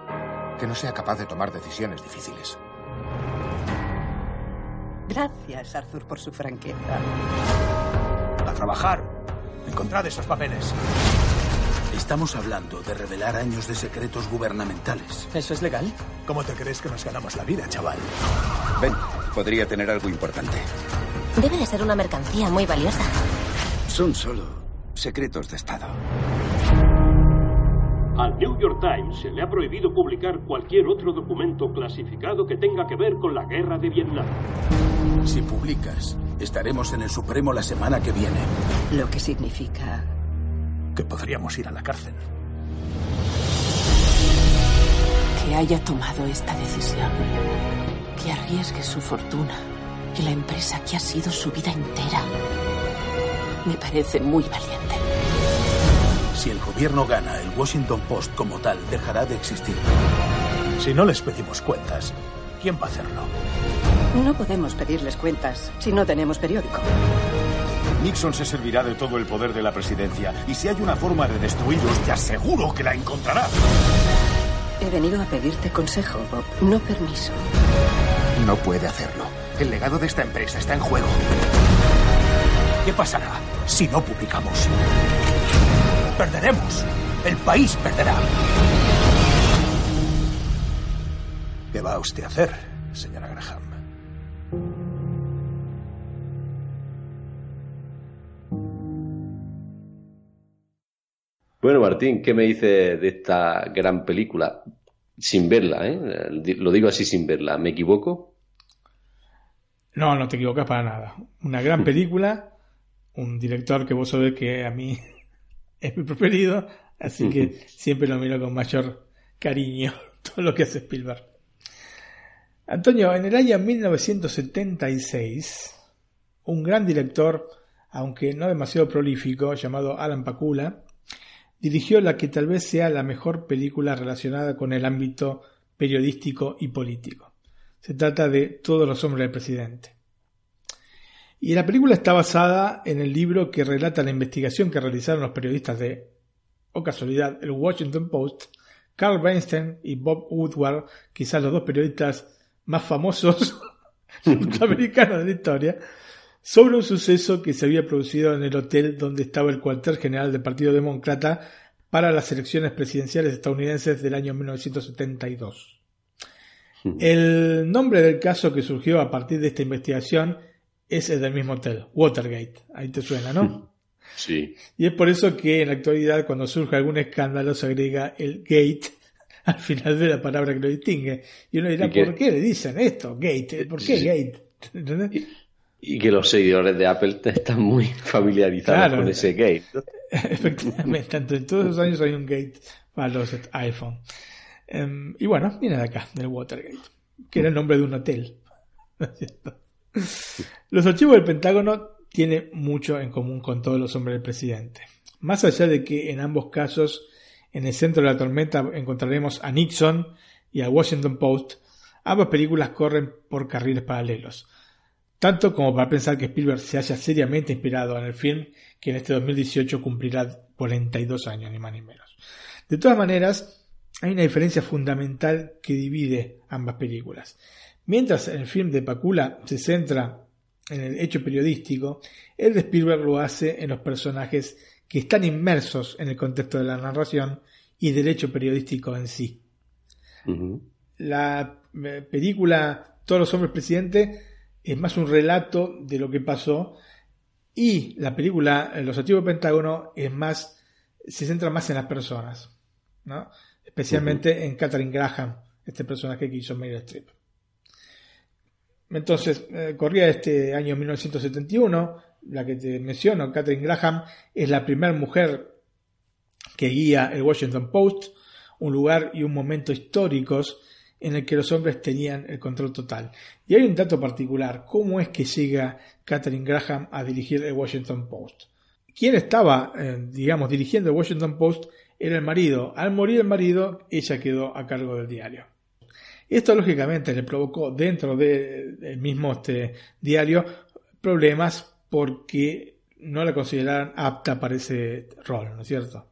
Speaker 29: Que no sea capaz de tomar decisiones difíciles.
Speaker 26: Gracias, Arthur, por su franqueza.
Speaker 25: A trabajar. Encontrad esos papeles.
Speaker 14: Estamos hablando de revelar años de secretos gubernamentales.
Speaker 26: ¿Eso es legal?
Speaker 25: ¿Cómo te crees que nos ganamos la vida, chaval?
Speaker 29: Ven, podría tener algo importante.
Speaker 30: Debe de ser una mercancía muy valiosa.
Speaker 29: Son solo secretos de Estado.
Speaker 31: Al New York Times se le ha prohibido publicar cualquier otro documento clasificado que tenga que ver con la guerra de Vietnam.
Speaker 14: Si publicas, estaremos en el Supremo la semana que viene.
Speaker 26: Lo que significa
Speaker 25: Que podríamos ir a la cárcel.
Speaker 8: Que haya tomado esta decisión. Que arriesgue su fortuna y la empresa que ha sido su vida entera. Me parece muy valiente.
Speaker 14: Si el gobierno gana, el Washington Post como tal dejará de existir.
Speaker 25: Si no les pedimos cuentas, ¿quién va a hacerlo?
Speaker 26: No podemos pedirles cuentas si no tenemos periódico.
Speaker 28: Nixon se servirá de todo el poder de la presidencia y si hay una forma de destruirlos, te aseguro que la encontrará.
Speaker 26: He venido a pedirte consejo, Bob, no permiso.
Speaker 29: No puede hacerlo. El legado de esta empresa está en juego.
Speaker 25: ¿Qué pasará si no publicamos? Perderemos. El país perderá. ¿Qué va usted a hacer, señora Graham?
Speaker 1: Bueno, Martín, ¿qué me dices de esta gran película? Sin verla, ¿eh? Lo digo así sin verla. ¿Me equivoco?
Speaker 2: No, no te equivocas para nada. Una gran *laughs* película, un director que vos sabés que a mí *laughs* es mi preferido, así que *laughs* siempre lo miro con mayor cariño todo lo que hace Spielberg. Antonio, en el año 1976, un gran director, aunque no demasiado prolífico, llamado Alan Pakula, dirigió la que tal vez sea la mejor película relacionada con el ámbito periodístico y político. Se trata de Todos los hombres del presidente. Y la película está basada en el libro que relata la investigación que realizaron los periodistas de, o casualidad, el Washington Post, Carl Weinstein y Bob Woodward, quizás los dos periodistas más famosos *laughs* *laughs* norteamericanos de la historia, sobre un suceso que se había producido en el hotel donde estaba el cuartel general del Partido Demócrata para las elecciones presidenciales estadounidenses del año 1972. El nombre del caso que surgió a partir de esta investigación es el del mismo hotel, Watergate. Ahí te suena, ¿no?
Speaker 1: Sí.
Speaker 2: Y es por eso que en la actualidad cuando surge algún escándalo se agrega el gate *laughs* al final de la palabra que lo distingue. Y uno dirá. ¿por qué le dicen esto? Gate. ¿Por qué gate?
Speaker 1: Y que los seguidores de Apple están muy *laughs* familiarizados con ese gate. *laughs*
Speaker 2: Efectivamente, tanto en todos los años hay un gate para los iPhone. Em, y bueno, viene de acá, del Watergate, que era el nombre de un hotel. *laughs* los archivos del Pentágono tienen mucho en común con todos los hombres del presidente. Más allá de que en ambos casos, en el centro de la tormenta encontraremos a Nixon y al Washington Post, ambas películas corren por carriles paralelos tanto como para pensar que Spielberg se haya seriamente inspirado en el film que en este 2018 cumplirá 42 años, ni más ni menos. De todas maneras, hay una diferencia fundamental que divide ambas películas. Mientras el film de Pacula se centra en el hecho periodístico, el de Spielberg lo hace en los personajes que están inmersos en el contexto de la narración y del hecho periodístico en sí. La eh, película Todos los hombres presidente es más un relato de lo que pasó y la película Los activos del Pentágono es más se centra más en las personas, ¿no? especialmente en Catherine Graham, este personaje que hizo Meryl Streep. Entonces, eh, corría este año 1971, la que te menciono, Catherine Graham, es la primera mujer que guía el Washington Post, un lugar y un momento históricos en el que los hombres tenían el control total. Y hay un dato particular, ¿cómo es que llega Catherine Graham a dirigir el Washington Post? Quien estaba, eh, digamos, dirigiendo el Washington Post era el marido. Al morir el marido, ella quedó a cargo del diario. Esto lógicamente le provocó dentro del mismo este diario problemas porque no la consideraban apta para ese rol, ¿no es cierto?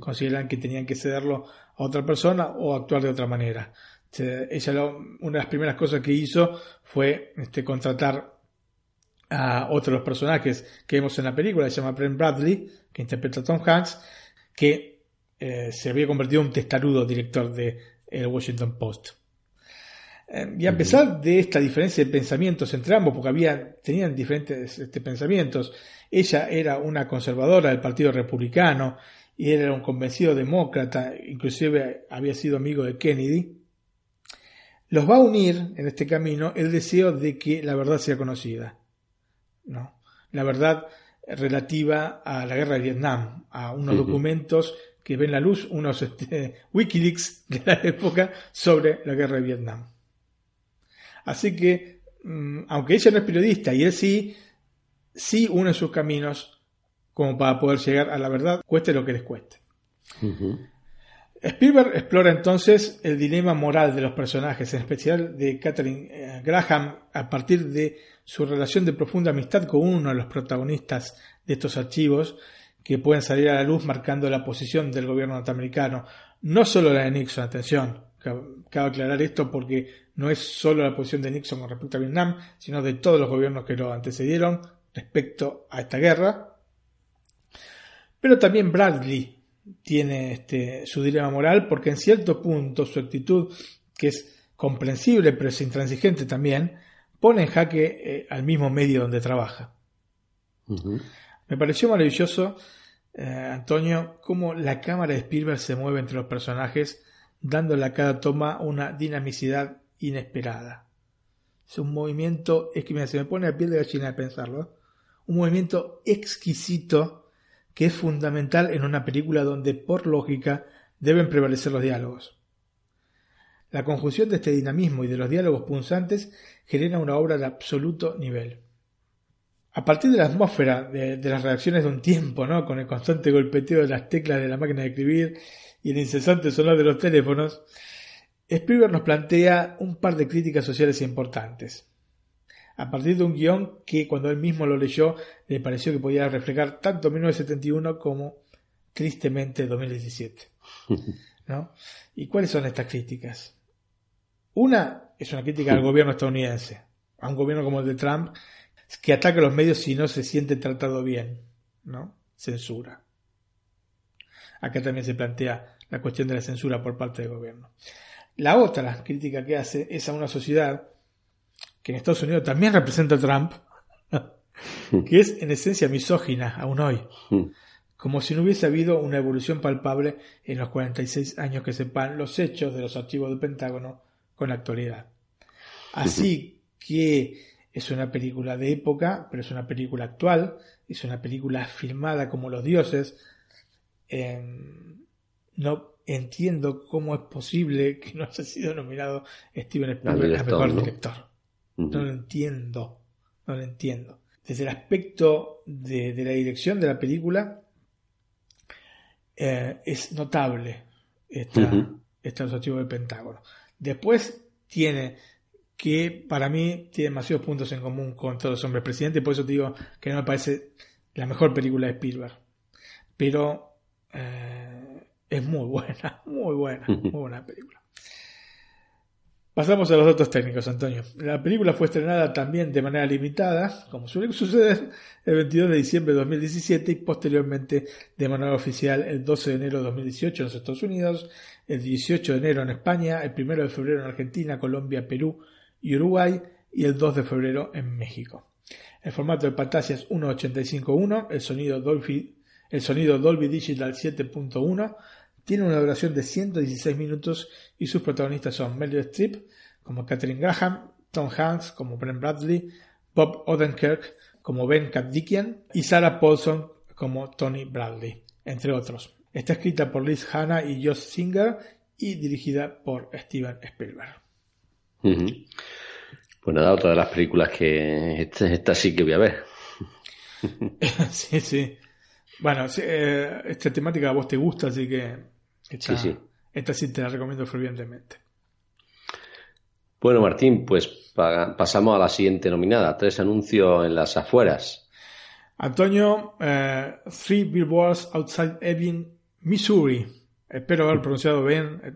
Speaker 2: Consideran que tenían que cederlo a otra persona o actuar de otra manera ella una de las primeras cosas que hizo fue este, contratar a otro de los personajes que vemos en la película, se llama Brent Bradley, que interpreta a Tom Hanks, que eh, se había convertido en un testarudo director de el Washington Post. Eh, y a pesar de esta diferencia de pensamientos entre ambos, porque había, tenían diferentes este, pensamientos, ella era una conservadora del Partido Republicano y él era un convencido demócrata, inclusive había sido amigo de Kennedy, los va a unir en este camino el deseo de que la verdad sea conocida. ¿no? La verdad relativa a la guerra de Vietnam, a unos documentos que ven la luz, unos este, *laughs* Wikileaks de la época sobre la guerra de Vietnam. Así que, mm, aunque ella no es periodista y él sí, sí une sus caminos como para poder llegar a la verdad, cueste lo que les cueste. Spielberg explora entonces el dilema moral de los personajes, en especial de Catherine eh, Graham, a partir de su relación de profunda amistad con uno de los protagonistas de estos archivos, que pueden salir a la luz marcando la posición del gobierno norteamericano. No solo la de Nixon, atención, cabe aclarar esto porque no es solo la posición de Nixon con respecto a Vietnam, sino de todos los gobiernos que lo antecedieron respecto a esta guerra. Pero también Bradley, tiene este, su dilema moral porque en cierto punto su actitud, que es comprensible pero es intransigente también, pone en jaque eh, al mismo medio donde trabaja. Me pareció maravilloso, eh, Antonio, cómo la cámara de Spielberg se mueve entre los personajes, dándole a cada toma una dinamicidad inesperada. Es un movimiento, es que se me pone a piel de gallina de pensarlo, un movimiento exquisito que es fundamental en una película donde, por lógica, deben prevalecer los diálogos. La conjunción de este dinamismo y de los diálogos punzantes genera una obra de absoluto nivel. A partir de la atmósfera de, las reacciones de un tiempo, ¿no? con el constante golpeteo de las teclas de la máquina de escribir y el incesante sonar de los teléfonos, Spielberg nos plantea un par de críticas sociales importantes a partir de un guion que cuando él mismo lo leyó le pareció que podía reflejar tanto 1971 como tristemente 2017. *laughs* ¿no? ¿Y cuáles son estas críticas? Una es una crítica al gobierno estadounidense, a un gobierno como el de Trump, que ataca a los medios si no se siente tratado bien, ¿no? Censura. Acá también se plantea la cuestión de la censura por parte del gobierno. La otra crítica que hace es a una sociedad que en Estados Unidos también representa a Trump, *laughs* que es en esencia misógina aún hoy, como si no hubiese habido una evolución palpable en los 46 años que separan los hechos de los archivos del Pentágono con la actualidad. Así que es una película de época, pero es una película actual, es una película filmada como los dioses. Em, no entiendo cómo es posible que no haya sido nominado Steven Spielberg a mejor director. No lo entiendo, no lo entiendo. Desde el aspecto de, la dirección de la película, eh, es notable esta, este objetivo del Pentágono. Después tiene que para mí tiene demasiados puntos en común con todos los hombres presidentes, por eso digo que no me parece la mejor película de Spielberg. Pero eh, es muy buena, *laughs* muy buena, muy buena película. Pasamos a los datos técnicos, Antonio. La película fue estrenada también de manera limitada, como suele suceder, el 22 de diciembre de 2017 y posteriormente de manera oficial el 12 de enero de 2018 en los Estados Unidos, el 18 de enero en España, el 1 de febrero en Argentina, Colombia, Perú, y Uruguay y el 2 de febrero en México. El formato de pantalla es 1.85.1, el sonido Dolby, el sonido Dolby Digital 7.1, tiene una duración de 116 minutos y sus protagonistas son Meryl Streep como Catherine Graham, Tom Hanks como Brent Bradley, Bob Odenkirk como Ben Kaddikian y Sarah Paulson como Tony Bradley, entre otros. Está escrita por Liz Hanna y Josh Singer y dirigida por Steven Spielberg.
Speaker 1: Pues nada, otra de las películas que esta, sí que voy a ver. *laughs*
Speaker 2: sí, sí. Bueno, eh, esta temática a vos te gusta, así que esta sí, esta sí te la recomiendo fervientemente.
Speaker 1: Bueno, Martín, pues pasamos a la siguiente nominada. Tres anuncios en las afueras.
Speaker 2: Antonio, eh, Three Billboards Outside Ebbing, Missouri. Espero haber pronunciado bien eh,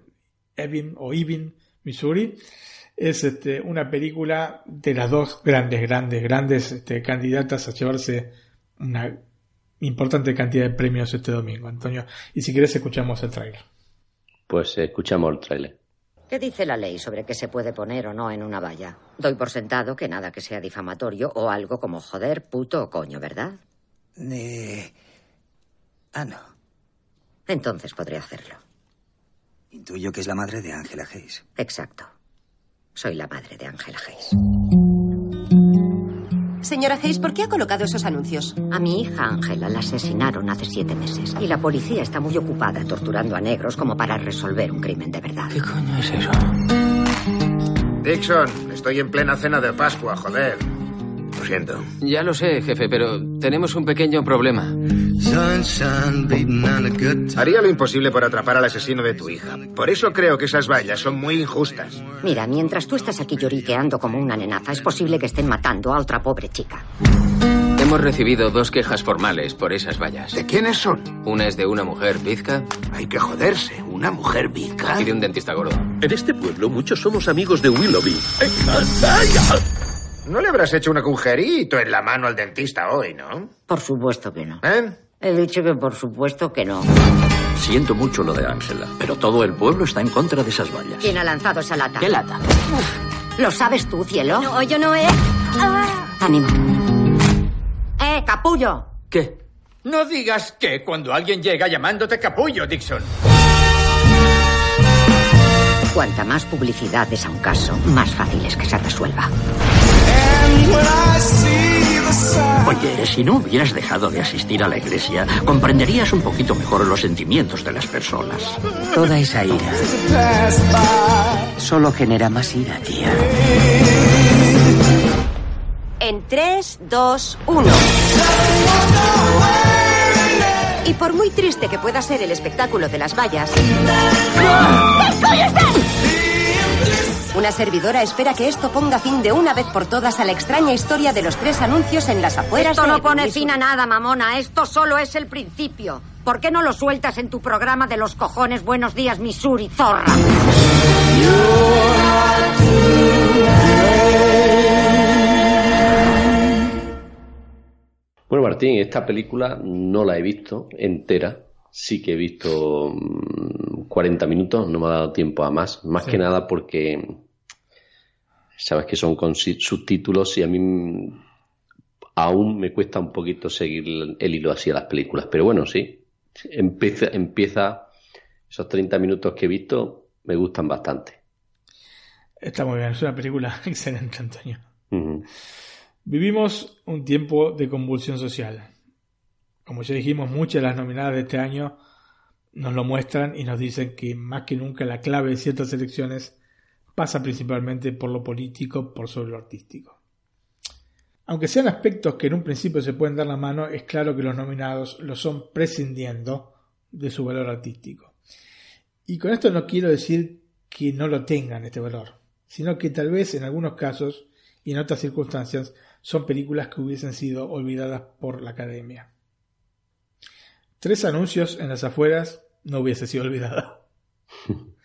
Speaker 2: Ebbing o Ebbing, Missouri es este, una película de las dos grandes, grandes, grandes este, candidatas a llevarse una importante cantidad de premios este domingo, Antonio. Y si quieres, escuchamos el tráiler.
Speaker 1: Pues escuchamos el tráiler.
Speaker 32: ¿Qué dice la ley sobre qué se puede poner o no en una valla? Doy por sentado que nada que sea difamatorio o algo como joder, puto o coño, ¿verdad?
Speaker 33: Eh... Ah, no.
Speaker 32: Entonces podré hacerlo.
Speaker 33: Intuyo que es la madre de Ángela Hayes.
Speaker 32: Exacto. Soy la madre de Ángela Hayes.
Speaker 34: Señora Hayes, ¿por qué ha colocado esos anuncios?
Speaker 32: A mi hija Ángela la asesinaron hace siete meses y la policía está muy ocupada torturando a negros como para resolver un crimen de verdad.
Speaker 33: ¿Qué coño es eso?
Speaker 29: Dixon, estoy en plena cena de Pascua, joder.
Speaker 35: Ya lo sé, jefe, pero tenemos un pequeño problema.
Speaker 29: Haría lo imposible por atrapar al asesino de tu hija. Por eso creo que esas vallas son muy injustas.
Speaker 32: Mira, mientras tú estás aquí lloriqueando como una nenaza, es posible que estén matando a otra pobre chica.
Speaker 35: Hemos recibido dos quejas formales por esas vallas.
Speaker 29: ¿De quiénes son?
Speaker 35: Una es de una mujer bizca.
Speaker 29: Hay que joderse. ¿Una mujer bizca?
Speaker 35: Y de un dentista gordo.
Speaker 36: En este pueblo muchos somos amigos de Willoughby.
Speaker 29: No le habrás hecho un agujerito en la mano al dentista hoy, ¿no?
Speaker 32: Por supuesto que no.
Speaker 29: ¿Eh?
Speaker 32: He dicho que por supuesto que no.
Speaker 36: Siento mucho lo de Ángela, pero todo el pueblo está en contra de esas vallas.
Speaker 32: ¿Quién ha lanzado esa lata?
Speaker 35: ¿Qué lata?
Speaker 32: ¿Lo sabes tú, cielo?
Speaker 34: No, yo no he...
Speaker 32: Ánimo. ¡Eh, capullo!
Speaker 35: ¿Qué?
Speaker 37: No digas que cuando alguien llega llamándote capullo, Dixon.
Speaker 32: Cuanta más publicidad des a un caso, más fácil es que se resuelva.
Speaker 36: Oye, si no hubieras dejado de asistir a la iglesia, comprenderías un poquito mejor los sentimientos de las personas.
Speaker 33: Toda esa ira solo genera más ira, tía.
Speaker 34: En 3, 2, 1. Y por muy triste que pueda ser el espectáculo de las vallas... ¿Qué coño una servidora espera que esto ponga fin de una vez por todas a la extraña historia de los tres anuncios en las afueras
Speaker 32: Esto no pone fin a nada, mamona. Esto solo es el principio. ¿Por qué no lo sueltas en tu programa de los cojones Buenos Días, Missouri, zorra?
Speaker 1: Bueno, Martín, esta película no la he visto entera. Sí que he visto 40 mm, minutos, no me ha dado tiempo a más. Más que nada porque sabes que son con subtítulos y a mí aún me cuesta un poquito seguir el hilo así a las películas. Pero bueno, sí, empieza, empieza esos 30 minutos que he visto, me gustan bastante.
Speaker 2: Está muy bien, es una película *laughs* excelente, Antonio. Vivimos un tiempo de convulsión social. Como ya dijimos, muchas de las nominadas de este año nos lo muestran y nos dicen que más que nunca la clave de ciertas elecciones pasa principalmente por lo político por sobre lo artístico. Aunque sean aspectos que en un principio se pueden dar la mano, es claro que los nominados lo son prescindiendo de su valor artístico. Y con esto no quiero decir que no lo tengan este valor, sino que tal vez en algunos casos y en otras circunstancias son películas que hubiesen sido olvidadas por la academia. Tres anuncios en las afueras no hubiese sido olvidada. *laughs*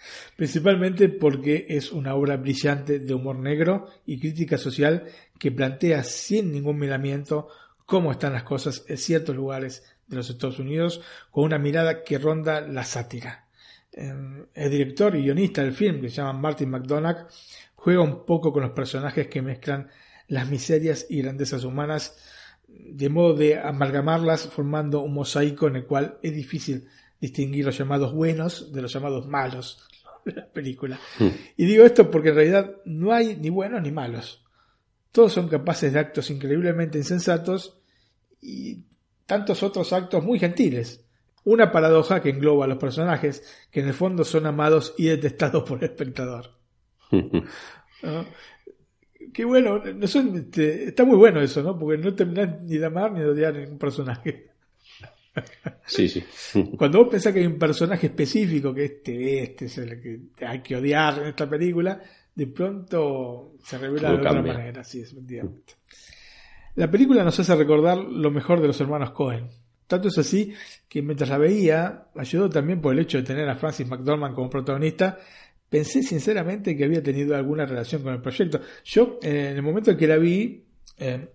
Speaker 2: Principalmente porque es una obra brillante de humor negro y crítica social que plantea sin ningún miramiento cómo están las cosas en ciertos lugares de los Estados Unidos con una mirada que ronda la sátira. Em, el director y guionista del film, que se llama Martin McDonagh, juega un poco con los personajes que mezclan las miserias y grandezas humanas de modo de amalgamarlas formando un mosaico en el cual es difícil distinguir los llamados buenos de los llamados malos *laughs* de la película. Hmm. Y digo esto porque en realidad no hay ni buenos ni malos. Todos son capaces de actos increíblemente insensatos y tantos otros actos muy gentiles. Una paradoja que engloba a los personajes que en el fondo son amados y detestados por el espectador. *laughs* Qué bueno, este, está muy bueno eso, ¿no? Porque no terminas ni de amar ni de odiar a un personaje.
Speaker 1: Sí, sí. *laughs*
Speaker 2: Cuando vos pensás que hay un personaje específico, que este, este es el que hay que odiar en esta película, de pronto se revela de otra manera, sí, efectivamente. La película nos hace recordar lo mejor de los hermanos Cohen. Tanto es así que mientras la veía, ayudó también por el hecho de tener a Francis McDormand como protagonista, pensé sinceramente que había tenido alguna relación con el proyecto. Yo, en el momento en que la vi, eh,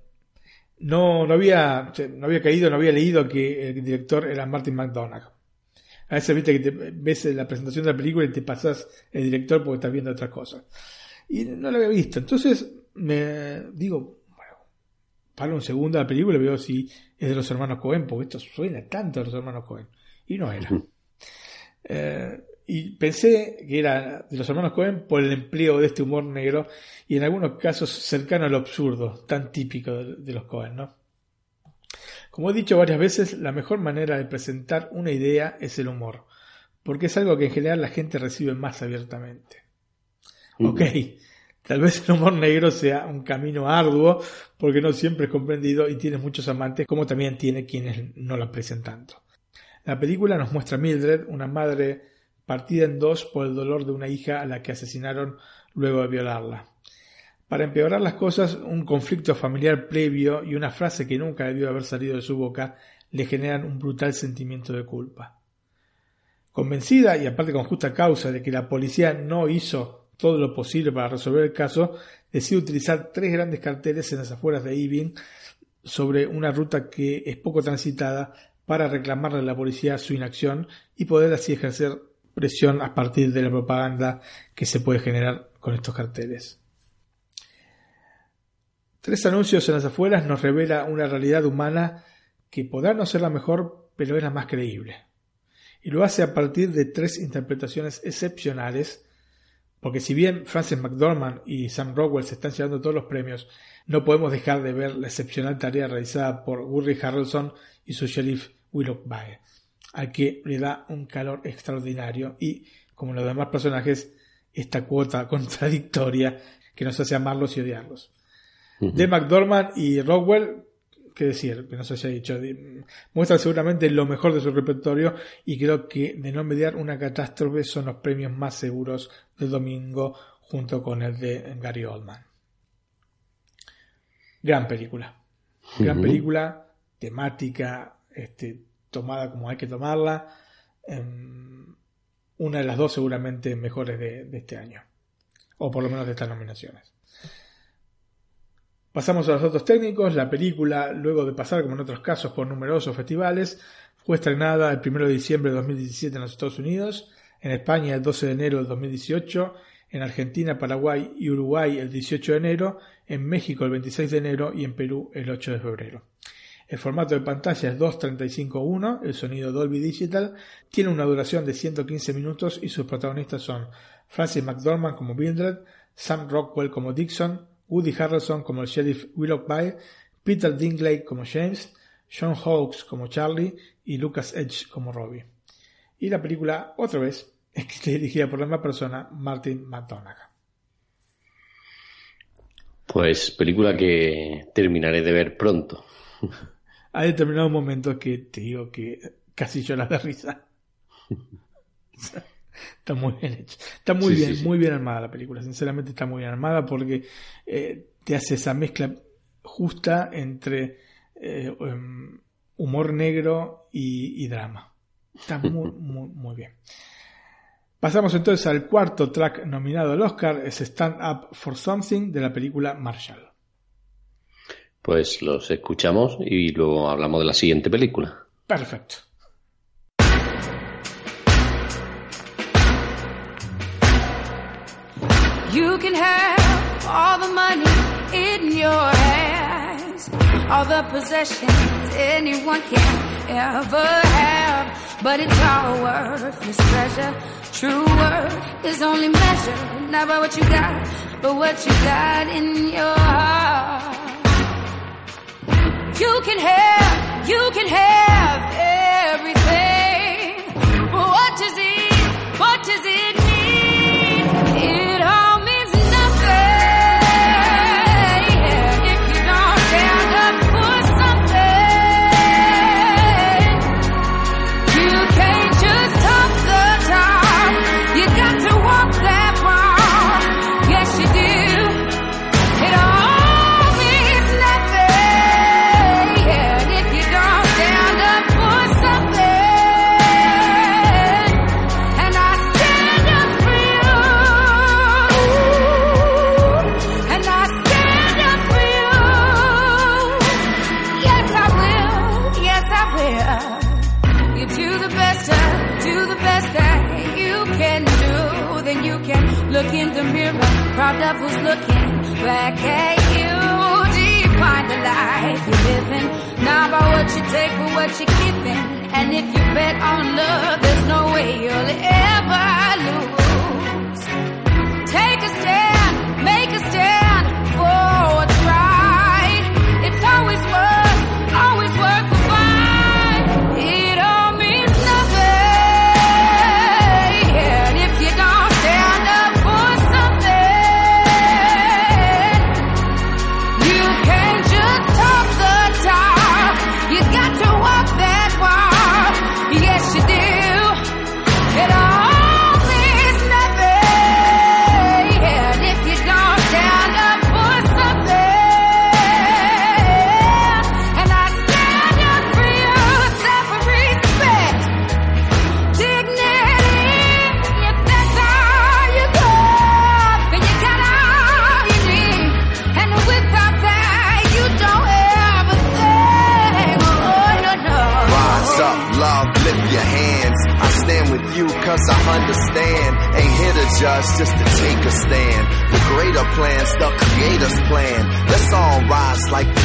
Speaker 2: no, no, había, no había caído, no había leído que el director era Martin McDonagh. A veces viste que te, ves la presentación de la película y te pasas el director porque estás viendo otras cosas. Y no lo había visto. Entonces me digo, bueno, paro un segundo a la película y veo si es de los hermanos Cohen, porque esto suena tanto a los hermanos Cohen. Y no era. Eh, y pensé que era de los hermanos Cohen por el empleo de este humor negro y en algunos casos cercano al absurdo, tan típico de, los Cohen, ¿no? Como he dicho varias veces, la mejor manera de presentar una idea es el humor, porque es algo que en general la gente recibe más abiertamente. Ok, tal vez el humor negro sea un camino arduo, porque no siempre es comprendido y tiene muchos amantes, como también tiene quienes no lo aprecian tanto. La película nos muestra a Mildred, una madre partida en dos por el dolor de una hija a la que asesinaron luego de violarla. Para empeorar las cosas, un conflicto familiar previo y una frase que nunca debió haber salido de su boca le generan un brutal sentimiento de culpa. Convencida, y aparte con justa causa, de que la policía no hizo todo lo posible para resolver el caso, decide utilizar tres grandes carteles en las afueras de Ibin sobre una ruta que es poco transitada para reclamarle a la policía su inacción y poder así ejercer presión a partir de la propaganda que se puede generar con estos carteles. Tres anuncios en las afueras nos revela una realidad humana que podrá no ser la mejor, pero es la más creíble. Y lo hace a partir de tres interpretaciones excepcionales, porque si bien Frances McDormand y Sam Rockwell se están llevando todos los premios, no podemos dejar de ver la excepcional tarea realizada por Woody Harrelson y su sheriff Willow Bae a que le da un calor extraordinario y, como los demás personajes, esta cuota *laughs* contradictoria que nos hace amarlos y odiarlos. De McDormand y Rockwell, qué decir, que no se haya dicho, muestran seguramente lo mejor de su repertorio y creo que de no mediar una catástrofe son los premios más seguros del domingo junto con el de Gary Oldman. Gran película. Gran película, temática, este, tomada como hay que tomarla. Em, una de las dos seguramente mejores de, este año. O por lo menos de estas nominaciones. Pasamos a los datos técnicos. La película, luego de pasar, como en otros casos, por numerosos festivales, fue estrenada el 1 de diciembre de 2017 en los Estados Unidos, en España el 12 de enero de 2018, en Argentina, Paraguay y Uruguay el 18 de enero, en México el 26 de enero y en Perú el 8 de febrero. El formato de pantalla es 2.35.1, el sonido Dolby Digital, tiene una duración de 115 minutos y sus protagonistas son Francis McDormand como Mildred, Sam Rockwell como Dixon, Woody Harrelson como el sheriff Willoughby, Peter Dinklage como James, Sean Hawkes como Charlie y Lucas Edge como Robbie. Y la película, otra vez, *laughs* es dirigida por la misma persona, Martin McDonagh.
Speaker 1: Pues película que terminaré de ver pronto. *laughs*
Speaker 2: Hay determinados momentos que te digo que casi lloras de risa. *laughs* Está muy bien hecho. Está muy
Speaker 1: Sí,
Speaker 2: bien,
Speaker 1: sí, sí.
Speaker 2: muy bien armada la película. Sinceramente está muy bien armada porque eh, te hace esa mezcla justa entre eh, em, humor negro y, y drama. Está muy, *laughs* muy, muy bien. Pasamos entonces al cuarto track nominado al Oscar, es Stand Up for Something de la película Marshall.
Speaker 1: Pues los escuchamos y luego hablamos de la siguiente película.
Speaker 2: Perfecto.
Speaker 38: You can have all the money in your hands, all the possessions anyone can ever have, but it's all worthless treasure. True worth is only measured not by what you got, but what you got in your heart. You can have, you can have everything. Who's looking back at you. Define the life you're living, not by what you take, but what you're giving. And if you bet on love, there's no way you'll ever lose.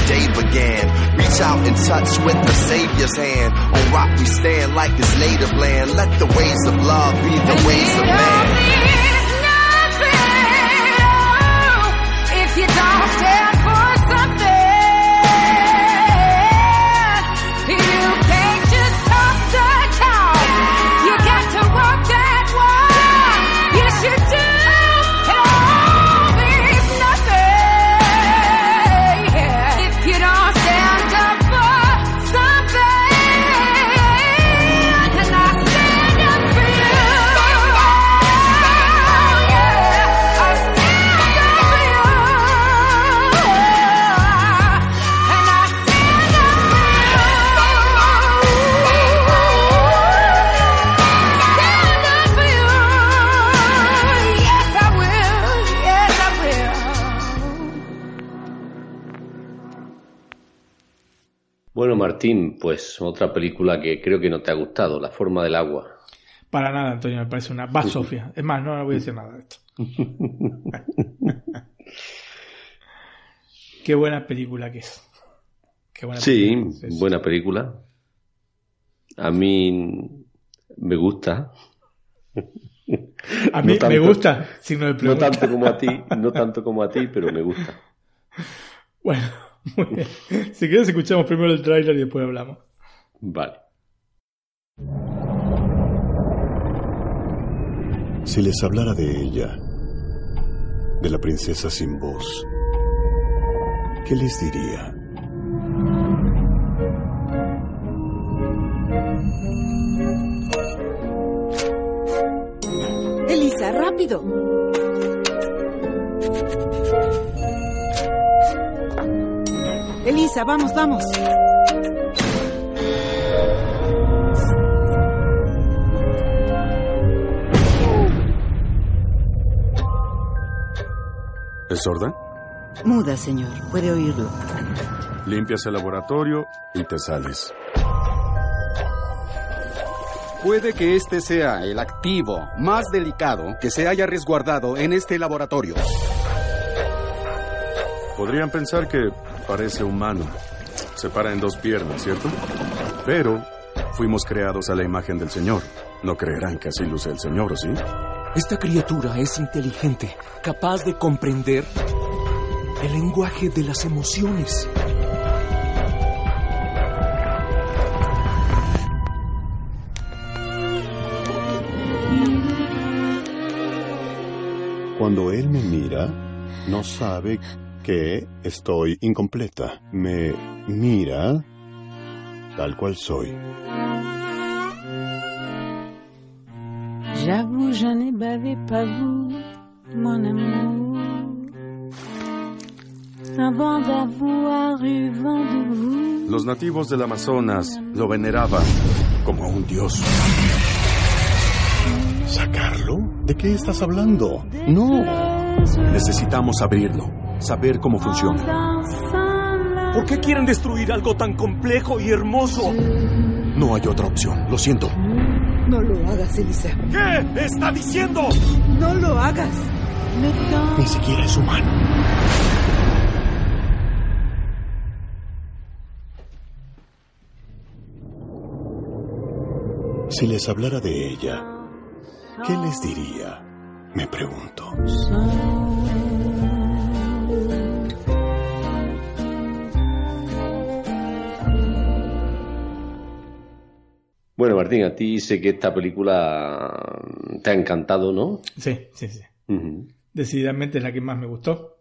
Speaker 39: Day began. Reach out and touch with the Savior's hand. On rock we stand like his native land. Let the ways of love be the ways of man.
Speaker 1: Martín, pues otra película que creo que no te ha gustado, La forma del agua.
Speaker 2: Para nada, Antonio, me parece una *laughs* basofia. Es más, no voy a decir nada de esto. *laughs* Qué buena película que es. Qué buena
Speaker 1: Sí,
Speaker 2: película es.
Speaker 1: buena película. A mí me gusta.
Speaker 2: A mí
Speaker 1: No
Speaker 2: me gusta, de
Speaker 1: No
Speaker 2: pregunta.
Speaker 1: tanto como a ti, no tanto como a ti, pero me gusta. *laughs*
Speaker 2: Bueno, *laughs* muy bien. Si quieres escuchamos primero el tráiler y después hablamos.
Speaker 1: Vale.
Speaker 40: Si les hablara de ella, de la princesa sin voz, ¿qué les diría?
Speaker 41: Elisa, rápido. Elisa, vamos, vamos.
Speaker 42: ¿Es sorda?
Speaker 41: Muda, señor. Puede oírlo.
Speaker 42: Limpias el laboratorio y te sales.
Speaker 43: Puede que este sea el activo más delicado que se haya resguardado en este laboratorio.
Speaker 42: Podrían pensar que parece humano. Se para en dos piernas, ¿cierto? Pero fuimos creados a la imagen del Señor. No creerán que así luce el Señor, ¿o sí?
Speaker 44: Esta criatura es inteligente, capaz de comprender el lenguaje de las emociones.
Speaker 40: Cuando él me mira, no sabe que estoy incompleta. Me mira tal cual soy.
Speaker 45: J'avoue, je n'ai bavé pas vous, mon amour. Avant d'avoir eu vent de vous.
Speaker 42: Los nativos del Amazonas lo veneraban como a un dios.
Speaker 40: ¿Sacarlo? ¿De qué estás hablando? No.
Speaker 44: Necesitamos abrirlo, saber cómo funciona. ¿Por qué quieren destruir algo tan complejo y hermoso? No hay otra opción, lo siento.
Speaker 41: No lo hagas, Elisa.
Speaker 44: ¿Qué está diciendo?
Speaker 41: No lo hagas.
Speaker 40: Ni siquiera es humano. Si les hablara de ella, ¿qué les diría? Me pregunto.
Speaker 1: Bueno, Martín, a ti sé que esta película te ha encantado, ¿no?
Speaker 2: Sí, sí, sí. Decididamente es la que más me gustó.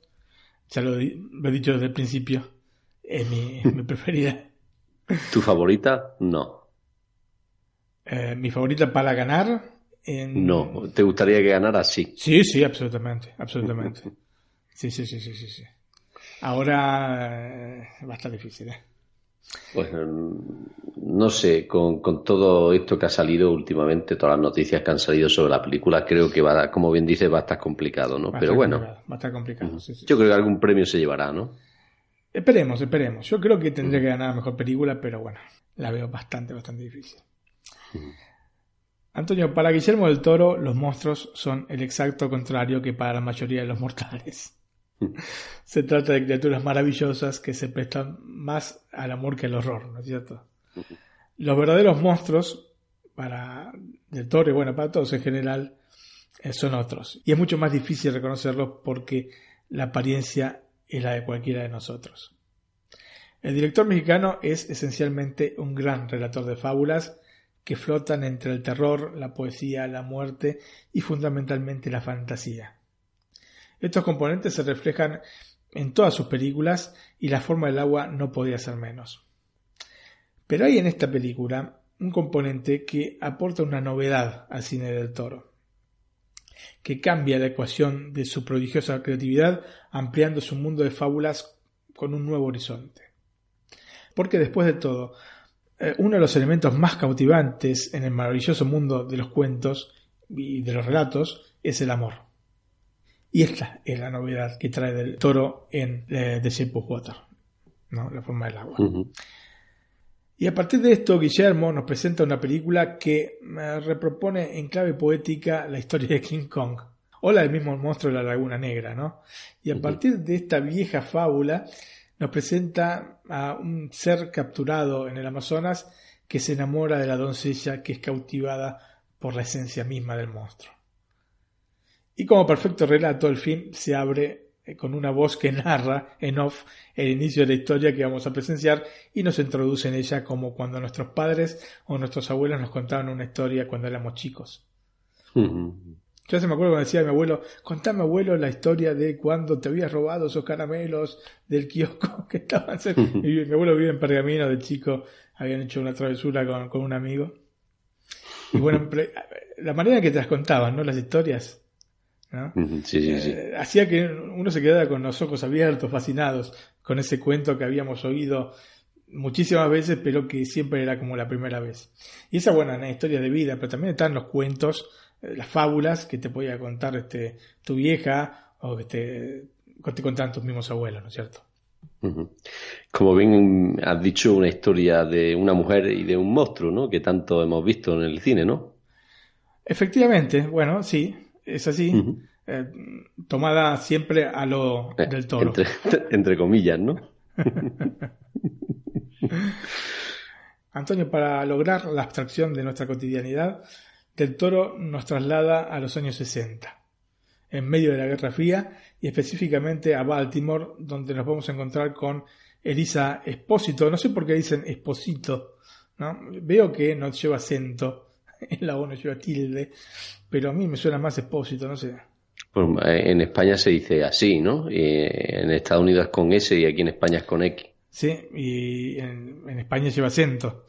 Speaker 2: Ya lo, lo he dicho desde el principio. Es mi, mi *laughs* preferida.
Speaker 1: ¿Tu favorita? No.
Speaker 2: Eh, mi favorita para ganar. En...
Speaker 1: No, ¿te gustaría que ganara? Sí.
Speaker 2: Sí, sí, absolutamente. Absolutamente. *laughs* Sí, sí, sí, sí, sí. sí. Ahora eh, va a estar difícil, ¿eh?
Speaker 1: Pues no sé, con, con, todo esto que ha salido últimamente, todas las noticias que han salido sobre la película, creo que va, a, como bien dice, va a estar complicado, ¿no?
Speaker 2: Va
Speaker 1: Pero bueno.
Speaker 2: Va a estar complicado, sí, sí.
Speaker 1: Yo creo que algún premio se llevará, ¿no?
Speaker 2: Esperemos, esperemos. Yo creo que tendría que ganar la mejor película, pero bueno, la veo bastante, bastante difícil. Antonio, para Guillermo del Toro, los monstruos son el exacto contrario que para la mayoría de los mortales. *laughs* Se trata de criaturas maravillosas que se prestan más al amor que al horror, ¿no es cierto? Los verdaderos monstruos, para Del Toro y bueno, para todos en general, eh, son otros. Y es mucho más difícil reconocerlos porque la apariencia es la de cualquiera de nosotros. El director mexicano es esencialmente un gran relator de fábulas que flotan entre el terror, la poesía, la muerte y fundamentalmente la fantasía. Estos componentes se reflejan en todas sus películas y la forma del agua no podía ser menos. Pero hay en esta película un componente que aporta una novedad al cine del toro, que cambia la ecuación de su prodigiosa creatividad ampliando su mundo de fábulas con un nuevo horizonte. Porque después de todo, uno de los elementos más cautivantes en el maravilloso mundo de los cuentos y de los relatos es el amor. Y esta es la novedad que trae del toro en eh, The of Water, ¿no? la forma del agua.
Speaker 1: Uh -huh.
Speaker 2: Y a partir de esto, Guillermo nos presenta una película que eh, repropone en clave poética la historia de King Kong, o la del mismo monstruo de la Laguna Negra, ¿no? Y a uh -huh. partir de esta vieja fábula, nos presenta a un ser capturado en el Amazonas que se enamora de la doncella que es cautivada por la esencia misma del monstruo. Y como perfecto relato, el film se abre eh, con una voz que *laughs* narra en off el inicio de la historia que vamos a presenciar y nos introduce en ella como cuando nuestros padres o nuestros abuelos nos contaban una historia cuando éramos chicos. Yo se me acuerdo cuando decía a mi abuelo, contame abuelo la historia de cuando te habías robado esos caramelos del kiosco *laughs* que estaban cerca. y mi abuelo vive en Pergamino de chico, habían hecho una travesura con, con un amigo. Y bueno, *laughs* la manera en que te las contaban, ¿no? Las historias. ¿No?
Speaker 1: Sí, sí, sí.
Speaker 2: Eh, hacía que uno se quedara con los ojos abiertos, fascinados con ese cuento que habíamos oído muchísimas veces, pero que siempre era como la primera vez. Y esa, bueno, una historia de vida, pero también están los cuentos eh, las fábulas que te podía contar este, tu vieja o que te, te contaban tus mismos abuelos, ¿no es cierto?
Speaker 1: Como bien has dicho, una historia de una mujer y de un monstruo, ¿no? Que tanto hemos visto en el cine, ¿no?
Speaker 2: Efectivamente, bueno, sí, es así. Eh, tomada siempre a lo
Speaker 1: eh,
Speaker 2: del toro.
Speaker 1: Entre, *laughs* entre comillas, ¿no? *laughs*
Speaker 2: Antonio, para lograr la abstracción de nuestra cotidianidad, del Toro nos traslada a los años 60, en medio de la Guerra Fría y específicamente a Baltimore, donde nos vamos a encontrar con Elisa Espósito. No sé por qué dicen Esposito, ¿no? Veo que no lleva acento, *laughs* en la O no lleva tilde, pero a mí me suena más Espósito, no sé.
Speaker 1: Pues, eh, en España se dice así, ¿no? en Estados Unidos es con S y aquí en España es con X.
Speaker 2: Sí, y en, en España lleva acento.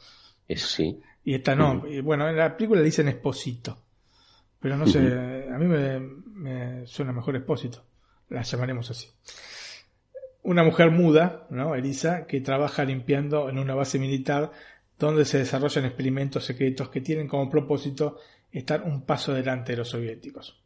Speaker 1: Eso sí.
Speaker 2: Y esta no. Y bueno, en la película le dicen Esposito. Pero no sé, a mí me, suena mejor Espósito. La llamaremos así. Una mujer muda, ¿no? Elisa, que trabaja limpiando en una base militar donde se desarrollan experimentos secretos que tienen como propósito estar un paso delante de los soviéticos.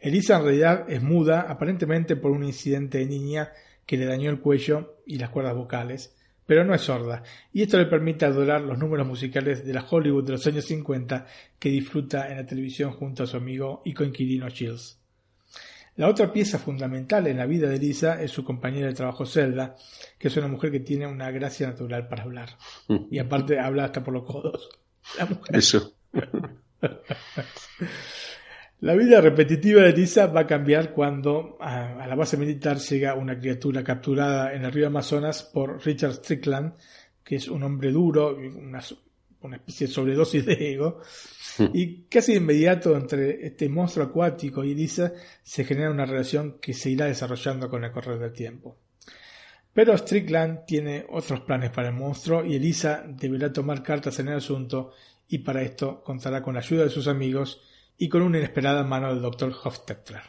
Speaker 2: Elisa en realidad es muda aparentemente por un incidente de niña que le dañó el cuello y las cuerdas vocales, pero no es sorda, y esto le permite adorar los números musicales de la Hollywood de los años 50 que disfruta en la televisión junto a su amigo y coinquilino Shields. La otra pieza fundamental en la vida de Lisa es su compañera de trabajo Zelda, que es una mujer que tiene una gracia natural para hablar. Y aparte habla hasta por los codos. *laughs* La mujer.
Speaker 1: Eso. *laughs*
Speaker 2: La vida repetitiva de Lisa va a cambiar cuando a, la base militar llega una criatura capturada en el río Amazonas por Richard Strickland, que es un hombre duro, una, una especie de sobredosis de ego, *laughs* y casi de inmediato entre este monstruo acuático y Lisa se genera una relación que se irá desarrollando con el correr del tiempo. Pero Strickland tiene otros planes para el monstruo y Elisa deberá tomar cartas en el asunto y para esto contará con la ayuda de sus amigos y con una inesperada mano del Dr. Hofstetter.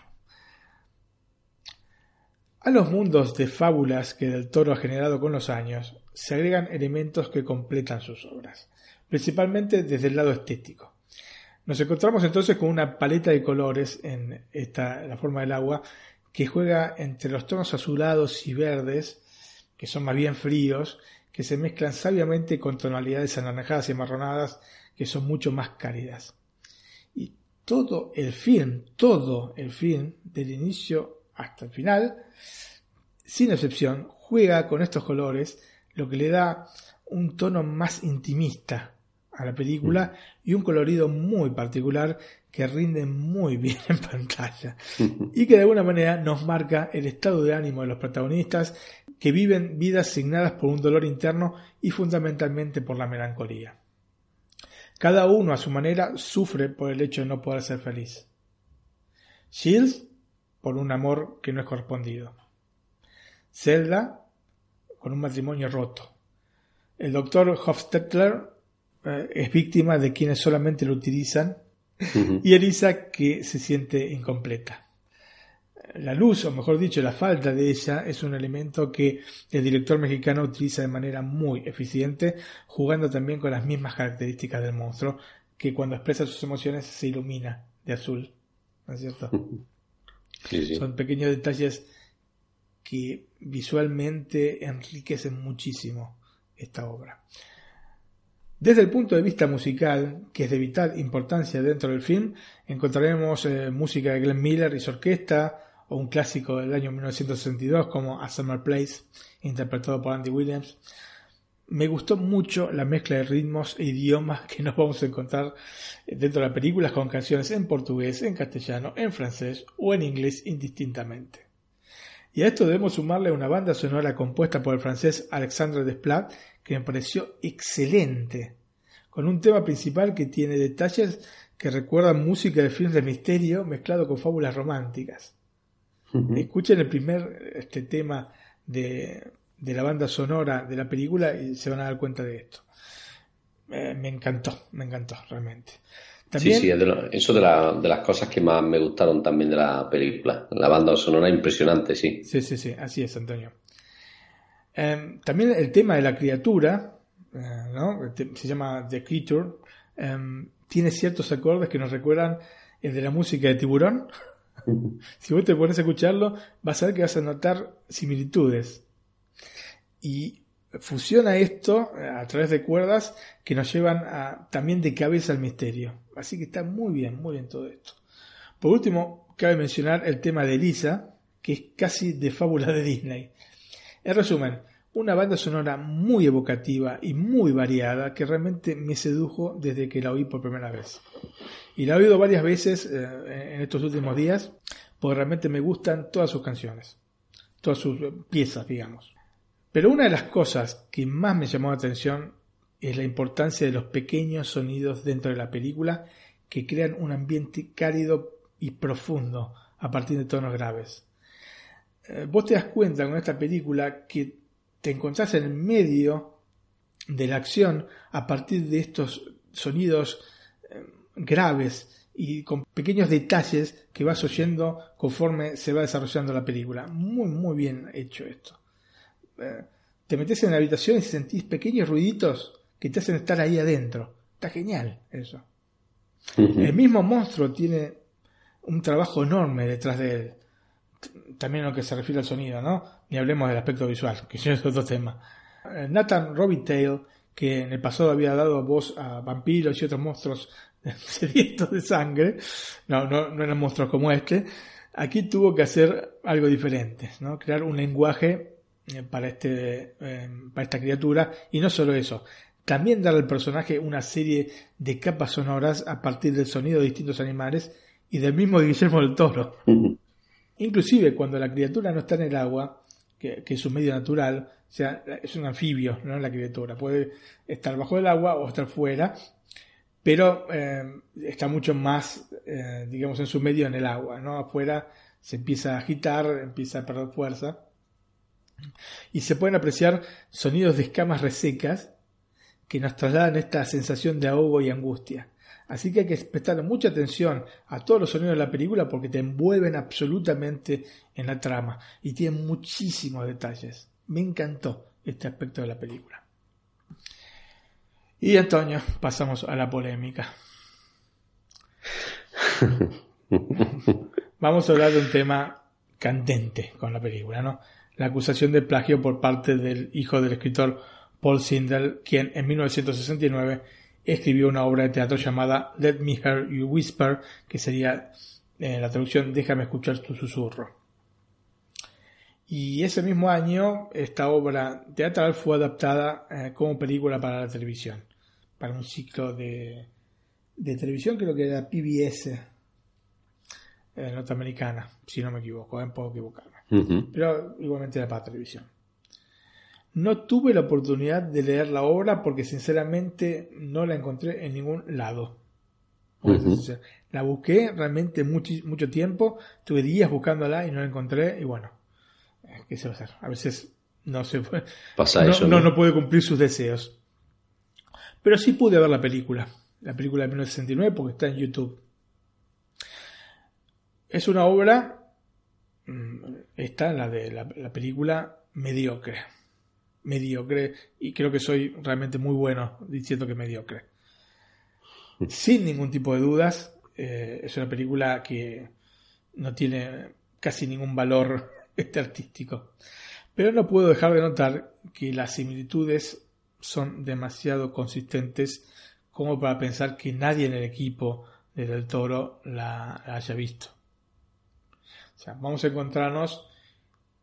Speaker 2: A los mundos de fábulas que Del Toro ha generado con los años se agregan elementos que completan sus obras, principalmente desde el lado estético. Nos encontramos entonces con una paleta de colores en esta, la forma del agua que juega entre los tonos azulados y verdes, que son más bien fríos, que se mezclan sabiamente con tonalidades anaranjadas y marronadas, que son mucho más cálidas todo el film, todo el film, del inicio hasta el final, sin excepción, juega con estos colores, lo que le da un tono más intimista a la película y un colorido muy particular que rinde muy bien *laughs* en pantalla y que de alguna manera nos marca el estado de ánimo de los protagonistas que viven vidas signadas por un dolor interno y fundamentalmente por la melancolía. Cada uno a su manera sufre por el hecho de no poder ser feliz. Shields por un amor que no es correspondido. Zelda con un matrimonio roto. El doctor Hofstetler eh, es víctima de quienes solamente lo utilizan. Y Elisa que se siente incompleta la luz, o mejor dicho, la falta de ella, es un elemento que el director mexicano utiliza de manera muy eficiente, jugando también con las mismas características del monstruo, que cuando expresa sus emociones se ilumina de azul. ¿No es cierto? Son pequeños detalles que visualmente enriquecen muchísimo esta obra. Desde el punto de vista musical, que es de vital importancia dentro del film, encontraremos eh, música de Glenn Miller y su orquesta, o un clásico del año 1962 como A Summer Place, interpretado por Andy Williams. Me gustó mucho la mezcla de ritmos e idiomas que nos vamos a encontrar dentro de la película con canciones en portugués, en castellano, en francés o en inglés indistintamente. Y a esto debemos sumarle una banda sonora compuesta por el francés Alexandre Desplat, que me pareció excelente, con un tema principal que tiene detalles que recuerdan música de films de misterio mezclado con fábulas románticas. Escuchen el primer este tema de, de, la banda sonora de la película y se van a dar cuenta de esto. Eh, me encantó, me encantó realmente.
Speaker 1: sí, sí, eso de, de, las cosas que más me gustaron también de la película. La banda sonora impresionante, sí.
Speaker 2: Sí, sí, sí, así es, Antonio. Em, también el tema de la criatura, eh, ¿no? se llama The Creature, em, tiene ciertos acordes que nos recuerdan el de la música de Tiburón. *laughs* si vos te pones a escucharlo, vas a ver que vas a notar similitudes. Y fusiona esto eh, a través de cuerdas que nos llevan a, también de cabeza al misterio. Así que está muy bien, muy bien todo esto. Por último, cabe mencionar el tema de Elisa, que es casi de fábula de Disney. En resumen, una banda sonora muy evocativa y muy variada que realmente me sedujo desde que la oí por primera vez. Y la he oído varias veces eh, en estos últimos días porque realmente me gustan todas sus canciones, todas sus piezas, digamos. Pero una de las cosas que más me llamó la atención es la importancia de los pequeños sonidos dentro de la película que crean un ambiente cálido y profundo a partir de tonos graves. Eh, vos te das cuenta con esta película que te encontrás en el medio de la acción a partir de estos sonidos eh, graves y con pequeños detalles que vas oyendo conforme se va desarrollando la película. Muy, muy bien hecho esto. Eh, te metes en la habitación y sentís pequeños ruiditos que te hacen estar ahí adentro. Está genial eso. El mismo monstruo tiene un trabajo enorme detrás de él también en lo que se refiere al sonido, ¿no? Ni hablemos del aspecto visual, que es otro tema. Eh, Nathan Robitaille, que en el pasado había dado voz a vampiros y otros monstruos *laughs* sedientos de sangre, no, no, no eran monstruos como este, aquí tuvo que hacer algo diferente, ¿no? Crear un lenguaje eh, para, este, eh, para esta criatura, y no solo eso, también dar al personaje una serie de capas sonoras a partir del sonido de distintos animales y del mismo Guillermo del Toro. Inclusive cuando la criatura no está en el agua, que, es su medio natural, o sea, es un anfibio, no la criatura, puede estar bajo el agua o estar fuera, pero eh, está mucho más, eh, digamos, en su medio en el agua, ¿no? Afuera se empieza a agitar, empieza a perder fuerza. Y se pueden apreciar sonidos de escamas resecas que nos trasladan esta sensación de ahogo y angustia. Así que hay que prestar mucha atención a todos los sonidos de la película porque te envuelven absolutamente en la trama y tienen muchísimos detalles. Me encantó este aspecto de la película. Y Antonio, pasamos a la polémica. *laughs* Vamos a hablar de un tema candente con la película, ¿no? La acusación de plagio por parte del hijo del escritor Paul Sindel, quien en 1969 escribió una obra de teatro llamada Let Me Hear You Whisper, que sería en eh, la traducción Déjame escuchar tu susurro. Y ese mismo año esta obra teatral fue adaptada eh, como película para la televisión, para un ciclo de, de televisión, creo que era PBS eh, norteamericana, si no me equivoco, puedo equivocarme. Pero igualmente era para televisión. No tuve la oportunidad de leer la obra porque sinceramente no la encontré en ningún lado. La busqué realmente mucho, mucho tiempo, tuve días buscándola y no la encontré y bueno, eh, ¿qué se va a hacer? A veces no se puede,
Speaker 1: Pasa
Speaker 2: no,
Speaker 1: eso,
Speaker 2: no, no puede cumplir sus deseos. Pero sí pude ver la película, la película de 1969 porque está en YouTube. Es una obra, mm, está la de la, la película mediocre mediocre y creo que soy realmente muy bueno diciendo que mediocre. Sin ningún tipo de dudas, eh, es una película que no tiene casi ningún valor *laughs* este artístico. Pero no puedo dejar de notar que las similitudes son demasiado consistentes como para pensar que nadie en el equipo de Del Toro la, la haya visto. O sea, vamos a encontrarnos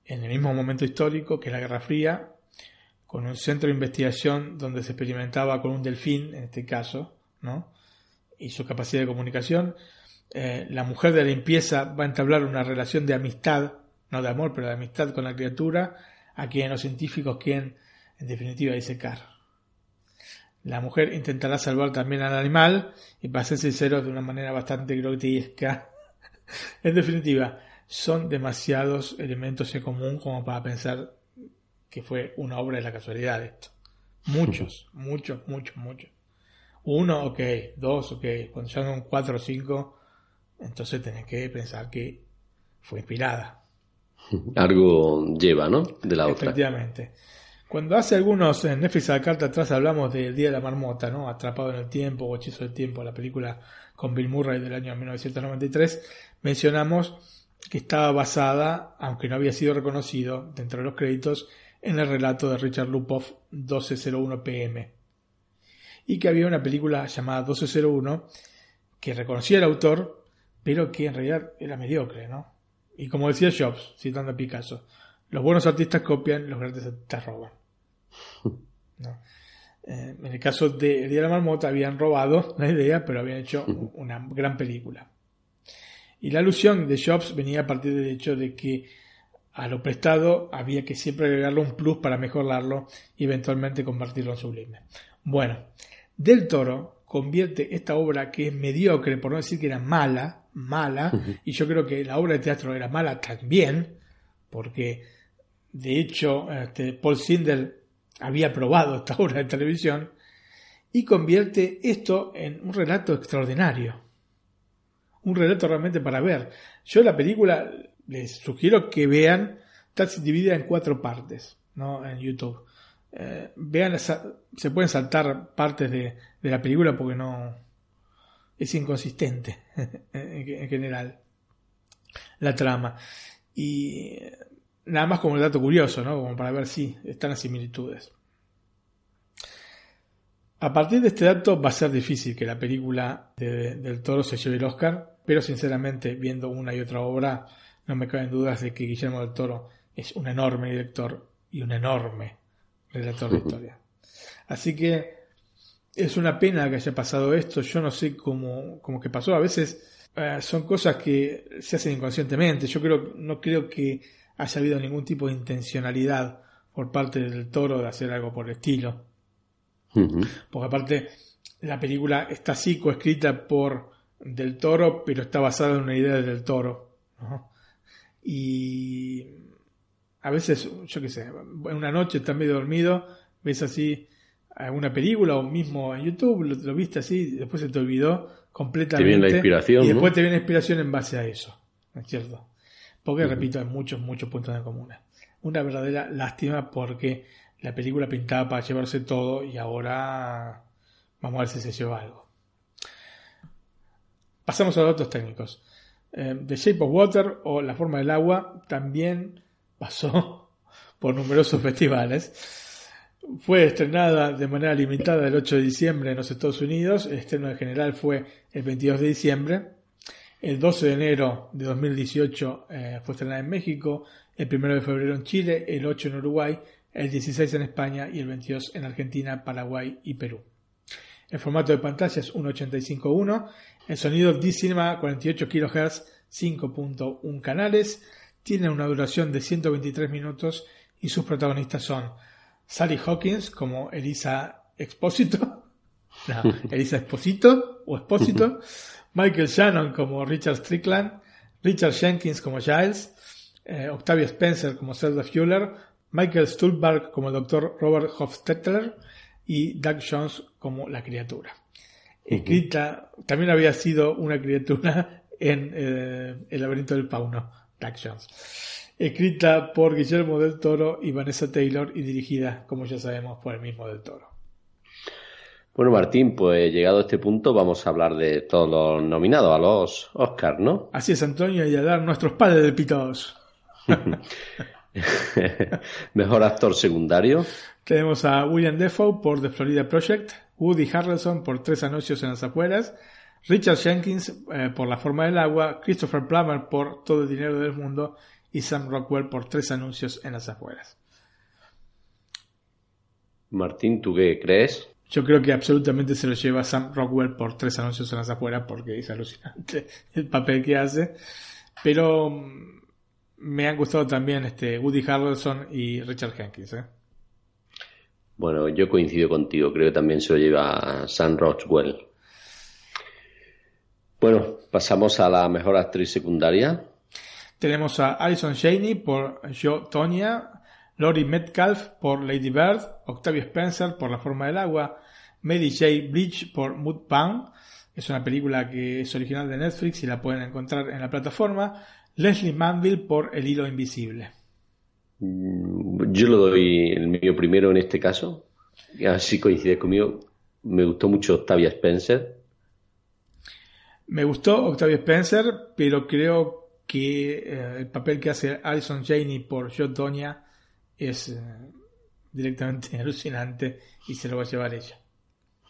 Speaker 2: en el mismo momento histórico que la Guerra Fría, con un centro de investigación donde se experimentaba con un delfín, en este caso, ¿no? y su capacidad de comunicación. Eh, la mujer de la limpieza va a entablar una relación de amistad no de amor, pero de amistad con la criatura, a quien los científicos quieren, en definitiva, disecar. La mujer intentará salvar también al animal, y para ser sincero, de una manera bastante grotesca. *laughs* en definitiva, son demasiados elementos en común como para pensar que fue una obra de la casualidad esto. Muchos, muchos, muchos, muchos. Uno, ok, dos, ok, cuando ya son cuatro o cinco, entonces tenés que pensar que fue inspirada. *laughs*
Speaker 1: Algo lleva, ¿no? De la
Speaker 2: otra. Efectivamente. Cuando hace algunos en Netflix a la carta atrás hablamos del Día de la Marmota, ¿no? Atrapado en el Tiempo o Hechizo del Tiempo, la película con Bill Murray del año 1993, mencionamos que estaba basada, aunque no había sido reconocido dentro de los créditos, en el relato de Richard Lupoff 1201 PM. Y que había una película llamada 1201 que reconocía el autor, pero que en realidad era mediocre, ¿no? Y como decía Jobs, citando a Picasso, los buenos artistas copian, los grandes artistas roban. Eh, en el caso de El Día de la Marmota habían robado la idea, pero habían hecho una gran película. Y la alusión de Jobs venía a partir del hecho de que a lo prestado había que siempre agregarle un plus para mejorarlo y eventualmente convertirlo en sublime. Bueno, Del Toro convierte esta obra que es mediocre, por no decir que era mala, mala, y yo creo que la obra de teatro era mala también, porque de hecho este, Paul Sindel había probado esta *laughs* obra de televisión, y convierte esto en un relato extraordinario. Un relato realmente para ver. Yo la película les sugiero que vean, está dividida en cuatro partes, ¿no? En YouTube. Eh, vean, se pueden saltar partes de, la película porque no es inconsistente *laughs* en, general la trama. Y nada más como el dato curioso, ¿no? Como para ver si están las similitudes. A partir de este dato va a ser difícil que la película del toro se lleve el Oscar, pero sinceramente viendo una y otra obra no me caben dudas de que Guillermo del Toro es un enorme director y un enorme relator de *laughs* historia. Así que es una pena que haya pasado esto. Yo no sé cómo, cómo que pasó. A veces eh, son cosas que se hacen inconscientemente. Yo creo, no creo que haya habido ningún tipo de intencionalidad por parte del toro de hacer algo por el estilo. Porque aparte, la película está así coescrita por Del Toro, pero está basada en una idea del Toro. Y a veces, yo qué sé, en una noche estás medio dormido, ves así alguna película o mismo en YouTube, lo, viste así, después se te olvidó completamente.
Speaker 1: Te viene la inspiración.
Speaker 2: Y después te viene la inspiración en base a eso, ¿no es cierto? Porque, repito, hay muchos, muchos puntos en común. Una verdadera lástima porque la película pintaba para llevarse todo y ahora vamos a ver si se lleva algo. Pasamos a los datos técnicos. Eh, The Shape of Water o La forma del agua también pasó *laughs* por numerosos festivales. Fue estrenada de manera limitada el 8 de diciembre en los Estados Unidos. El estreno en general fue el 22 de diciembre. El 12 de enero de 2018 eh, fue estrenada en México. El 1 de febrero en Chile. El 8 en Uruguay. El 16 en España. Y el 22 en Argentina, Paraguay y Perú. El formato de pantalla es 1.85.1 el sonido D-Cinema 48 kHz, 5.1 canales, tiene una duración de 123 minutos y sus protagonistas son Sally Hawkins como Elisa Exposito, *laughs* *laughs* Elisa Exposito o Exposito, *laughs* Michael Shannon como Richard Strickland, Richard Jenkins como Giles, eh, Octavia Spencer como Zelda Fuller, Michael Stulbarg como el Dr. Robert Hofstetler y Doug Jones como la criatura escrita, también había sido una criatura en eh, El laberinto del Pauno, Jones. Escrita por Guillermo del Toro y Vanessa Taylor y dirigida, como ya sabemos, por el mismo del Toro.
Speaker 1: Bueno, Martín, pues llegado a este punto vamos a hablar de todos los nominados a los Oscars, ¿no?
Speaker 2: Así es, Antonio, y a dar nuestros padres de pitos. *laughs* *laughs*
Speaker 1: Mejor actor secundario.
Speaker 2: Tenemos a William Defoe por The Florida Project, Woody Harrelson por Tres anuncios en las afueras, Richard Jenkins eh, por La forma del agua, Christopher Plummer por Todo el dinero del mundo y Sam Rockwell por Tres anuncios en las afueras.
Speaker 1: Martín, ¿tú qué crees?
Speaker 2: Yo creo que absolutamente se lo lleva Sam Rockwell por Tres anuncios en las afueras porque es alucinante el papel que hace. Pero mm, me han gustado también este Woody Harrelson y Richard Jenkins. ¿eh?
Speaker 1: Bueno, yo coincido contigo, creo que también se lo lleva Sam Rockwell. Bueno, pasamos a la mejor actriz secundaria.
Speaker 2: Tenemos a Alison Janey por Yo Tonya, Lori Metcalf por Lady Bird, Octavia Spencer por La forma del agua, Mary J. Bridge por Mudbound, es una película que es original de Netflix y la pueden encontrar en la plataforma, Leslie Manville por El hilo invisible.
Speaker 1: Yo lo doy el mío primero en este caso, y así coincide conmigo. Me gustó mucho Octavia Spencer.
Speaker 2: Me gustó Octavia Spencer, pero creo que eh, el papel que hace Alison Janey por Joe Donia es eh, directamente *laughs* alucinante y se lo va a llevar ella.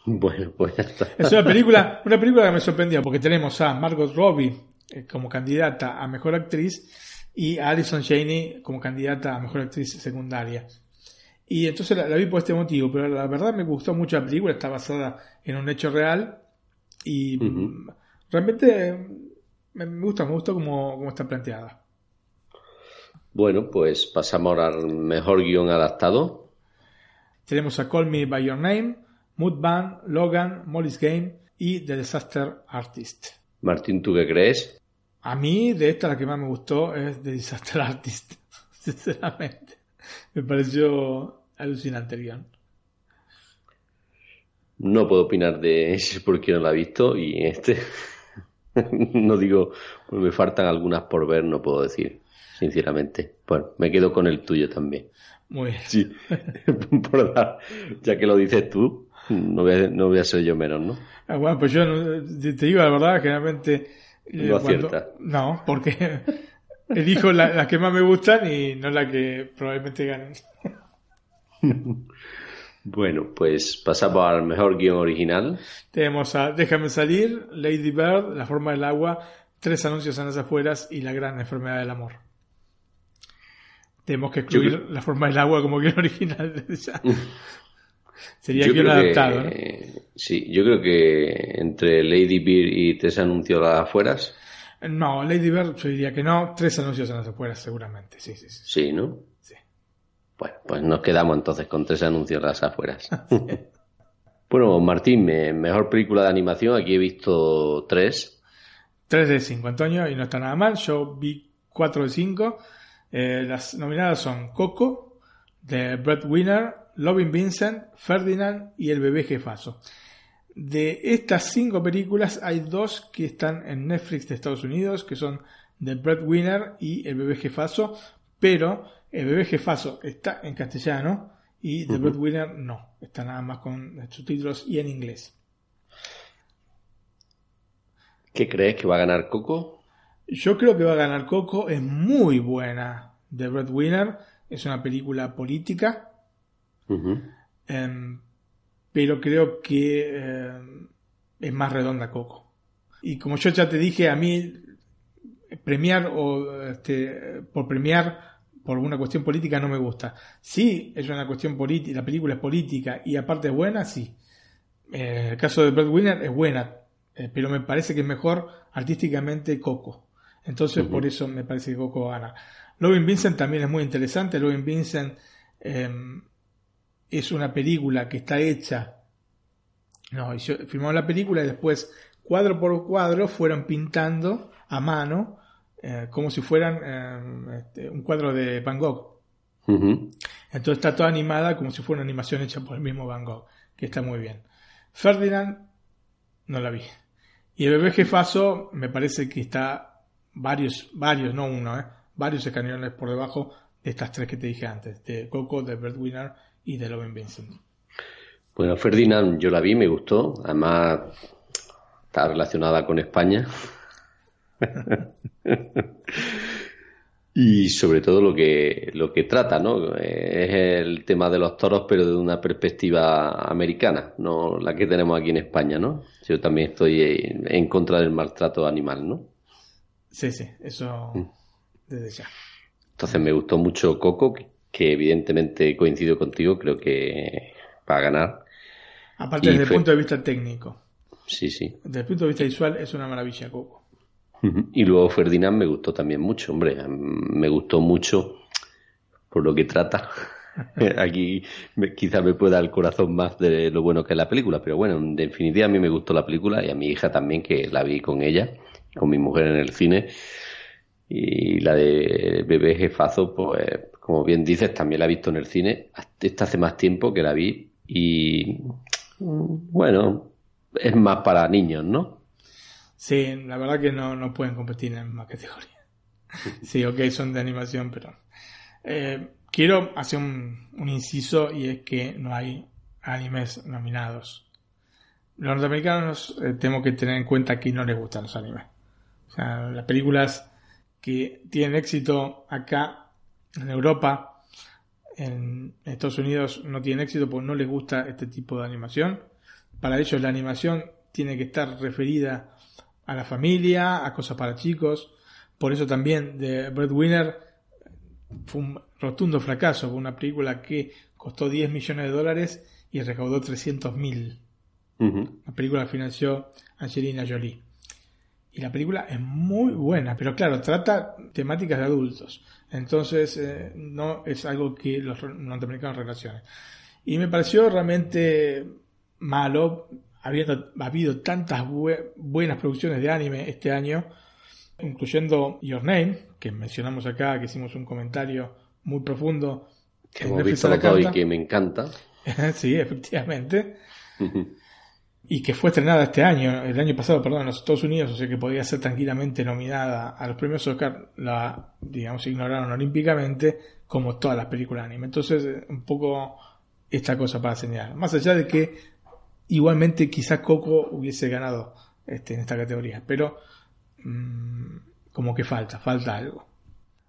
Speaker 1: Bueno, pues ya está.
Speaker 2: Es una película, *laughs* una película que me sorprendió porque tenemos a Margot Robbie como candidata a mejor actriz y a Alison Janey como candidata a mejor actriz secundaria. Y entonces la, vi por este motivo, pero la verdad me gustó mucho la película, está basada en un hecho real y realmente me, gusta, me gusta como, está planteada.
Speaker 1: Bueno, pues pasamos al mejor guion adaptado.
Speaker 2: Tenemos a Call Me By Your Name, Moodband, Logan, Molly's Game y The Disaster Artist.
Speaker 1: Martín, ¿tú qué crees?
Speaker 2: A mí, de esta, la que más me gustó es The Disaster Artist. *laughs* Sinceramente. Me pareció alucinante el guion.
Speaker 1: No puedo opinar de ese *laughs* porque no la he visto y este *laughs* no digo, me faltan algunas por ver, no puedo decir, sinceramente. Bueno, me quedo con el tuyo también.
Speaker 2: Muy bien.
Speaker 1: Sí, por dar, ya que lo dices tú, no voy, a, no voy a ser yo menos, ¿no?
Speaker 2: Ah, bueno, pues yo te digo la verdad, generalmente...
Speaker 1: Eh, no acierta.
Speaker 2: No, porque *laughs* elijo las la que más me gustan y no la que probablemente ganen. *laughs*
Speaker 1: Bueno, pues pasamos al mejor guion original.
Speaker 2: Tenemos a Déjame salir, Lady Bird, La forma del agua, Tres anuncios en las afueras y La gran enfermedad del amor. Tenemos que excluir La forma del agua como guion original. *laughs* Sería guion adaptado.
Speaker 1: Sí, yo creo que entre Lady Bird y Tres anuncios en las afueras.
Speaker 2: No, Lady Bird yo diría que no, Tres anuncios en las afueras seguramente, sí, sí, sí.
Speaker 1: Sí, ¿no? Bueno, pues nos quedamos entonces con tres anuncios las afueras. *laughs* *laughs* bueno, Martín, mejor película de animación, aquí he visto tres.
Speaker 2: Tres de cinco, Antonio, y no está nada mal. Yo vi cuatro de cinco. Eh, las nominadas son Coco, The Breadwinner, Loving Vincent, Ferdinand y El bebé jefazo. De estas cinco películas hay dos que están en Netflix de Estados Unidos, que son The Breadwinner y El bebé jefazo, pero el bebé jefazo está en castellano y The Breadwinner no, está nada más con subtítulos y en inglés.
Speaker 1: ¿Qué crees que va a ganar Coco?
Speaker 2: Yo creo que va a ganar Coco, es muy buena. The Breadwinner es una película política, em, pero creo que em, es más redonda Coco. Y como yo ya te dije, a mí premiar o este, por premiar por una cuestión política no me gusta. Sí, es una cuestión política, la película es política y aparte es buena, sí. Eh, el caso de Breadwinner es buena, eh, pero me parece que es mejor artísticamente Coco. Entonces por eso me parece que Coco gana. Loving Vincent también es muy interesante. Loving Vincent em, es una película que está hecha. No, filmamos la película y después cuadro por cuadro fueron pintando a mano eh, como si fueran eh, este, un cuadro de Van Gogh. Entonces está toda animada como si fuera una animación hecha por el mismo Van Gogh, que está muy bien. Ferdinand, no la vi. Y el bebé jefazo me parece que está varios, varios, no uno, eh, varios escaneones por debajo de estas tres que te dije antes, de Coco, de Breadwinner y de Loven Vincent.
Speaker 1: Bueno, Ferdinand yo la vi, me gustó, además está relacionada con España. *laughs* y sobre todo lo que, lo que trata, ¿no? Es el tema de los toros, pero de una perspectiva americana, no la que tenemos aquí en España, ¿no? Yo también estoy en contra del maltrato animal, ¿no?
Speaker 2: Sí, sí, eso mm. desde ya.
Speaker 1: Entonces me gustó mucho Coco, que evidentemente coincido contigo, creo que va a ganar.
Speaker 2: Aparte desde el punto de vista técnico.
Speaker 1: Sí, sí.
Speaker 2: Desde el punto de vista visual es una maravilla Coco.
Speaker 1: Y luego Ferdinand me gustó también mucho, hombre, me gustó mucho por lo que trata. *laughs* Aquí quizás me pueda el corazón más de lo bueno que es la película, pero bueno, en definitiva a mí me gustó la película y a mi hija también, que la vi con ella, con mi mujer en el cine. Y la de Bebé Jefazo, pues como bien dices, también la he visto en el cine. Esta hace más tiempo que la vi y bueno, es más para niños, ¿no?
Speaker 2: Sí, la verdad que no, no pueden competir en más categoría. *laughs* Sí, ok, son de animación, pero... Eh, quiero hacer un, un, inciso y es que no hay animes nominados. Los norteamericanos eh, tengo que tener en cuenta que no les gustan los animes. O sea, las películas que tienen éxito acá en Europa, en Estados Unidos no tienen éxito porque no les gusta este tipo de animación. Para ellos la animación tiene que estar referida a la familia, a cosas para chicos. Por eso también The Breadwinner fue un rotundo fracaso, fue una película que costó 10 millones de dólares y recaudó 300 mil. La película la financió Angelina Jolie. Y la película es muy buena, pero claro, trata temáticas de adultos. Entonces, eh, no es algo que los norteamericanos relacionen. Y me pareció realmente malo, habiendo habido tantas buenas producciones de anime este año, incluyendo Your Name, que mencionamos acá, que hicimos un comentario muy profundo.
Speaker 1: Que hemos visto la y que me encanta. *laughs*
Speaker 2: sí, efectivamente. *laughs* y que fue estrenada este año, el año pasado, perdón, en los Estados Unidos, o sea que podía ser tranquilamente nominada a los premios Oscar, la, digamos, ignoraron olímpicamente, como todas las películas anime. Entonces, eh, un poco esta cosa para señalar. Más allá de que igualmente quizás Coco hubiese ganado este, en esta categoría, pero mmm, como que falta, falta algo.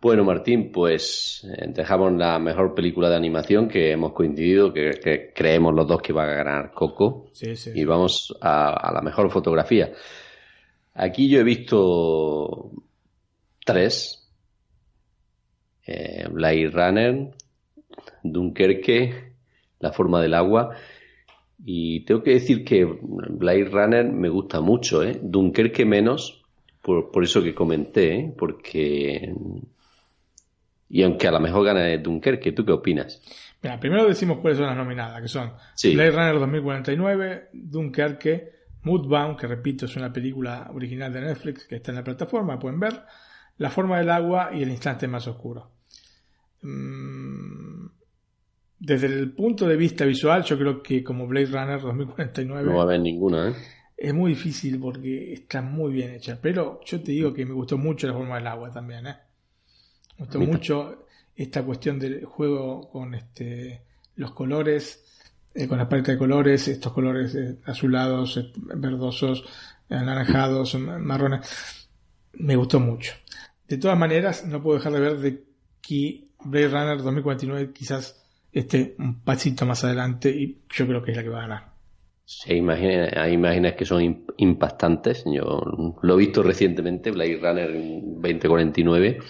Speaker 1: Bueno, Martín, pues eh, dejamos la mejor película de animación que hemos coincidido, que, creemos los dos que va a ganar Coco. y vamos a, la mejor fotografía. Aquí yo he visto tres. Eh, Blade Runner, Dunkerque, La forma del agua. Y tengo que decir que Blade Runner me gusta mucho, ¿eh? Dunkerque menos, por, por eso que comenté, ¿eh? porque y aunque a lo mejor gana Dunkerque, ¿tú qué opinas?
Speaker 2: Mira, primero decimos cuáles son las nominadas, que son Blade Runner 2049, Dunkerque, Moodbound, que repito es una película original de Netflix que está en la plataforma, pueden ver, La forma del agua y El instante más oscuro. Mm, desde el punto de vista visual, yo creo que como Blade Runner 2049...
Speaker 1: No va a haber ninguna, ¿eh?
Speaker 2: Es muy difícil porque está muy bien hecha, pero yo te digo que me gustó mucho La forma del agua también, ¿eh? Me gustó mucho esta cuestión del juego con este los colores, eh, con la paleta de colores, estos colores eh, azulados, eh, verdosos, anaranjados, marrones. Me gustó mucho. De todas maneras, no puedo dejar de ver de que Blade Runner 2049 quizás esté un pasito más adelante y yo creo que es la que va a ganar.
Speaker 1: Sí, imagina, hay imágenes que son impactantes. Yo lo he visto recientemente, Blade Runner 2049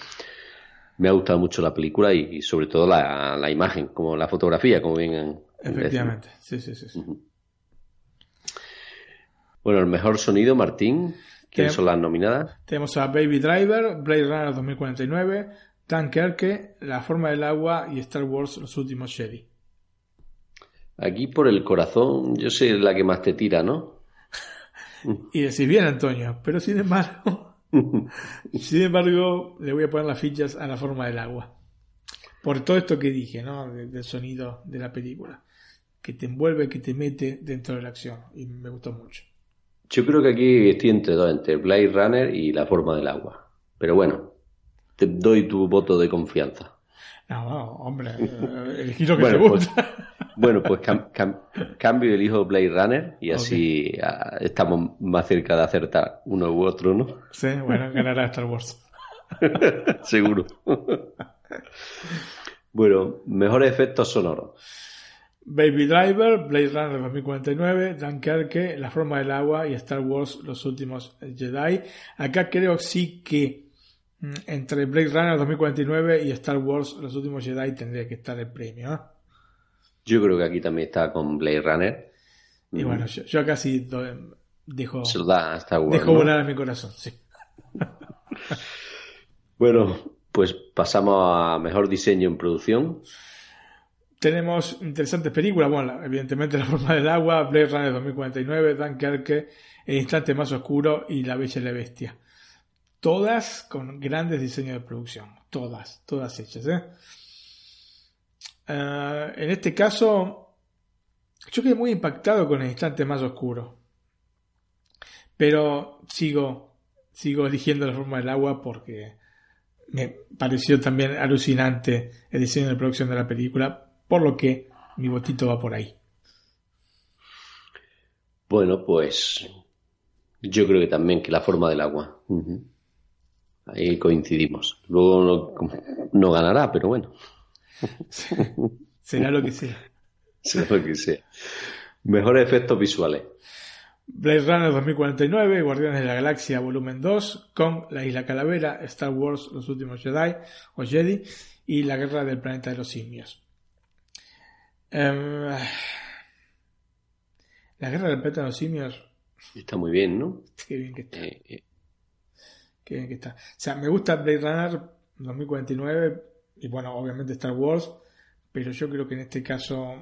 Speaker 1: me ha gustado mucho la película y, sobre todo la, la, imagen, como la fotografía, como bien.
Speaker 2: Efectivamente, sí, sí, sí.
Speaker 1: Bueno, el mejor sonido, Martín. ¿Quiénes son las nominadas?
Speaker 2: Tenemos a Baby Driver, Blade Runner 2049, Dunkerque, La forma del agua y Star Wars Los últimos Jedi.
Speaker 1: Aquí por el corazón, yo sé la que más te tira, ¿no? *laughs*
Speaker 2: y decís bien, Antonio, pero sin embargo, *laughs* Sin embargo, le voy a poner las fichas a la forma del agua. Por todo esto que dije, ¿no? Del sonido de la película. Que te envuelve, que te mete dentro de la acción. Y me gustó mucho.
Speaker 1: Yo creo que aquí estoy entre dos, entre Blade Runner y la forma del agua. Pero bueno, te doy tu voto de confianza.
Speaker 2: No, hombre, el giro que te pues, gusta. *laughs*
Speaker 1: Bueno, pues cambio el hijo Blade Runner y así ah, estamos más cerca de acertar uno u otro, ¿no?
Speaker 2: Sí, bueno, ganará Star Wars. *laughs*
Speaker 1: Seguro. bueno, mejores efectos sonoros.
Speaker 2: Baby Driver, Blade Runner 2049, Dunkerque, La forma del agua y Star Wars Los últimos Jedi. Acá creo sí que entre Blade Runner 2049 y Star Wars Los últimos Jedi tendría que estar el premio. ¿eh?
Speaker 1: Yo creo que aquí también está con Blade Runner.
Speaker 2: Y bueno, yo, yo casi dejo,
Speaker 1: Se lo da
Speaker 2: dejo volar a mi corazón, sí. *laughs*
Speaker 1: Bueno, pues pasamos a mejor diseño en producción.
Speaker 2: Tenemos interesantes películas, bueno, evidentemente La forma del agua, Blade Runner 2049, Dunkerque, El instante más oscuro y La bella y la bestia. Todas con grandes diseños de producción, todas, todas hechas. ¿eh? Eh, en este caso, yo quedé muy impactado con El instante más oscuro, pero sigo, sigo eligiendo La forma del agua porque me pareció también alucinante el diseño de producción de la película, por lo que mi votito va por ahí.
Speaker 1: Bueno, pues yo creo que también que la forma del agua. Ahí coincidimos. Luego no, ganará, pero bueno. *laughs*
Speaker 2: Será lo que sea.
Speaker 1: Será lo que sea. Mejores efectos visuales.
Speaker 2: Blade Runner 2049, Guardianes de la Galaxia Volumen 2, con La Isla Calavera, Star Wars Los Últimos Jedi o Jedi y La Guerra del Planeta de los Simios. Em, la Guerra del Planeta de los Simios.
Speaker 1: Está muy bien, ¿no?
Speaker 2: Qué bien que está. Eh, eh. Que está. O sea, me gusta Blade Runner 2049 y bueno, obviamente Star Wars, pero yo creo que en este caso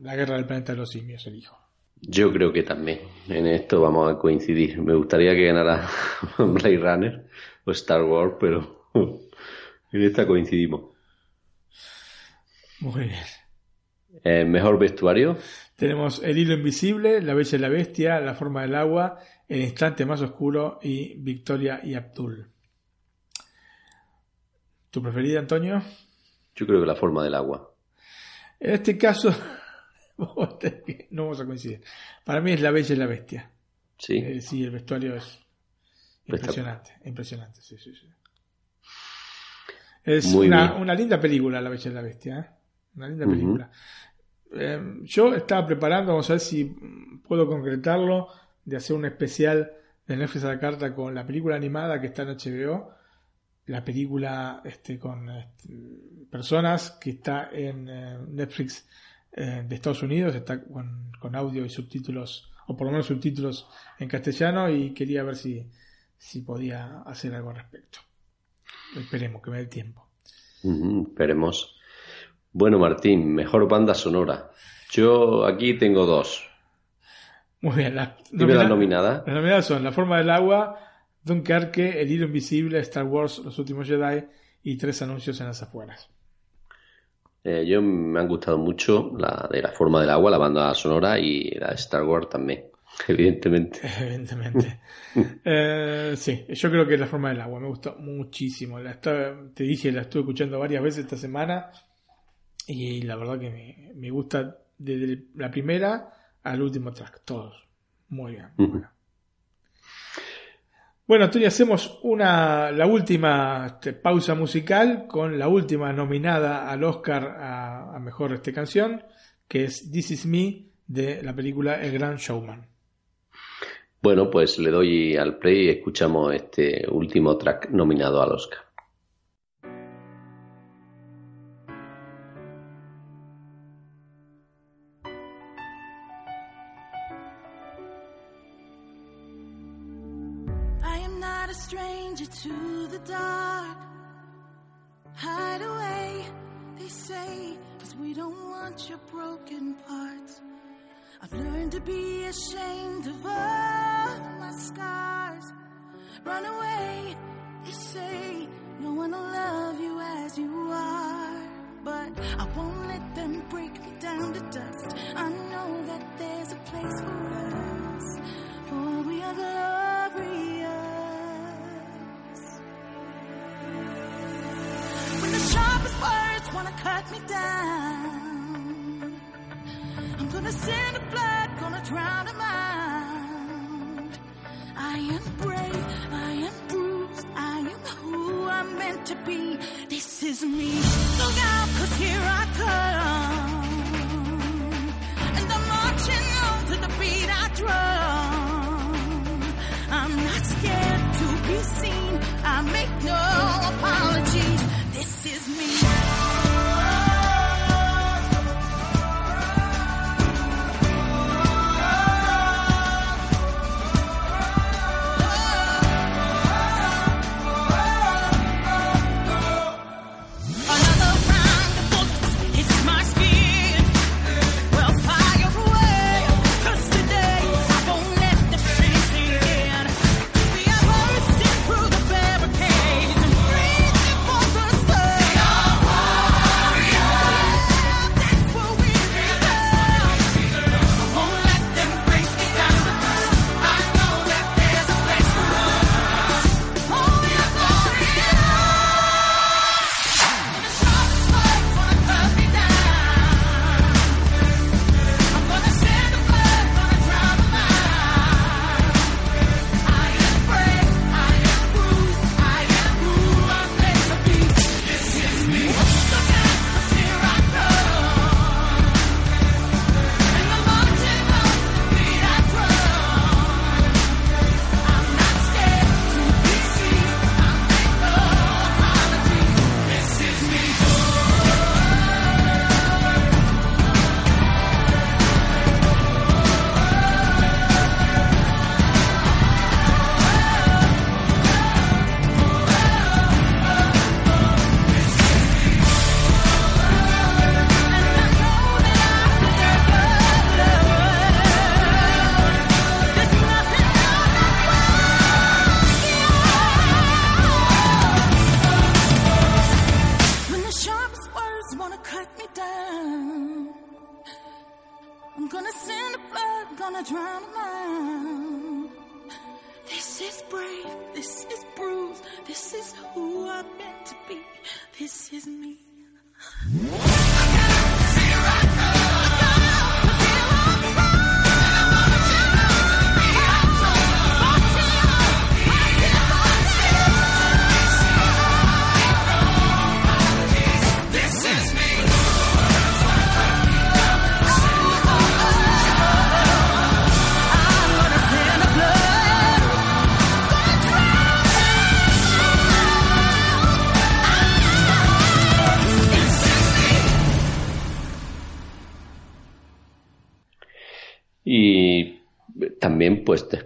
Speaker 2: La Guerra del Planeta de los Simios elijo.
Speaker 1: Yo creo que también. En esto vamos a coincidir. Me gustaría que ganara *laughs* Blade Runner o Star Wars, pero *laughs* en esta coincidimos.
Speaker 2: Muy bien.
Speaker 1: Eh, mejor vestuario.
Speaker 2: Tenemos El hilo invisible, La bella y la bestia, La forma del agua, El instante más oscuro y Victoria y Abdul. ¿Tu preferida, Antonio?
Speaker 1: Yo creo que La forma del agua.
Speaker 2: En este caso, *laughs* no vamos a coincidir. Para mí es La Bella y la Bestia.
Speaker 1: Sí.
Speaker 2: Eh, sí, el vestuario es impresionante. Impresionante, sí, sí, sí. Es una, una, linda película, La Bella y la Bestia. ¿eh? Una linda película. Eh, yo estaba preparando, vamos a ver si puedo concretarlo, de hacer un especial de Netflix a la carta con la película animada que está en HBO. La película este, con este, personas que está en Netflix eh, de Estados Unidos, está con, audio y subtítulos, o por lo menos subtítulos en castellano, y quería ver si, si podía hacer algo al respecto. Esperemos que me dé tiempo.
Speaker 1: esperemos. Bueno, Martín, mejor banda sonora. Yo aquí tengo dos.
Speaker 2: Muy bien, las
Speaker 1: nominadas.
Speaker 2: Las nominadas son La forma del agua, Dunkerque, El hilo invisible, Star Wars, Los últimos Jedi y tres anuncios en las afueras.
Speaker 1: Eh, yo me han gustado mucho la de la forma del agua, la banda sonora y la de Star Wars también, *laughs* evidentemente. *laughs*
Speaker 2: Evidentemente. Eh, sí, yo creo que la forma del agua me gustó muchísimo. La te dije, la estuve escuchando varias veces esta semana y la verdad que me, gusta desde la primera al último track, todos. Muy bien. Bien. Bueno, Antonio, hacemos una, la última este, pausa musical con la última nominada al Oscar a, a, Mejor este canción, que es This Is Me de la película El Gran Showman.
Speaker 1: Bueno, pues le doy al play y escuchamos este último track nominado al Oscar.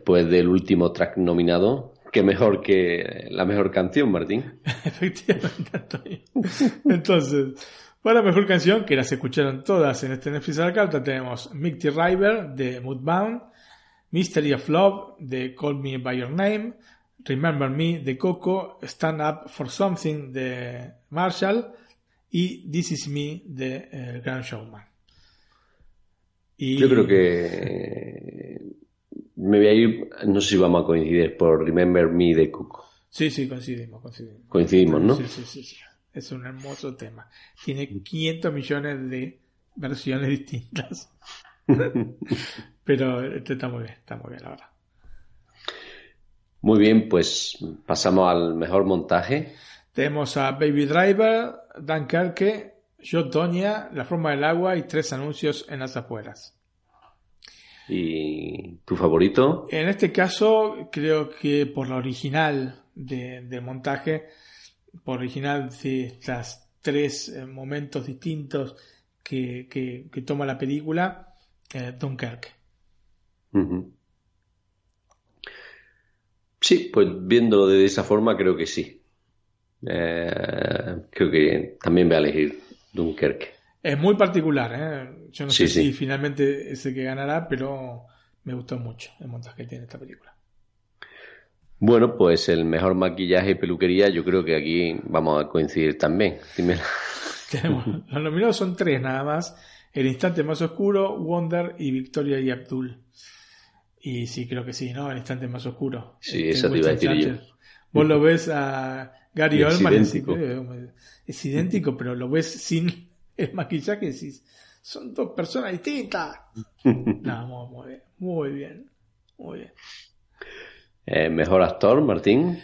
Speaker 1: Después del último track nominado, qué mejor que la mejor canción, Martín. *laughs*
Speaker 2: Efectivamente, Antonio. Entonces, para mejor canción, que las escucharon todas en este Netflix a la carta, tenemos Mighty River de Moodbound, Mystery of Love de Call Me By Your Name, Remember Me de Coco, Stand Up for Something de Marshall y This Is Me de eh, Grand Showman. Y-
Speaker 1: Yo creo que me voy a ir, no sé si vamos a coincidir, por Remember Me de Coco.
Speaker 2: Sí, sí, coincidimos, coincidimos.
Speaker 1: Coincidimos, ¿no?
Speaker 2: Sí, sí, sí, sí. Es un hermoso tema. Tiene 500 millones de versiones distintas. *laughs* Pero este está muy bien, está muy bien, la verdad.
Speaker 1: Muy bien, pues pasamos al mejor montaje.
Speaker 2: Tenemos a Baby Driver, Dunkerque, Yo Tonya, La Forma del Agua y tres anuncios en las afueras.
Speaker 1: ¿Y tu favorito?
Speaker 2: En este caso, creo que por la original de, del montaje, por original de estas tres eh, momentos distintos que, que- que toma la película, eh, Dunkerque.
Speaker 1: Sí, pues viéndolo de esa forma creo que sí. Eh, creo que también voy a elegir Dunkerque.
Speaker 2: Es muy particular, ¿eh? Yo no
Speaker 1: Sí,
Speaker 2: sé si finalmente es el que ganará, pero me gustó mucho el montaje que tiene esta película.
Speaker 1: Bueno, pues el mejor maquillaje y peluquería yo creo que aquí vamos a coincidir también. Dime.
Speaker 2: Tenemos, *laughs* los nominados son tres nada más. El instante más oscuro, Wonder y Victoria y Abdul. Y sí, creo que sí, ¿no? El instante más oscuro.
Speaker 1: Sí,
Speaker 2: Este,
Speaker 1: eso te iba a decir yo.
Speaker 2: Vos lo ves a Gary
Speaker 1: es
Speaker 2: Oldman y decís,
Speaker 1: idéntico.
Speaker 2: "Eh, es idéntico, pero lo ves sin *laughs* el maquillaje decís, son dos personas distintas. no, muy, muy bien, muy bien, muy bien.
Speaker 1: Eh, mejor actor, Martín.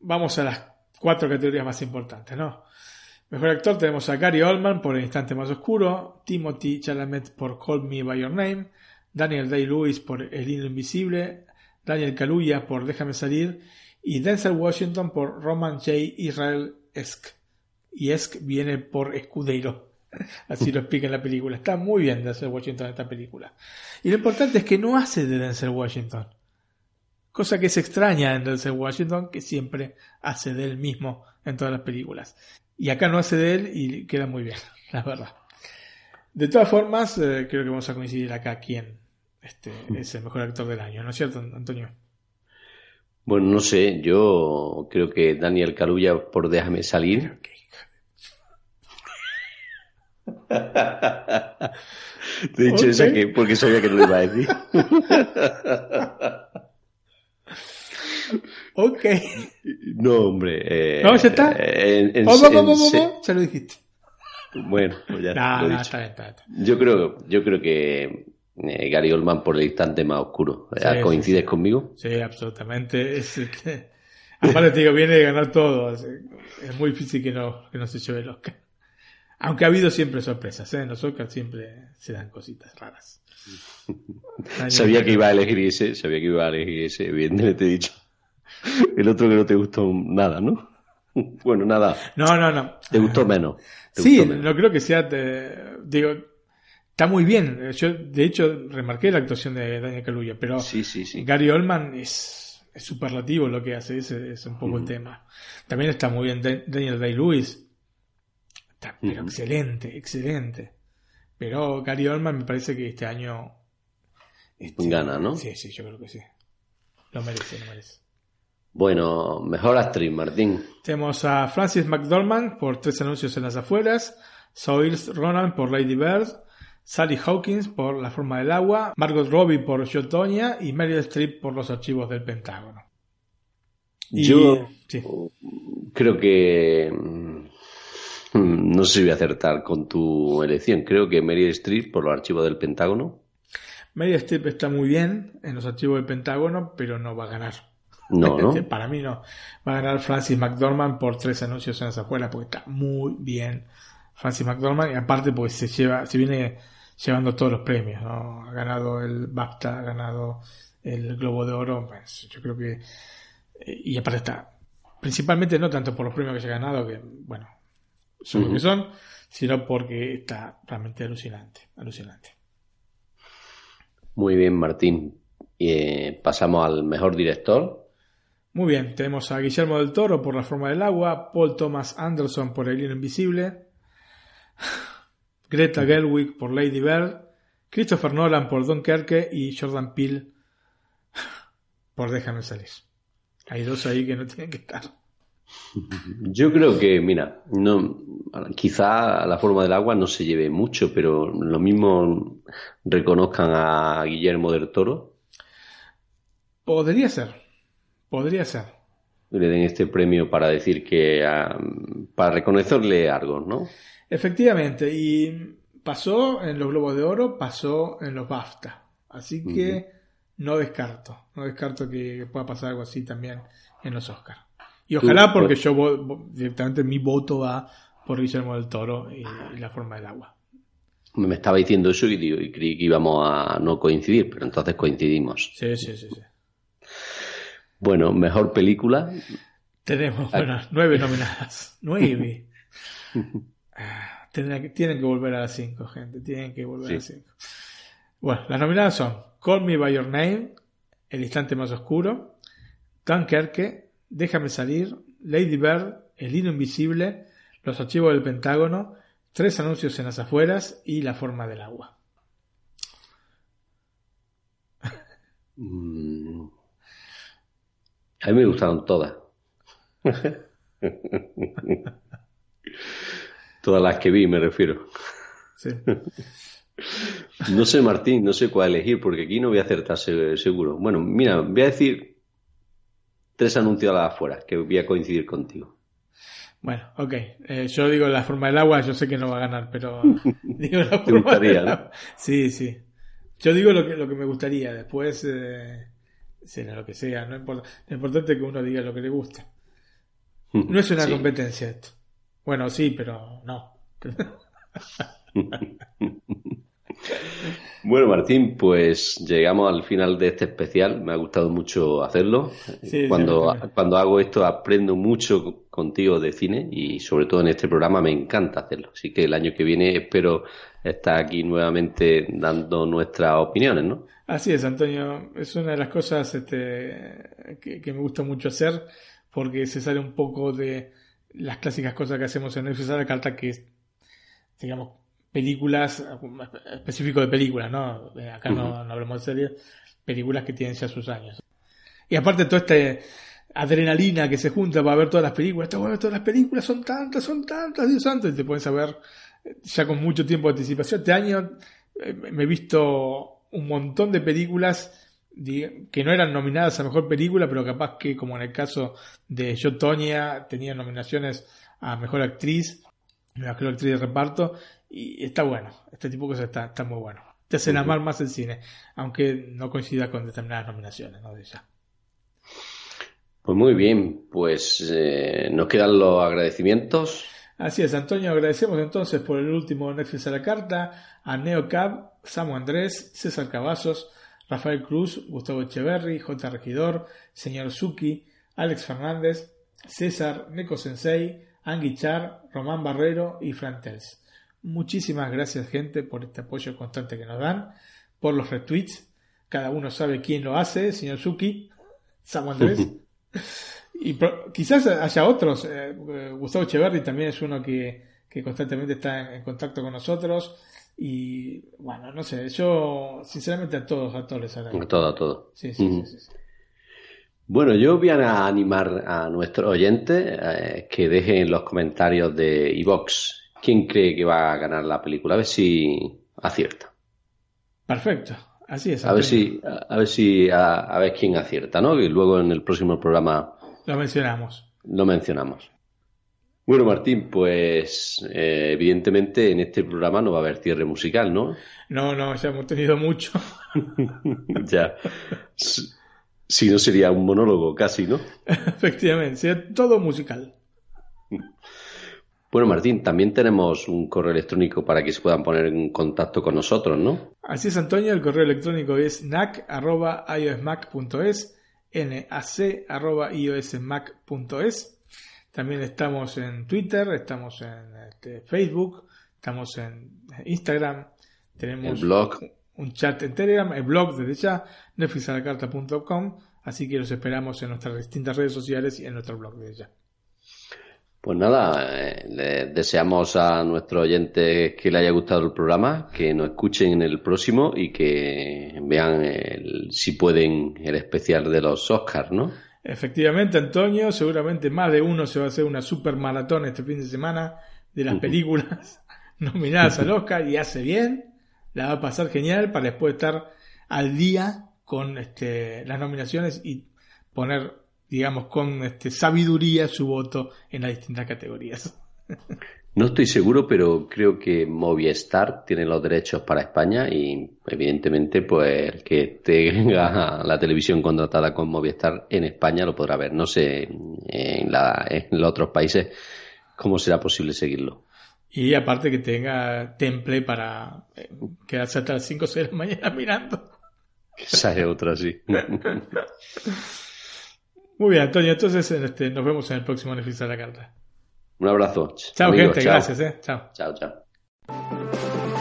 Speaker 2: Vamos a las cuatro categorías más importantes, ¿no? Mejor actor tenemos a Gary Oldman por El instante más oscuro, Timothy Chalamet por Call Me By Your Name, Daniel Day-Lewis por El hilo invisible, Daniel Kaluuya por Déjame salir y Denzel Washington por Roman J. Israel Esk. Y Esk viene por escudero. Así lo explica en la película. Está muy bien Denzel Washington en esta película. Y lo importante es que no hace de Denzel Washington. Cosa que es extraña en Denzel Washington, que siempre hace de él mismo en todas las películas. Y acá no hace de él y queda muy bien, *laughs* la verdad. De todas formas, eh, creo que vamos a coincidir acá quién este, es el mejor actor del año, ¿no es cierto, Antonio?
Speaker 1: Bueno, no sé, yo creo que Daniel Caluya por Déjame salir. Te he dicho
Speaker 2: Ok.
Speaker 1: esa que porque sabía que no lo iba a decir. *laughs*
Speaker 2: Ok.
Speaker 1: No, hombre. eh,
Speaker 2: ¿No, ya está?
Speaker 1: en- en-
Speaker 2: Oh,
Speaker 1: en
Speaker 2: oh, oh,
Speaker 1: se-
Speaker 2: Ya lo dijiste.
Speaker 1: Bueno, pues ya lo he dicho.
Speaker 2: está.
Speaker 1: Yo creo, yo creo que eh, Gary Oldman por el instante más oscuro.
Speaker 2: Sí,
Speaker 1: ¿Ya
Speaker 2: sí,
Speaker 1: ¿Coincides
Speaker 2: sí.
Speaker 1: conmigo?
Speaker 2: Sí, absolutamente. Es, aparte te digo, viene de ganar todo. Es, es muy difícil que no, que no se lleve el Oscar. Aunque ha habido siempre sorpresas, ¿eh? En los Oscars siempre se dan cositas raras. *laughs*
Speaker 1: Sabía que iba a elegir ese, sabía que iba a elegir ese, evidentemente te he dicho. El otro que no te gustó nada, ¿no? *laughs* Bueno, nada.
Speaker 2: No, no, no.
Speaker 1: Te gustó menos. Te
Speaker 2: Sí,
Speaker 1: gustó menos.
Speaker 2: no creo que sea. te- digo, está muy bien. Yo, de hecho, remarqué la actuación de Daniel Kaluuya, pero
Speaker 1: Sí, sí, sí.
Speaker 2: Gary Oldman es, es superlativo lo que hace, ese es un poco el tema. También está muy bien Dan- Daniel Day-Lewis. Está, pero excelente, excelente. Pero Gary Oldman me parece que este año. este,
Speaker 1: Gana, ¿no?
Speaker 2: Sí, sí, yo creo que sí. Lo merece, lo merece.
Speaker 1: Bueno, mejor actriz, Martín.
Speaker 2: Tenemos a Francis McDormand por Tres anuncios en las afueras, Saoirse Ronan por Lady Bird, Sally Hawkins por La forma del agua, Margot Robbie por Yotonia y Meryl Streep por Los archivos del Pentágono.
Speaker 1: Y, Yo creo que *laughs* no sé si voy a acertar con tu elección. Creo que Meryl Streep por los archivos del Pentágono.
Speaker 2: Meryl Streep está muy bien en los archivos del Pentágono, pero no va a ganar.
Speaker 1: No, *laughs* ¿no?
Speaker 2: Para mí no. Va a ganar Francis McDormand por tres anuncios en las afueras, porque está muy bien Francis McDormand y aparte pues se lleva, se viene llevando todos los premios, ¿no? Ha ganado el BAFTA, ha ganado el Globo de Oro, pues yo creo que eh, y aparte está principalmente no tanto por los premios que se ha ganado, que bueno, son lo que son, sino porque está realmente alucinante, alucinante.
Speaker 1: Muy bien, Martín. Eh, pasamos al mejor director.
Speaker 2: Muy bien, tenemos a Guillermo del Toro por La forma del agua, Paul Thomas Anderson por El hilo invisible, *sighs* Greta Gerwig por Lady Bird, Christopher Nolan por Dunkerque y Jordan Peele *sighs* por Déjame salir. Hay dos ahí que no *laughs* tienen que estar.
Speaker 1: Yo creo que, mira, no, quizá la forma del agua no se lleve mucho, pero lo mismo reconozcan a Guillermo del Toro.
Speaker 2: Podría ser, podría ser.
Speaker 1: Le den este premio para decir que, ah, para reconocerle algo, ¿no?
Speaker 2: Efectivamente, y pasó en los Globos de Oro, pasó en los BAFTA. Así que no descarto, no descarto que pueda pasar algo así también en los Oscars. Y ojalá porque yo directamente mi voto va por Guillermo del Toro y, la forma del agua.
Speaker 1: Me estaba diciendo eso y, creí que íbamos a no coincidir, pero entonces coincidimos.
Speaker 2: Sí, sí, sí. sí.
Speaker 1: Bueno, mejor película.
Speaker 2: Tenemos, bueno, nueve nominadas. *laughs* Nueve. *laughs* tienen, que volver a las cinco, gente. Tienen que volver a las cinco. Bueno, las nominadas son Call Me By Your Name, El Instante Más Oscuro, Dunkerque, Déjame Salir, Lady Bird, El Hilo Invisible, Los Archivos del Pentágono, Tres Anuncios en las Afueras y La Forma del Agua.
Speaker 1: Mm. A mí me gustaron todas. todas las que vi, me refiero.
Speaker 2: Sí.
Speaker 1: No sé, Martín, no sé cuál elegir, porque aquí no voy a acertar seguro. Bueno, mira, voy a decir tres anuncios afuera, que voy a coincidir contigo.
Speaker 2: Bueno, ok. Eh, yo digo la forma del agua, yo sé que no va a ganar, pero *laughs* digo la forma del agua. Sí, sí. Yo digo lo que, lo que me gustaría, después eh, será lo que sea, no importa. Lo importante es que uno diga lo que le gusta. *laughs* No es una competencia esto. Bueno, sí, pero no. *laughs*
Speaker 1: Bueno, Martín, pues llegamos al final de este especial. Me ha gustado mucho hacerlo. cuando, cuando hago esto aprendo mucho contigo de cine y sobre todo en este programa me encanta hacerlo. Así que el año que viene espero estar aquí nuevamente dando nuestras opiniones, ¿no?
Speaker 2: Así es, Antonio. Es una de las cosas este, que, me gusta mucho hacer porque se sale un poco de las clásicas cosas que hacemos en Netflix a la carta que es, digamos, películas, específico de películas, ¿no? Eh, acá no, hablamos de series, películas que tienen ya sus años. Y aparte toda esta adrenalina que se junta para ver todas las películas, ver todas las películas, son tantas, son tantas, Dios santo, y te puedes saber eh, ya con mucho tiempo de anticipación. Este año eh, me he visto un montón de películas que no eran nominadas a mejor película, pero capaz que, como en el caso de Yo Tonya, tenía nominaciones a mejor actriz, mejor actriz de reparto, y está bueno, este tipo de cosas está, está muy bueno. Te hacen amar más el cine, aunque no coincida con determinadas nominaciones, ¿no? De
Speaker 1: Pues muy bien, pues eh, nos quedan los agradecimientos.
Speaker 2: Así es, Antonio, agradecemos entonces por el último Netflix a la carta a Neocab, Samu Andrés, César Cavazos, Rafael Cruz, Gustavo Echeverry, J. Regidor, Señor Suki, Alex Fernández, César, Neko Sensei, Angui Char, Román Barrero y Frantels. Muchísimas gracias, gente, por este apoyo constante que nos dan, por los retweets. Cada uno sabe quién lo hace, señor Suki, Samu Andrés. y quizás haya otros. Eh, Gustavo Echeverri también es uno que, constantemente está en, contacto con nosotros. Y bueno, no sé, yo sinceramente a todos, a todos les agradezco.
Speaker 1: A todo, a todo.
Speaker 2: Sí, sí, sí,
Speaker 1: Bueno, yo voy a animar a nuestros oyentes eh, que dejen en los comentarios de iVox quién cree que va a ganar la película. A ver si acierta.
Speaker 2: Perfecto, así es.
Speaker 1: A ver si, a, ver si, a, ver quién acierta, ¿no? Y luego en el próximo programa
Speaker 2: lo mencionamos.
Speaker 1: Lo mencionamos. Bueno, Martín, pues eh, evidentemente en este programa no va a haber cierre musical, ¿no?
Speaker 2: No, no, ya hemos tenido mucho. *laughs*
Speaker 1: ya. Si no sería un monólogo casi, ¿no? *laughs*
Speaker 2: Efectivamente, sería todo musical.
Speaker 1: Bueno, Martín, también tenemos un correo electrónico para que se puedan poner en contacto con nosotros, ¿no?
Speaker 2: Así es, Antonio, el correo electrónico es nac.iosmac.es, nac.iosmac.es. También estamos en Twitter, estamos en este, Facebook, estamos en Instagram, tenemos
Speaker 1: el blog.
Speaker 2: un chat en Telegram, el blog desde ya, netflixalacarta.com, así que los esperamos en nuestras distintas redes sociales y en nuestro blog desde ya.
Speaker 1: Pues nada, eh, le deseamos a nuestros oyentes que le haya gustado el programa, que nos escuchen en el próximo y que vean si pueden el especial de los Oscars, ¿no?
Speaker 2: Efectivamente, Antonio, seguramente más de uno se va a hacer una super maratón este fin de semana de las películas *laughs* nominadas al Oscar y hace bien, la va a pasar genial para después estar al día con este, las nominaciones y poner, digamos, con este, sabiduría su voto en las distintas categorías.
Speaker 1: No estoy seguro, pero creo que Movistar tiene los derechos para España y evidentemente pues el que tenga *laughs* la televisión contratada con Movistar en España lo podrá ver. No sé en, la, en los otros países cómo será posible seguirlo.
Speaker 2: Y aparte que tenga temple para eh, quedarse hasta las 5 o 6 de la mañana *laughs* mirando.
Speaker 1: Esa es otra, sí. *laughs*
Speaker 2: Muy bien, Antonio. Entonces este, nos vemos en el próximo beneficio de la carta.
Speaker 1: Un abrazo.
Speaker 2: Chao, gente. Gracias. Eh. Chao.
Speaker 1: Chao, chao.